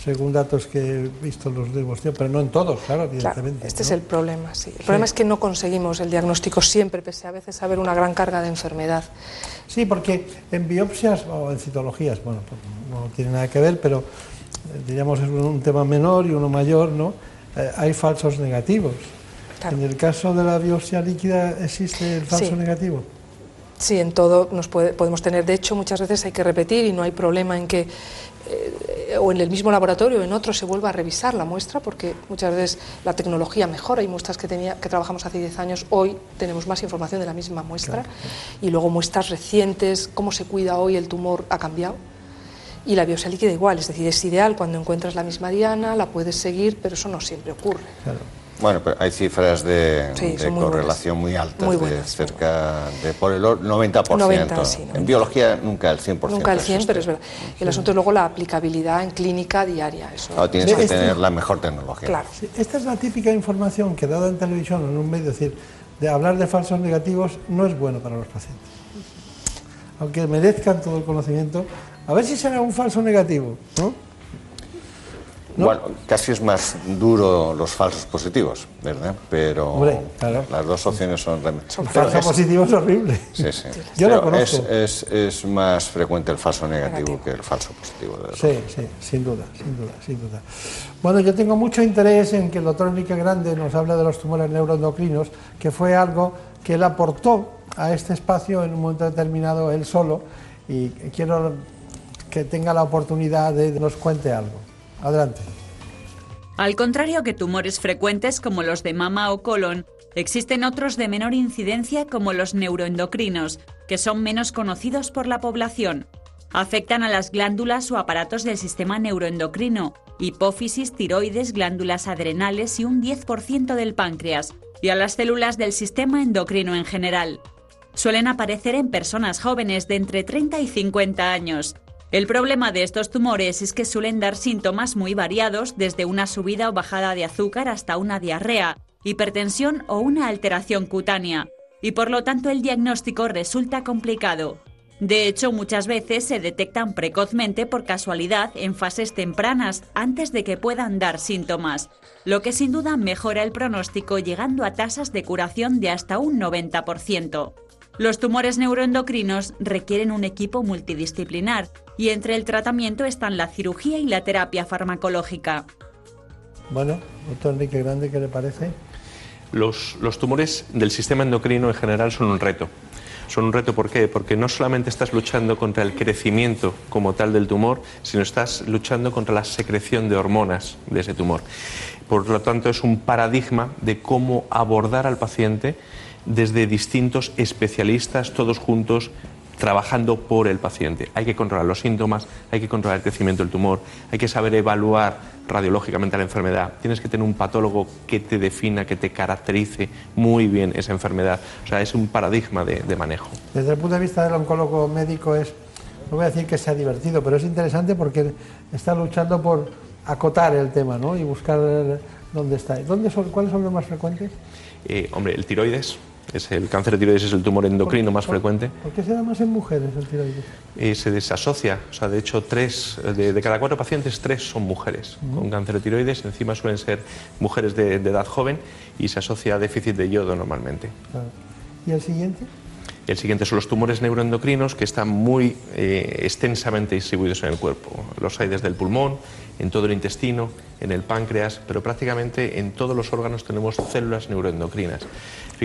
según datos que he visto en los libros, pero no en todos, claro, Claro, evidentemente. este es el problema, sí. El problema es que no conseguimos el diagnóstico siempre, pese a veces haber una gran carga de enfermedad. Sí, porque en biopsias o en citologías, bueno, pues no tiene nada que ver, pero eh, diríamos es un, un tema menor y uno mayor, ¿no? Eh, hay falsos negativos. En el caso de la biopsia líquida existe el falso Sí. negativo. Sí, en todo nos puede- podemos tener. De hecho, muchas veces hay que repetir y no hay problema en que eh, o en el mismo laboratorio o en otro se vuelva a revisar la muestra, porque muchas veces la tecnología mejora. Hay muestras que, tenía, que trabajamos hace 10 años, hoy tenemos más información de la misma muestra. Y luego muestras recientes, cómo se cuida hoy el tumor ha cambiado. Y la biopsia líquida igual, es decir, es ideal cuando encuentras la misma diana, la puedes seguir, pero eso no siempre ocurre. Bueno, pero hay cifras de, Sí, de son muy correlación muy altas, Muy de cerca de por el or- 90%. 90, sí, En biología nunca el 100%. Nunca el 100, existe. pero es verdad. El asunto es luego la aplicabilidad en clínica diaria. Eso. Claro, tienes que Este- tener la mejor tecnología. Claro. Sí, Esta es la típica información que dada en televisión o en un medio, es decir, de hablar de falsos negativos no es bueno para los pacientes. Aunque merezcan todo el conocimiento, a ver si será un falso negativo, ¿no? Bueno, casi es más duro los falsos positivos, ¿verdad? Pero Hombre, claro. las dos opciones son... Pero falso es- positivo es horrible. Sí, sí. Yo lo es, conozco. es, es más frecuente el falso negativo, que el falso positivo. de verdad. Sí, sí, sin duda, sin duda, sin duda. Bueno, yo tengo mucho interés en que el doctor Enrique Grande nos hable de los tumores neuroendocrinos, que fue algo que él aportó a este espacio en un momento determinado él solo, y quiero que tenga la oportunidad de que nos cuente algo. Adelante. Al contrario que tumores frecuentes como los de mama o colon, existen otros de menor incidencia como los neuroendocrinos, que son menos conocidos por la población. Afectan a las glándulas o aparatos del sistema neuroendocrino, hipófisis, tiroides, glándulas adrenales y un 10% del páncreas, y a las células del sistema endocrino en general. Suelen aparecer en personas jóvenes de entre 30 y 50 años. El problema de estos tumores es que suelen dar síntomas muy variados, desde una subida o bajada de azúcar hasta una diarrea, hipertensión o una alteración cutánea, y por lo tanto el diagnóstico resulta complicado. De hecho, muchas veces se detectan precozmente por casualidad en fases tempranas, antes de que puedan dar síntomas, lo que sin duda mejora el pronóstico llegando a tasas de curación de hasta un 90%. Los tumores neuroendocrinos requieren un equipo multidisciplinar y entre el tratamiento están la cirugía y la terapia farmacológica. Bueno, doctor Enrique Grande, ¿qué le parece? Los, los tumores del sistema endocrino en general son un reto. Son un reto, ¿por qué? Porque no solamente estás luchando contra el crecimiento como tal del tumor, sino estás luchando contra la secreción de hormonas de ese tumor. Por lo tanto, es un paradigma de cómo abordar al paciente desde distintos especialistas, todos juntos, trabajando por el paciente. Hay que controlar los síntomas, hay que controlar el crecimiento del tumor, hay que saber evaluar radiológicamente la enfermedad. Tienes que tener un patólogo que te defina, que te caracterice muy bien esa enfermedad. O sea, es un paradigma de, de manejo. Desde el punto de vista del oncólogo médico es, no voy a decir que sea divertido, pero es interesante porque está luchando por acotar el tema ¿no? y buscar dónde está. ¿Dónde son, ¿Cuáles son los más frecuentes? Eh, hombre, el tiroides, es el cáncer de tiroides es el tumor endocrino más frecuente. ¿Por qué se da más en mujeres el tiroides? Eh, se desasocia, o sea, de hecho, tres, de, de cada cuatro pacientes, tres son mujeres con cáncer de tiroides. Encima suelen ser mujeres de, de edad joven y se asocia a déficit de yodo normalmente. Claro. ¿Y el siguiente? El siguiente son los tumores neuroendocrinos que están muy eh, extensamente distribuidos en el cuerpo. Los hay desde el pulmón, en todo el intestino, en el páncreas, pero prácticamente en todos los órganos tenemos células neuroendocrinas.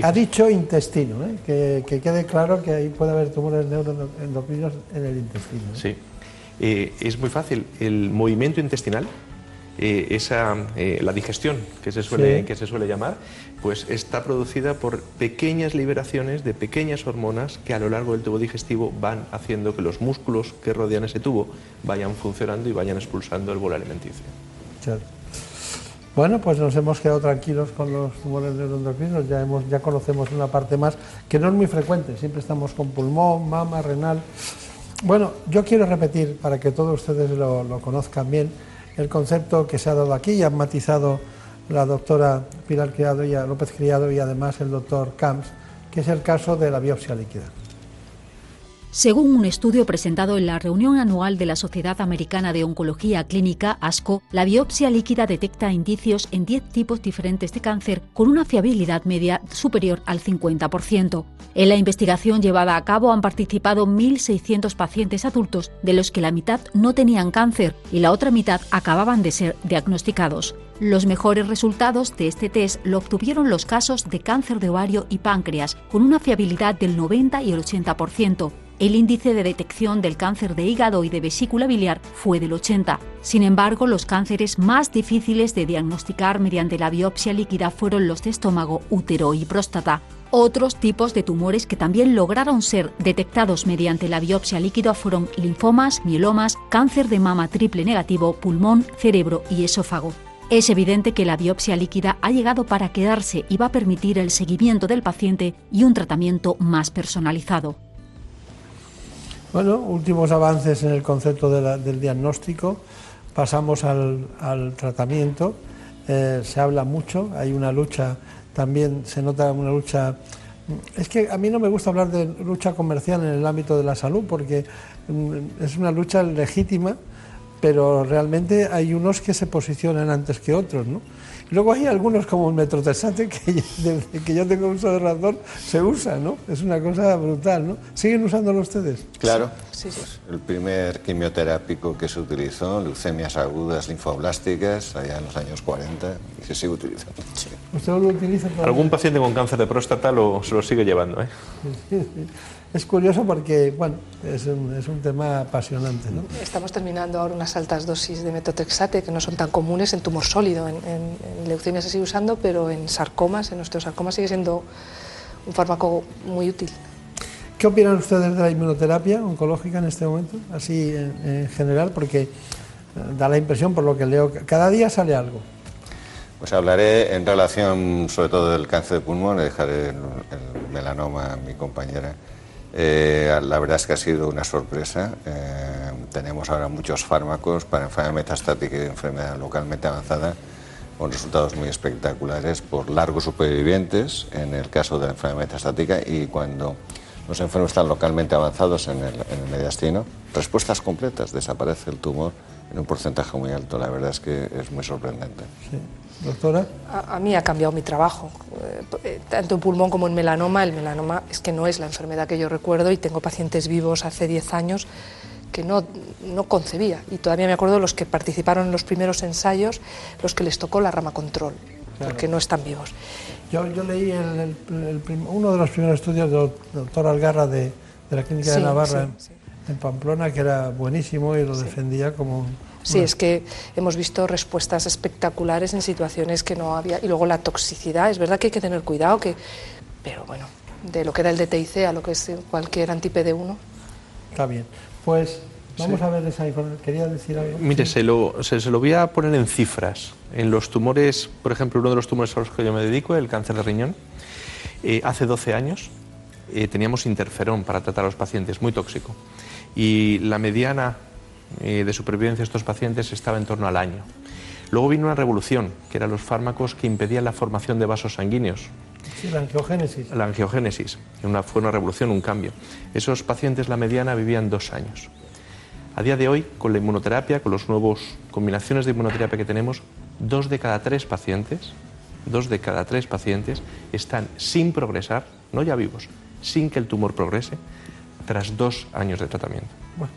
Ha dicho intestino, ¿eh? que, que, quede claro que ahí puede haber tumores neuroendocrinos en el intestino. ¿eh? Sí, eh, es muy fácil. El movimiento intestinal, eh, esa, eh, la digestión que se, suele, Sí. que se suele llamar, pues está producida por pequeñas liberaciones de pequeñas hormonas que a lo largo del tubo digestivo van haciendo que los músculos que rodean ese tubo vayan funcionando y vayan expulsando el bolo alimenticio. Claro. Bueno, pues nos hemos quedado tranquilos con los tumores neuroendocrinos, ya, hemos, ya conocemos una parte más que no es muy frecuente, siempre estamos con pulmón, mama, renal. Bueno, yo quiero repetir, para que todos ustedes lo, lo conozcan bien, el concepto que se ha dado aquí y han matizado la doctora Pilar Criado y López Criado y además el doctor Camps, que es el caso de la biopsia líquida. Según un estudio presentado en la reunión anual de la Sociedad Americana de Oncología Clínica, ASCO, la biopsia líquida detecta indicios en 10 tipos diferentes de cáncer con una fiabilidad media superior al 50%. En la investigación llevada a cabo han participado 1.600 pacientes adultos, de los que la mitad no tenían cáncer y la otra mitad acababan de ser diagnosticados. Los mejores resultados de este test lo obtuvieron los casos de cáncer de ovario y páncreas, con una fiabilidad del 90 y el 80%. El índice de detección del cáncer de hígado y de vesícula biliar fue del 80. Sin embargo, los cánceres más difíciles de diagnosticar mediante la biopsia líquida fueron los de estómago, útero y próstata. Otros tipos de tumores que también lograron ser detectados mediante la biopsia líquida fueron linfomas, mielomas, cáncer de mama triple negativo, pulmón, cerebro y esófago. Es evidente que la biopsia líquida ha llegado para quedarse y va a permitir el seguimiento del paciente y un tratamiento más personalizado. Bueno, últimos avances en el concepto de la- del diagnóstico. Pasamos al, tratamiento. Eh, se habla mucho, hay una lucha, también se nota una lucha. Es que a mí no me gusta hablar de lucha comercial en el ámbito de la salud porque mm, es una lucha legítima, pero realmente hay unos que se posicionan antes que otros, ¿no? Luego hay algunos como el metrotexate que desde que yo tengo uso de razón se usa, ¿no? Es una cosa brutal, ¿no? ¿Siguen usándolo ustedes? Claro. Pues el primer quimioterápico que se utilizó, leucemias agudas linfoblásticas, allá en los años 40, y se sigue utilizando. Sí. ¿Usted lo utiliza? todavía? Algún paciente con cáncer de próstata lo, se lo sigue llevando. ¿eh? Es curioso porque, bueno, es un, es un tema apasionante, ¿no? Estamos terminando ahora unas altas dosis de metotrexate que no son tan comunes en tumor sólido. En, en- en leucemia se sigue usando, pero en sarcomas, en osteosarcomas, sigue siendo un fármaco muy útil. ¿Qué opinan ustedes de la inmunoterapia oncológica en este momento? Así en, en general, porque eh, da la impresión, por lo que leo, que cada día sale algo. Pues hablaré en relación sobre todo del cáncer de pulmón, le dejaré el, el melanoma a mi compañera. Eh, la verdad es que ha sido una sorpresa. Eh, tenemos ahora muchos fármacos para enfermedad metastática y enfermedad localmente avanzada con resultados muy espectaculares por largos supervivientes en el caso de la enfermedad metastática y cuando los enfermos están localmente avanzados en el, en el mediastino, respuestas completas, desaparece el tumor en un porcentaje muy alto. La verdad es que es muy sorprendente. Doctora. A, a mí ha cambiado mi trabajo, eh, eh, tanto en pulmón como en melanoma. El melanoma es que no es la enfermedad que yo recuerdo y tengo pacientes vivos hace 10 años que no, no concebía. Y todavía me acuerdo de los que participaron en los primeros ensayos, los que les tocó la rama control, porque no están vivos. Yo, yo leí el- el- el prim- uno de los primeros estudios del doctor Algarra de, de la Clínica de Navarra sí, en Pamplona, que era buenísimo y lo defendía como... un- Sí, es que hemos visto respuestas espectaculares en situaciones que no había. Y luego la toxicidad, es verdad que hay que tener cuidado, que, pero bueno, de lo que era el DTIC a lo que es cualquier anti-PD1. Está bien. Pues vamos Sí. a ver esa información. ¿Quería decir algo? Mire, se lo, se, se lo voy a poner en cifras. En los tumores, por ejemplo, uno de los tumores a los que yo me dedico, el cáncer de riñón, eh, hace 12 años eh, teníamos interferón para tratar a los pacientes, muy tóxico. Y la mediana eh, de supervivencia de estos pacientes estaba en torno al año. Luego vino una revolución, que eran los fármacos que impedían la formación de vasos sanguíneos, Sí, la angiogénesis. la angiogénesis. Una, fue una revolución, un cambio. Esos pacientes, la mediana, vivían dos años. A día de hoy, con la inmunoterapia, con las nuevas combinaciones de inmunoterapia que tenemos, dos de cada tres pacientes, dos de cada tres pacientes están sin progresar, no ya vivos, sin que el tumor progrese tras dos años de tratamiento. Bueno,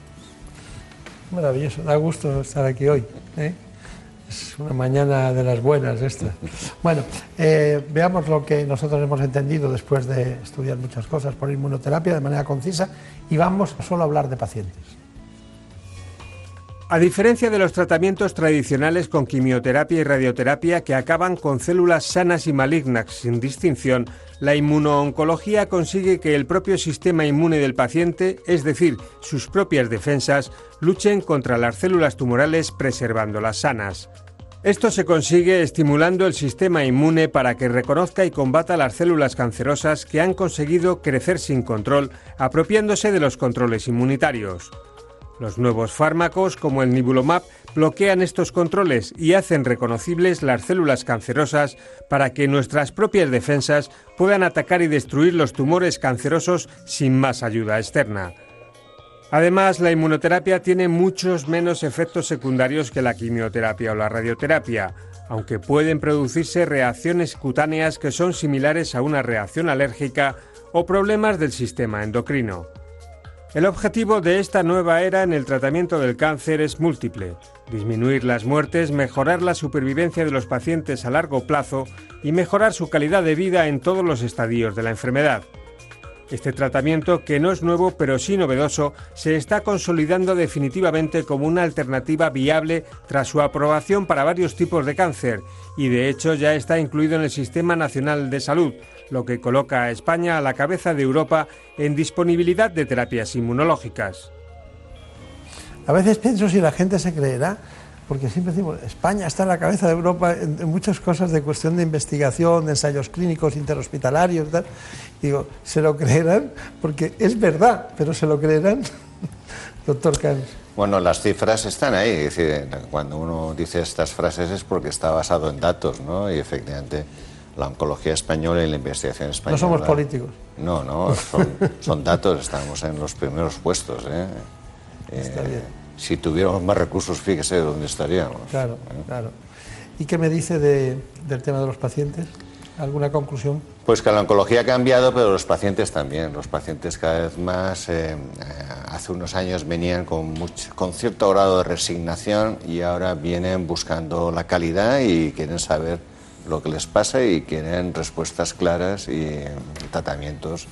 maravilloso, da gusto estar aquí hoy. ¿eh? Es una mañana de las buenas esta. Bueno, eh, veamos lo que nosotros hemos entendido después de estudiar muchas cosas por inmunoterapia de manera concisa y vamos solo a hablar de pacientes. A diferencia de los tratamientos tradicionales con quimioterapia y radioterapia que acaban con células sanas y malignas sin distinción, la inmunooncología consigue que el propio sistema inmune del paciente, es decir, sus propias defensas, luchen contra las células tumorales preservándolas sanas. Esto se consigue estimulando el sistema inmune para que reconozca y combata las células cancerosas que han conseguido crecer sin control, apropiándose de los controles inmunitarios. Los nuevos fármacos, como el Nibulomab, bloquean estos controles y hacen reconocibles las células cancerosas para que nuestras propias defensas puedan atacar y destruir los tumores cancerosos sin más ayuda externa. Además, la inmunoterapia tiene muchos menos efectos secundarios que la quimioterapia o la radioterapia, aunque pueden producirse reacciones cutáneas que son similares a una reacción alérgica o problemas del sistema endocrino. El objetivo de esta nueva era en el tratamiento del cáncer es múltiple. Disminuir las muertes, mejorar la supervivencia de los pacientes a largo plazo y mejorar su calidad de vida en todos los estadios de la enfermedad. Este tratamiento, que no es nuevo pero sí novedoso, se está consolidando definitivamente como una alternativa viable tras su aprobación para varios tipos de cáncer y de hecho ya está incluido en el Sistema Nacional de Salud, lo que coloca a España a la cabeza de Europa en disponibilidad de terapias inmunológicas. A veces pienso si la gente se creerá, porque siempre decimos, España está en la cabeza de Europa en, muchas cosas de cuestión de investigación, de ensayos clínicos, interhospitalarios, tal. digo, ¿se lo creerán? Porque es verdad, pero ¿se lo creerán? Doctor Cans. Bueno, las cifras están ahí. Es decir, cuando uno dice estas frases es porque está basado en datos, ¿no? Y efectivamente la oncología española y la investigación española. No somos políticos. No, no, son, datos, estamos en los primeros puestos. ¿eh? Está bien. Si tuviéramos más recursos, fíjese dónde estaríamos. Claro, ¿eh? claro. ¿Y qué me dice de, del tema de los pacientes? ¿Alguna conclusión? Pues que la oncología ha cambiado, pero los pacientes también. Los pacientes cada vez más, eh, hace unos años venían con, mucho, con cierto grado de resignación y ahora vienen buscando la calidad y quieren saber lo que les pasa y quieren respuestas claras y tratamientos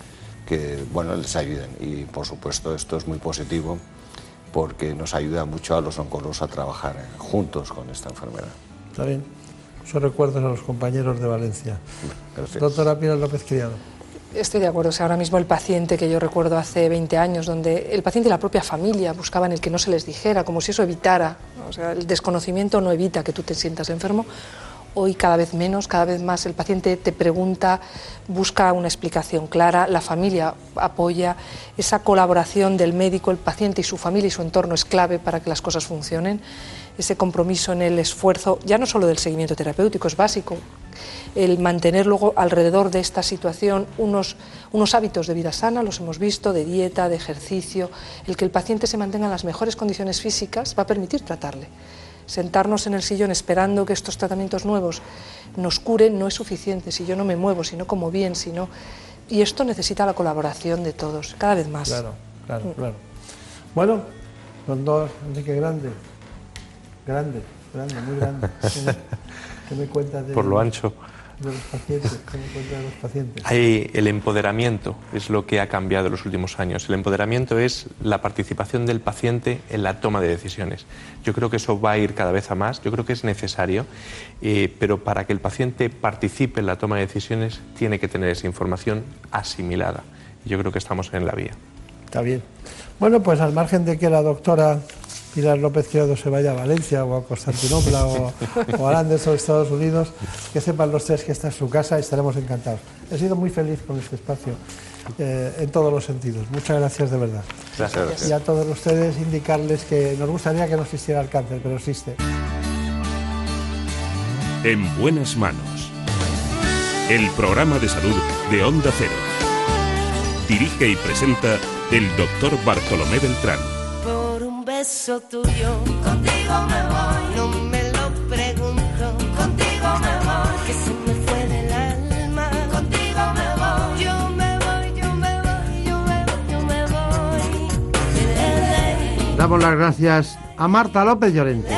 que bueno, les ayuden. Y por supuesto esto es muy positivo porque nos ayuda mucho a los oncólogos a trabajar juntos con esta enfermedad. Está bien. Muchos recuerdos a los compañeros de Valencia. Gracias. Doctora Pilar López Criado. Estoy de acuerdo. O sea, ahora mismo el paciente que yo recuerdo hace 20 años, donde el paciente y la propia familia buscaban el que no se les dijera, como si eso evitara. O sea, el desconocimiento no evita que tú te sientas enfermo. Hoy cada vez menos, cada vez más el paciente te pregunta, busca una explicación clara, la familia apoya, esa colaboración del médico, el paciente y su familia y su entorno es clave para que las cosas funcionen, ese compromiso en el esfuerzo, ya no solo del seguimiento terapéutico, es básico, el mantener luego alrededor de esta situación unos, unos hábitos de vida sana, los hemos visto, de dieta, de ejercicio, el que el paciente se mantenga en las mejores condiciones físicas va a permitir tratarle sentarnos en el sillón esperando que estos tratamientos nuevos nos curen no es suficiente si yo no me muevo, si no como bien, si no... Y esto necesita la colaboración de todos, cada vez más. Claro, claro, claro. Bueno, los dos, Enrique Grande, grande, grande, muy grande. ¿Qué me cuentas de Por lo ancho. De los pacientes? ¿Qué me cuentas de los pacientes? Hay el empoderamiento, es lo que ha cambiado en los últimos años. El empoderamiento es la participación del paciente en la toma de decisiones. Yo creo que eso va a ir cada vez a más, yo creo que es necesario, eh, pero para que el paciente participe en la toma de decisiones tiene que tener esa información asimilada. Yo creo que estamos en la vía. Está bien. Bueno, pues al margen de que la doctora Pilar López Criado se vaya a Valencia o a Constantinopla o, o a Londres o Estados Unidos, que sepan los tres que esta es su casa y estaremos encantados. He sido muy feliz con este espacio eh, en todos los sentidos. Muchas gracias de verdad. Gracias. Y a todos ustedes indicarles que nos gustaría que no existiera el cáncer, pero existe. En buenas manos. El programa de salud de Onda Cero. Dirige y presenta el doctor Bartolomé Beltrán beso tuyo. Contigo me voy. No me lo pregunto. Contigo me voy. Que se me fue del alma. Contigo me voy. Yo me voy, yo me voy, yo me voy, yo me voy. Damos las gracias a Marta López Llorente,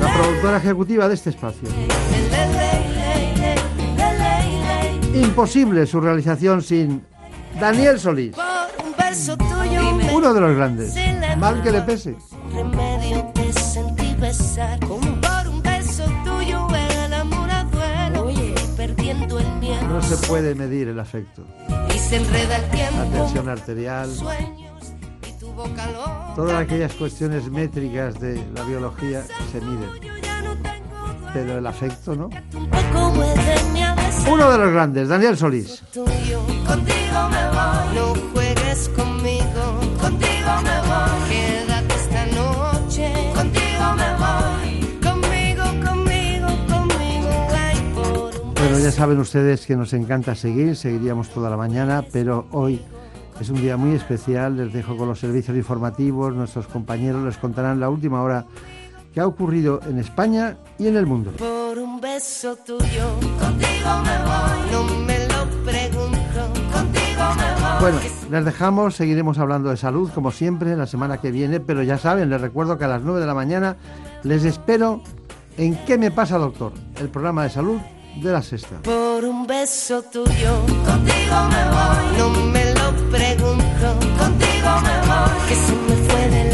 la productora ejecutiva de este espacio. Imposible su realización sin Daniel Solís. Por un uno de los grandes. Mal que le pese. remedio te sentí besar. Como por un beso tuyo el amor a duelo. Y perdiendo el miedo. No se puede medir el afecto. y se enreda el La tensión arterial, sueños y todas aquellas cuestiones métricas de la biología se miden. Pero el afecto no. Uno de los grandes, Daniel Solís. tuyo contigo me voy. No juegues conmigo. Contigo me voy. Quédate esta noche. Contigo me voy. Conmigo conmigo conmigo. Ay por un Bueno, ya saben ustedes que nos encanta seguir, seguiríamos toda la mañana, pero hoy es un día muy especial. Les dejo con los servicios informativos, nuestros compañeros les contarán la última hora que ha ocurrido en España y en el mundo. Por un beso tuyo, contigo me voy. No me lo pregunto, contigo me voy. Bueno, les dejamos, seguiremos hablando de salud como siempre la semana que viene, pero ya saben, les recuerdo que a las 9 de la mañana les espero en ¿Qué me pasa, doctor? El programa de salud de la sexta. Por un beso tuyo, contigo me voy. No me lo pregunto, contigo me voy. Que se me fue del